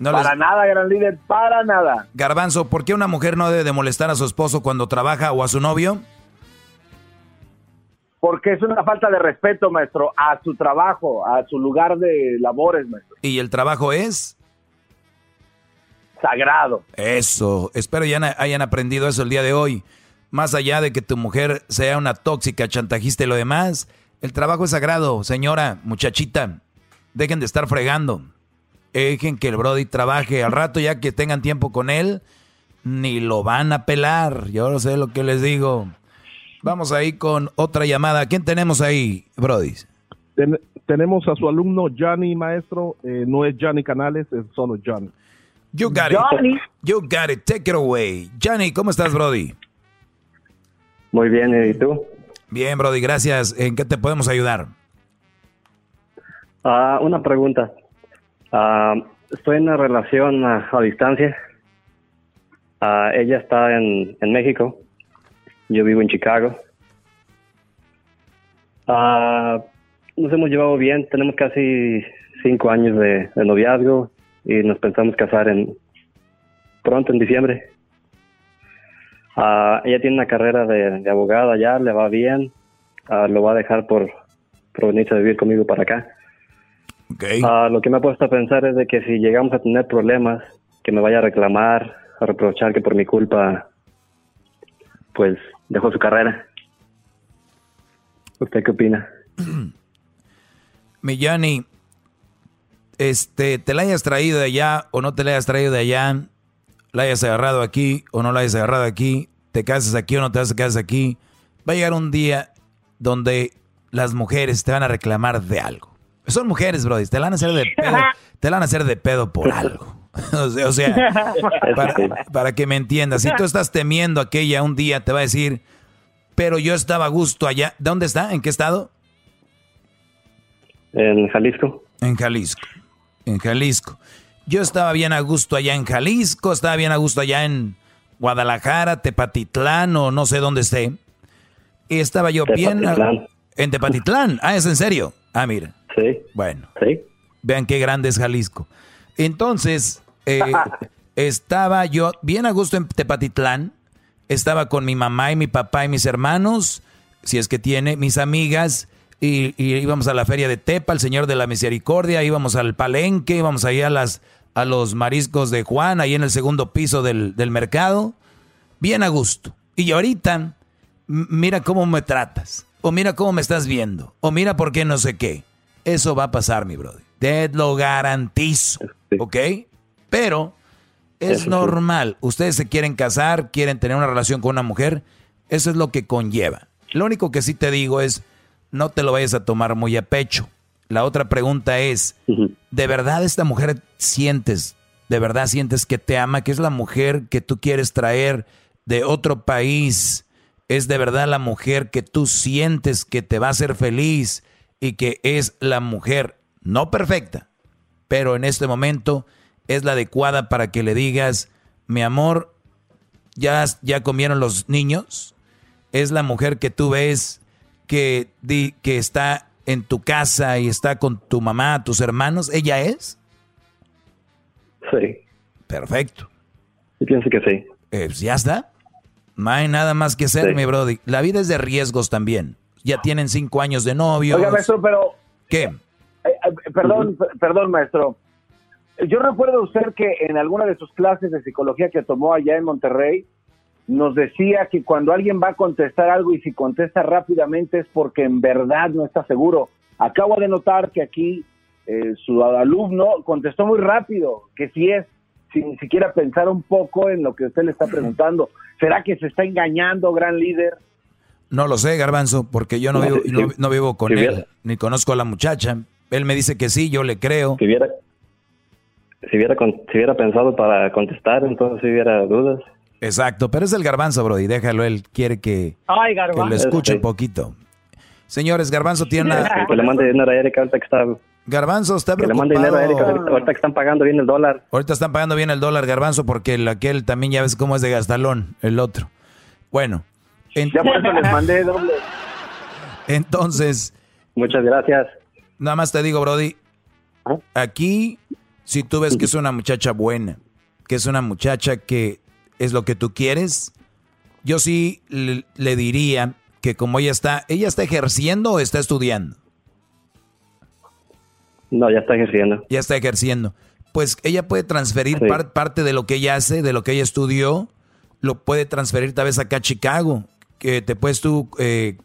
No. para nada, gran líder, para nada. Garbanzo, ¿por qué una mujer no debe de molestar a su esposo cuando trabaja o a su novio? Porque es una falta de respeto, maestro, a su trabajo, a su lugar de labores, maestro. ¿Y el trabajo es? Sagrado. Eso. Espero ya hayan aprendido eso el día de hoy más allá de que tu mujer sea una tóxica, chantajista y lo demás, el trabajo es sagrado, señora, muchachita. Dejen de estar fregando. Dejen que el Brody trabaje. Al rato ya que tengan tiempo con él, ni lo van a pelar. Yo no sé lo que les digo. Vamos ahí con otra llamada. ¿Quién tenemos ahí, Brody? tenemos a su alumno Johnny, maestro. Eh, no es Johnny Canales, es solo Johnny. You got it. You got it. Take it away. Johnny, ¿cómo estás, Brody? Muy bien, ¿y tú? Bien, Brody, gracias. ¿En qué te podemos ayudar? Ah, una pregunta. Ah, estoy en una relación a, distancia. Ah, ella está en, México. Yo vivo en Chicago. nos hemos llevado bien. Tenemos casi cinco años de, de noviazgo y nos pensamos casar en pronto en diciembre. Uh, ella tiene una carrera de, abogada ya, le va bien. Uh, lo va a dejar por, por venirse a vivir conmigo para acá. Okay. Uh, lo que me ha puesto a pensar es de que si llegamos a tener problemas, que me vaya a reclamar, a reprochar que por mi culpa, pues dejó su carrera. ¿Usted qué opina? Millani, este, te la hayas traído de allá o no te la hayas traído de allá, la hayas agarrado aquí o no la hayas agarrado aquí, te casas aquí o no te casas aquí, va a llegar un día donde las mujeres te van a reclamar de algo. Son mujeres, bro, te la van a hacer de pedo, te van a hacer de pedo por algo. o sea, para, que me entiendas, si tú estás temiendo aquella un día, te va a decir, pero yo estaba a gusto allá. ¿De dónde está? ¿En qué estado? En Jalisco. En Jalisco. En Jalisco. Yo estaba bien a gusto allá en Jalisco, estaba bien a gusto allá en Guadalajara, Tepatitlán o no sé dónde esté. Y estaba yo bien en Tepatitlán. Ah, es en serio. Ah, mira. Sí. Bueno. Sí. Vean qué grande es Jalisco. Entonces, eh, estaba yo bien a gusto en Tepatitlán. Estaba con mi mamá y mi papá y mis hermanos, si es que tiene, mis amigas. Y, y, íbamos a la feria de Tepa, el Señor de la Misericordia, íbamos al Palenque, íbamos ahí a las a los mariscos de Juan, ahí en el segundo piso del, mercado, bien a gusto. Y ahorita, mira cómo me tratas, o mira cómo me estás viendo, o mira por qué no sé qué. Eso va a pasar, mi brother. Te lo garantizo, ¿ok? Pero Es normal. Ustedes se quieren casar, quieren tener una relación con una mujer. Eso es lo que conlleva. Lo único que sí te digo es, no te lo vayas a tomar muy a pecho. La otra pregunta es, ¿de verdad esta mujer sientes, de verdad sientes que te ama, que es la mujer que tú quieres traer de otro país? ¿Es de verdad la mujer que tú sientes que te va a hacer feliz y que es la mujer no perfecta, pero en este momento es la adecuada para que le digas, mi amor, ya, ya comieron los niños? ¿Es la mujer que tú ves que, que está en tu casa y está con tu mamá, tus hermanos? ¿Ella es? Sí. Perfecto. Yo pienso que sí. Eh, pues ya está. No hay nada más que hacer, mi brody. La vida es de riesgos también. Ya tienen cinco años de novio. Oiga, maestro, pero... ¿Qué? Eh, eh, perdón, perdón, maestro. Yo recuerdo usted que en alguna de sus clases de psicología que tomó allá en Monterrey, nos decía que cuando alguien va a contestar algo y si contesta rápidamente es porque en verdad no está seguro. Acabo de notar que aquí eh, su alumno contestó muy rápido, que si es, sin siquiera pensar un poco en lo que usted le está preguntando. ¿Será que se está engañando, gran líder? No lo sé, Garbanzo, porque yo no, vivo, no, vivo con él, ni conozco a la muchacha. Él me dice que sí, yo le creo. Si hubiera, si hubiera, si hubiera pensado para contestar, entonces si hubiera dudas. Exacto, pero es el garbanzo, bro, y déjalo, él quiere que, lo escuche un poquito. Señores, Garbanzo tiene una... Que le mande dinero a Erika ahorita que está... Garbanzo está preocupado. Que le mande dinero a Erika ahorita que están pagando bien el dólar. Ahorita están pagando bien el dólar, Garbanzo, porque el, aquel también ya ves cómo es de gastalón, el otro. Bueno. Ya por eso les mandé doble. Entonces... Muchas gracias. Nada más te digo, Brody, ¿Ah? aquí, si tú ves que es una muchacha buena, que es una muchacha que es lo que tú quieres, yo sí le, diría que como ella está, ¿ella está ejerciendo o está estudiando? No, ya está ejerciendo. Ya está ejerciendo. Pues ella puede transferir parte de lo que ella hace, de lo que ella estudió, lo puede transferir tal vez acá a Chicago, que te puedes tú eh,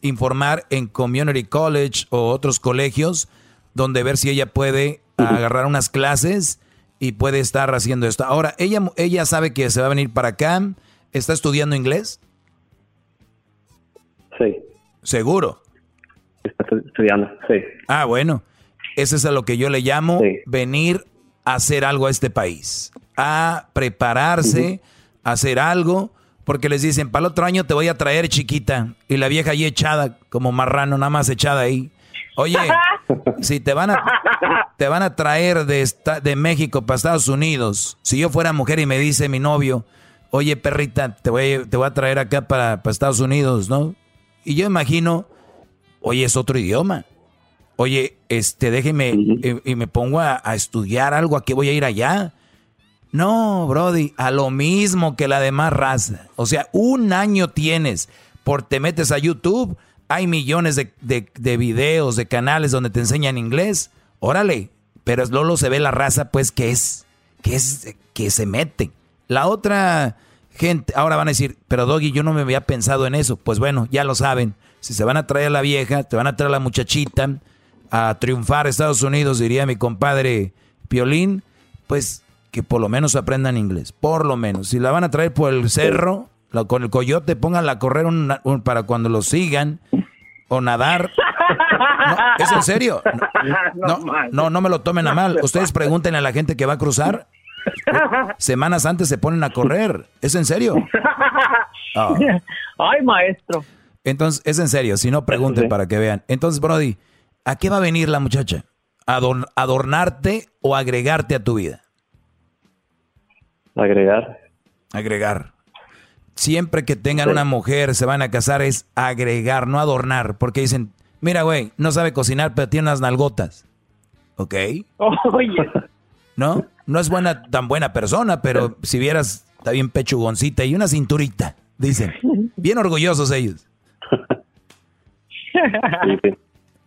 informar en Community College o otros colegios, donde ver si ella puede agarrar unas clases y puede estar haciendo esto. Ahora, ella, ella sabe que se va a venir para acá. ¿Está estudiando inglés? Sí. ¿Seguro? Está estudiando, sí. Ah, bueno. Eso es a lo que yo le llamo venir a hacer algo a este país. A prepararse, a hacer algo. Porque les dicen, para el otro año te voy a traer chiquita. Y la vieja ahí echada, como marrano, nada más echada ahí. Oye, si te van a, te van a traer de, de México para Estados Unidos, si yo fuera mujer y me dice mi novio, oye perrita, te voy, te voy a traer acá para, Estados Unidos, ¿no? Y yo imagino, oye, es otro idioma. Oye, este, déjeme y, me pongo a, a, estudiar algo, ¿a qué voy a ir allá? No, Brody, a lo mismo que la demás raza. O sea, un año tienes por te metes a YouTube hay millones de, de, videos, de canales donde te enseñan inglés. Órale, pero Lolo se ve la raza, pues, que es, que es, que se mete. La otra gente, ahora van a decir, pero Doggy, yo no me había pensado en eso. Pues bueno, ya lo saben. Si se van a traer a la vieja, te van a traer a la muchachita a triunfar a Estados Unidos, diría mi compadre Piolín, pues que por lo menos aprendan inglés. Por lo menos. Si la van a traer por el cerro, con el coyote, pónganla a correr para cuando lo sigan o nadar. ¿Es en serio? No, no, no me lo tomen a mal. Ustedes pregunten a la gente que va a cruzar. Semanas antes se ponen a correr. ¿Es en serio? Ay, maestro. Entonces, es en serio. Si no, pregunten para que vean. Entonces, Brody, ¿a qué va a venir la muchacha? ¿Adornarte o agregarte a tu vida? Agregar. Agregar siempre que tengan una mujer, se van a casar, es agregar, no adornar. Porque dicen, mira, güey, no sabe cocinar, pero tiene unas nalgotas. ¿Ok? Oye. ¿No? No es buena, tan buena persona, pero si vieras, está bien pechugoncita y una cinturita, dicen. Bien orgullosos ellos.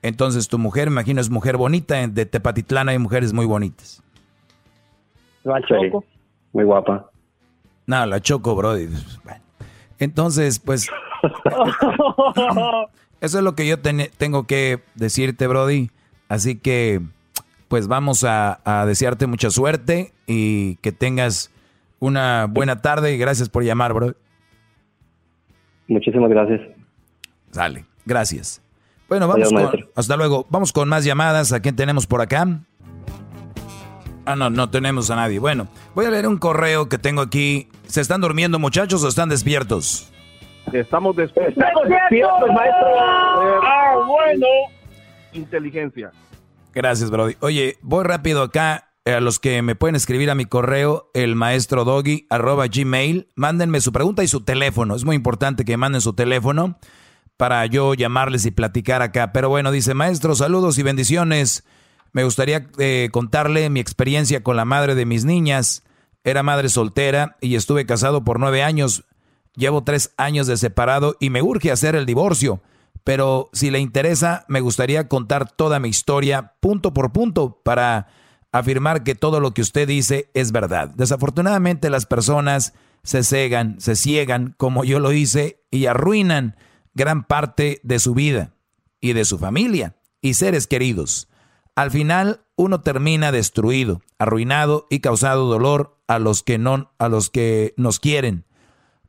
Entonces, tu mujer, imagino, es mujer bonita. De Tepatitlán hay mujeres muy bonitas. Muy guapa. No, la choco, Brody. Entonces, pues. eso es lo que yo tengo que decirte, Brody. Así que, pues vamos a, desearte mucha suerte y que tengas una buena tarde y gracias por llamar, bro. Muchísimas gracias. Sale, gracias. Bueno, vamos con, hasta luego. Vamos con más llamadas. ¿A quién tenemos por acá? Ah, no, no tenemos a nadie. Bueno, voy a leer un correo que tengo aquí. ¿Se están durmiendo muchachos o están despiertos? Estamos despiertos. Estamos despiertos, maestro. Ah, bueno. Inteligencia. Gracias, Brody. Oye, voy rápido acá. A los que me pueden escribir a mi correo, el maestro doggy, arroba gmail, mándenme su pregunta y su teléfono. Es muy importante que manden su teléfono para yo llamarles y platicar acá. Pero bueno, dice, maestro, saludos y bendiciones. Me gustaría eh, contarle mi experiencia con la madre de mis niñas. Era madre soltera y estuve casado por nueve años. Llevo tres años de separado y me urge hacer el divorcio. Pero si le interesa, me gustaría contar toda mi historia punto por punto para afirmar que todo lo que usted dice es verdad. Desafortunadamente las personas se cegan, se ciegan, como yo lo hice, y arruinan gran parte de su vida y de su familia y seres queridos. Al final uno termina destruido, arruinado y causado dolor a los que no a los que nos quieren.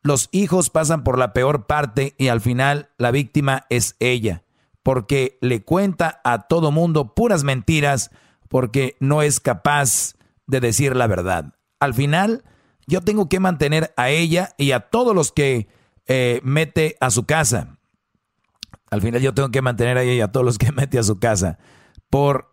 Los hijos pasan por la peor parte y al final la víctima es ella, porque le cuenta a todo mundo puras mentiras porque no es capaz de decir la verdad. Al final yo tengo que mantener a ella y a todos los que eh, mete a su casa. Al final yo tengo que mantener a ella y a todos los que mete a su casa. Por,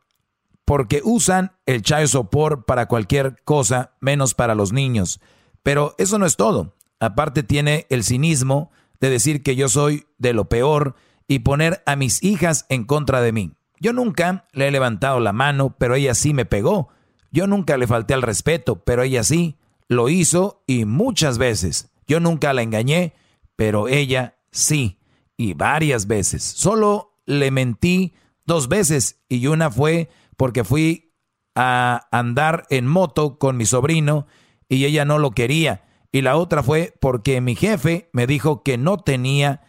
porque usan el child support para cualquier cosa, menos para los niños. Pero eso no es todo. Aparte tiene el cinismo de decir que yo soy de lo peor y poner a mis hijas en contra de mí. Yo nunca le he levantado la mano, pero ella sí me pegó. Yo nunca le falté al respeto, pero ella sí. Lo hizo y muchas veces. Yo nunca la engañé, pero ella sí. Y varias veces. Solo le mentí dos veces y una fue porque fui a andar en moto con mi sobrino y ella no lo quería. Y la otra fue porque mi jefe me dijo que no tenía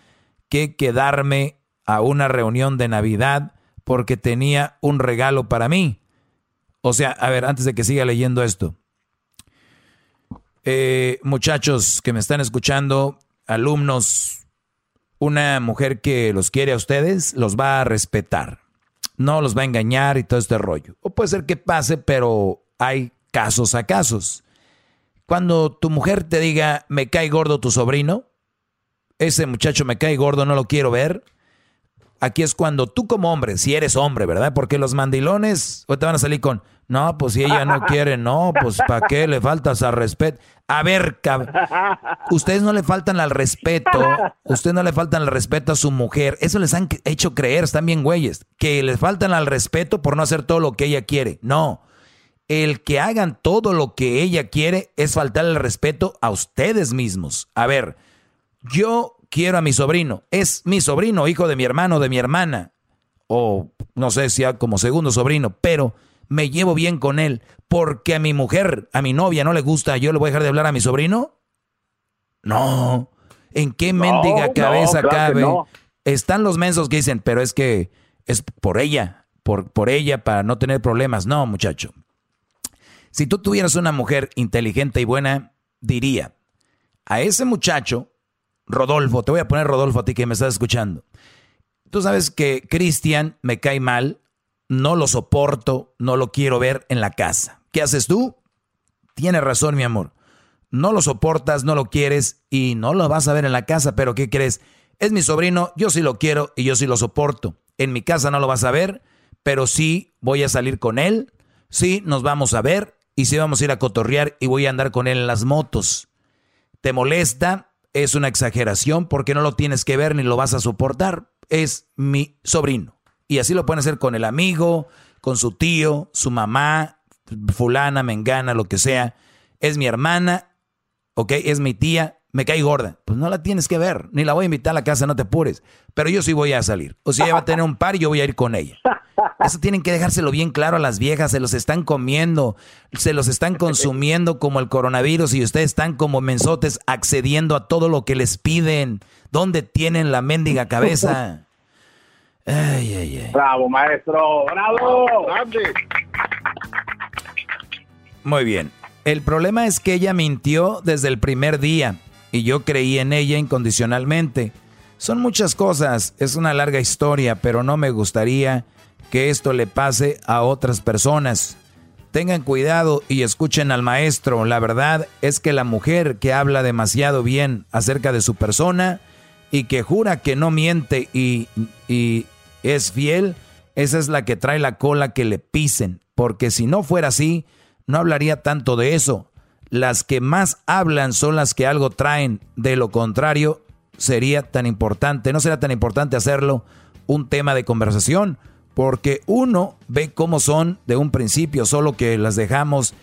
que quedarme a una reunión de Navidad porque tenía un regalo para mí. O sea, a ver, antes de que siga leyendo esto. Eh, muchachos que me están escuchando, alumnos, una mujer que los quiere a ustedes los va a respetar. No los va a engañar y todo este rollo. O puede ser que pase, pero hay casos a casos. Cuando tu mujer te diga, me cae gordo tu sobrino, ese muchacho me cae gordo, no lo quiero ver. Aquí es cuando tú como hombre, si eres hombre, ¿verdad? Porque los mandilones te van a salir con, no, pues si ella no quiere, no, pues ¿para qué le faltas al respeto? A ver, ustedes no le faltan al respeto, ustedes no le faltan al respeto a su mujer. Eso les han hecho creer, están bien güeyes, que les faltan al respeto por no hacer todo lo que ella quiere. No, el que hagan todo lo que ella quiere es faltar el respeto a ustedes mismos. A ver, yo quiero a mi sobrino, es mi sobrino, hijo de mi hermano, de mi hermana, o no sé si como segundo sobrino, pero me llevo bien con él, porque a mi mujer, a mi novia no le gusta, yo le voy a dejar de hablar a mi sobrino. No, ¿en qué mendiga cabeza cabe? Están los mensos que dicen, pero es que es por ella, por, por ella, para no tener problemas. No, muchacho. Si tú tuvieras una mujer inteligente y buena, diría, a ese muchacho, Rodolfo, te voy a poner Rodolfo a ti que me estás escuchando. Tú sabes que Cristian me cae mal, no lo soporto, no lo quiero ver en la casa. ¿Qué haces tú? Tienes razón, mi amor. No lo soportas, no lo quieres y no lo vas a ver en la casa, pero ¿qué crees? Es mi sobrino, yo sí lo quiero y yo sí lo soporto. En mi casa no lo vas a ver, pero sí voy a salir con él, sí nos vamos a ver y si vamos a ir a cotorrear y voy a andar con él en las motos. ¿Te molesta? Es una exageración porque no lo tienes que ver ni lo vas a soportar. Es mi sobrino. Y así lo pueden hacer con el amigo, con su tío, su mamá, fulana, mengana, lo que sea. Es mi hermana, ¿ok? Es mi tía, me cae gorda. Pues no la tienes que ver, ni la voy a invitar a la casa, no te apures. Pero yo sí voy a salir. O si ella va a tener un par, yo voy a ir con ella. Eso tienen que dejárselo bien claro a las viejas, se los están comiendo, se los están consumiendo como el coronavirus y ustedes están como mensotes accediendo a todo lo que les piden. ¿Dónde tienen la mendiga cabeza? Ay, ay, ay. Bravo, maestro, bravo. Muy bien. El problema es que ella mintió desde el primer día y yo creí en ella incondicionalmente. Son muchas cosas, es una larga historia, pero no me gustaría que esto le pase a otras personas. Tengan cuidado y escuchen al maestro. La verdad es que la mujer que habla demasiado bien acerca de su persona y que jura que no miente y, es fiel, esa es la que trae la cola que le pisen. Porque si no fuera así, no hablaría tanto de eso. Las que más hablan son las que algo traen. De lo contrario, sería tan importante, no será tan importante hacerlo un tema de conversación, porque uno ve cómo son de un principio, solo que las dejamos,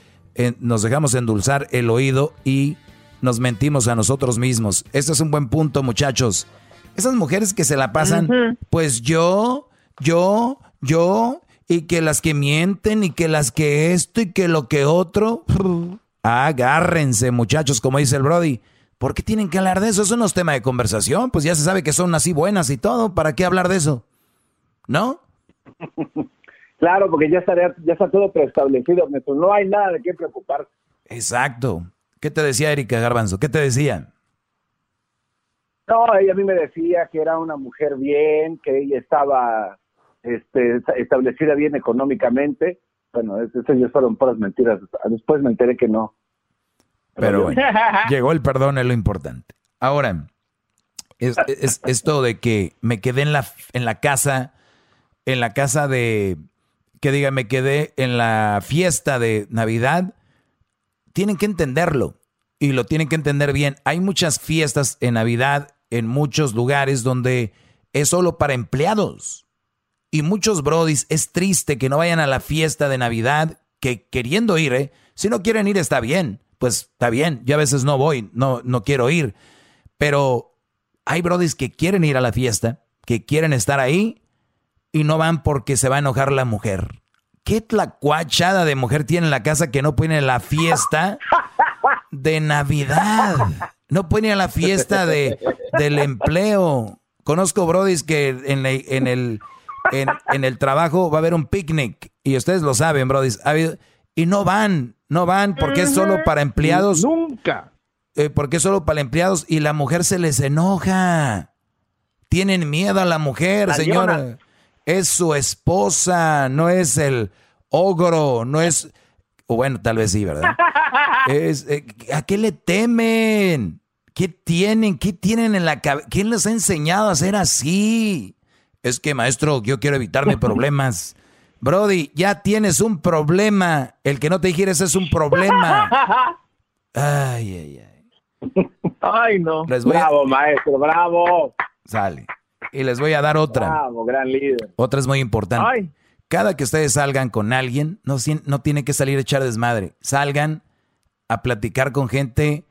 nos dejamos endulzar el oído y nos mentimos a nosotros mismos. Este es un buen punto, muchachos. Esas mujeres que se la pasan, pues yo, yo, yo, y que las que mienten, y que las que esto, y que lo que otro. Agárrense, muchachos, como dice el Brody. ¿Por qué tienen que hablar de eso? Eso no es tema de conversación. Pues ya se sabe que son así buenas y todo. ¿Para qué hablar de eso? ¿No? Claro, porque ya, estaría, ya está todo preestablecido. No hay nada de qué preocuparse. Exacto. ¿Qué te decía Erika Garbanzo? ¿Qué te decía? No, ella a mí me decía que era una mujer bien, que ella estaba este, establecida bien económicamente. Bueno, esas ya fueron puras mentiras. Después me enteré que no. Pero bueno, llegó el perdón, es lo importante. Ahora, es, esto de que me quedé en la, en la casa, en la casa de, que diga, me quedé en la fiesta de Navidad, tienen que entenderlo y lo tienen que entender bien. Hay muchas fiestas en Navidad en muchos lugares donde es solo para empleados. Y muchos brodis, es triste que no vayan a la fiesta de Navidad, que queriendo ir, ¿eh? si no quieren ir está bien pues está bien, yo a veces no voy, no, no quiero ir, pero hay brodis que quieren ir a la fiesta, que quieren estar ahí y no van porque se va a enojar la mujer. ¿Qué tlacuachada de mujer tiene en la casa que no puede ir a la fiesta de Navidad? No puede ir a la fiesta de, del empleo. Conozco brodis que en, en el, en, el trabajo va a haber un picnic y ustedes lo saben, brodis. y no van, no van porque es solo para empleados. Nunca. Eh, porque es solo para empleados y la mujer se les enoja. Tienen miedo a la mujer, señora. Es su esposa, no es el ogro, no es... O bueno, tal vez sí, ¿verdad? Es, eh, ¿A qué le temen? ¿Qué tienen? ¿Qué tienen en la cabeza? ¿Quién les ha enseñado a ser así? Es que, maestro, yo quiero evitarme problemas. Brody, ya tienes un problema. El que no te digieres es un problema. Ay, ay, ay. Ay, no. bravo, maestro, bravo. Sale. Y les voy a dar otra. Bravo, gran líder. Otra es muy importante. Cada que ustedes salgan con alguien, no, no tiene que salir a echar desmadre. Salgan a platicar con gente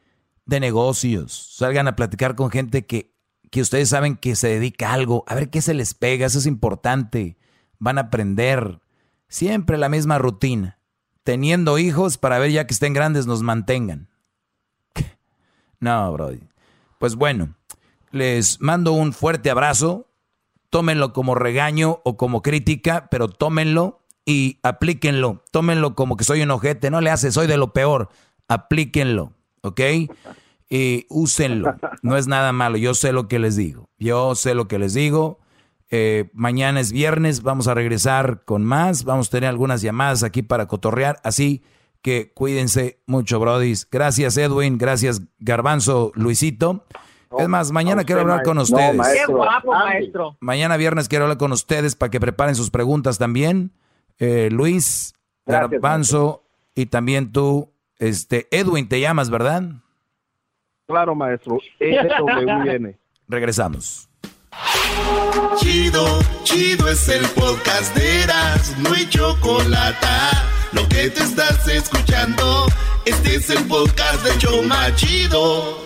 de negocios. Salgan a platicar con gente que, que ustedes saben que se dedica a algo. A ver qué se les pega. Eso es importante van a aprender. Siempre la misma rutina. Teniendo hijos para ver ya que estén grandes nos mantengan. No, bro. Pues bueno, les mando un fuerte abrazo. Tómenlo como regaño o como crítica, pero tómenlo y aplíquenlo. Tómenlo como que soy un ojete. No le hace, soy de lo peor. Aplíquenlo, ¿ok? Y úsenlo. No es nada malo. Yo sé lo que les digo. Yo sé lo que les digo. Eh, mañana es viernes, vamos a regresar con más. Vamos a tener algunas llamadas aquí para cotorrear. Así que cuídense mucho, brodis. Gracias, Edwin. Gracias, Garbanzo, Luisito. Es más, mañana quiero hablar con ustedes. Qué guapo, maestro. Mañana viernes quiero hablar con ustedes para que preparen sus preguntas también. Eh, Luis, Garbanzo y también tú, este, Edwin, te llamas, ¿verdad? Claro, maestro. E Regresamos. Chido, chido es el podcast de Eras, no hay chocolate. Lo que te estás escuchando, este es el podcast de Choma Chido.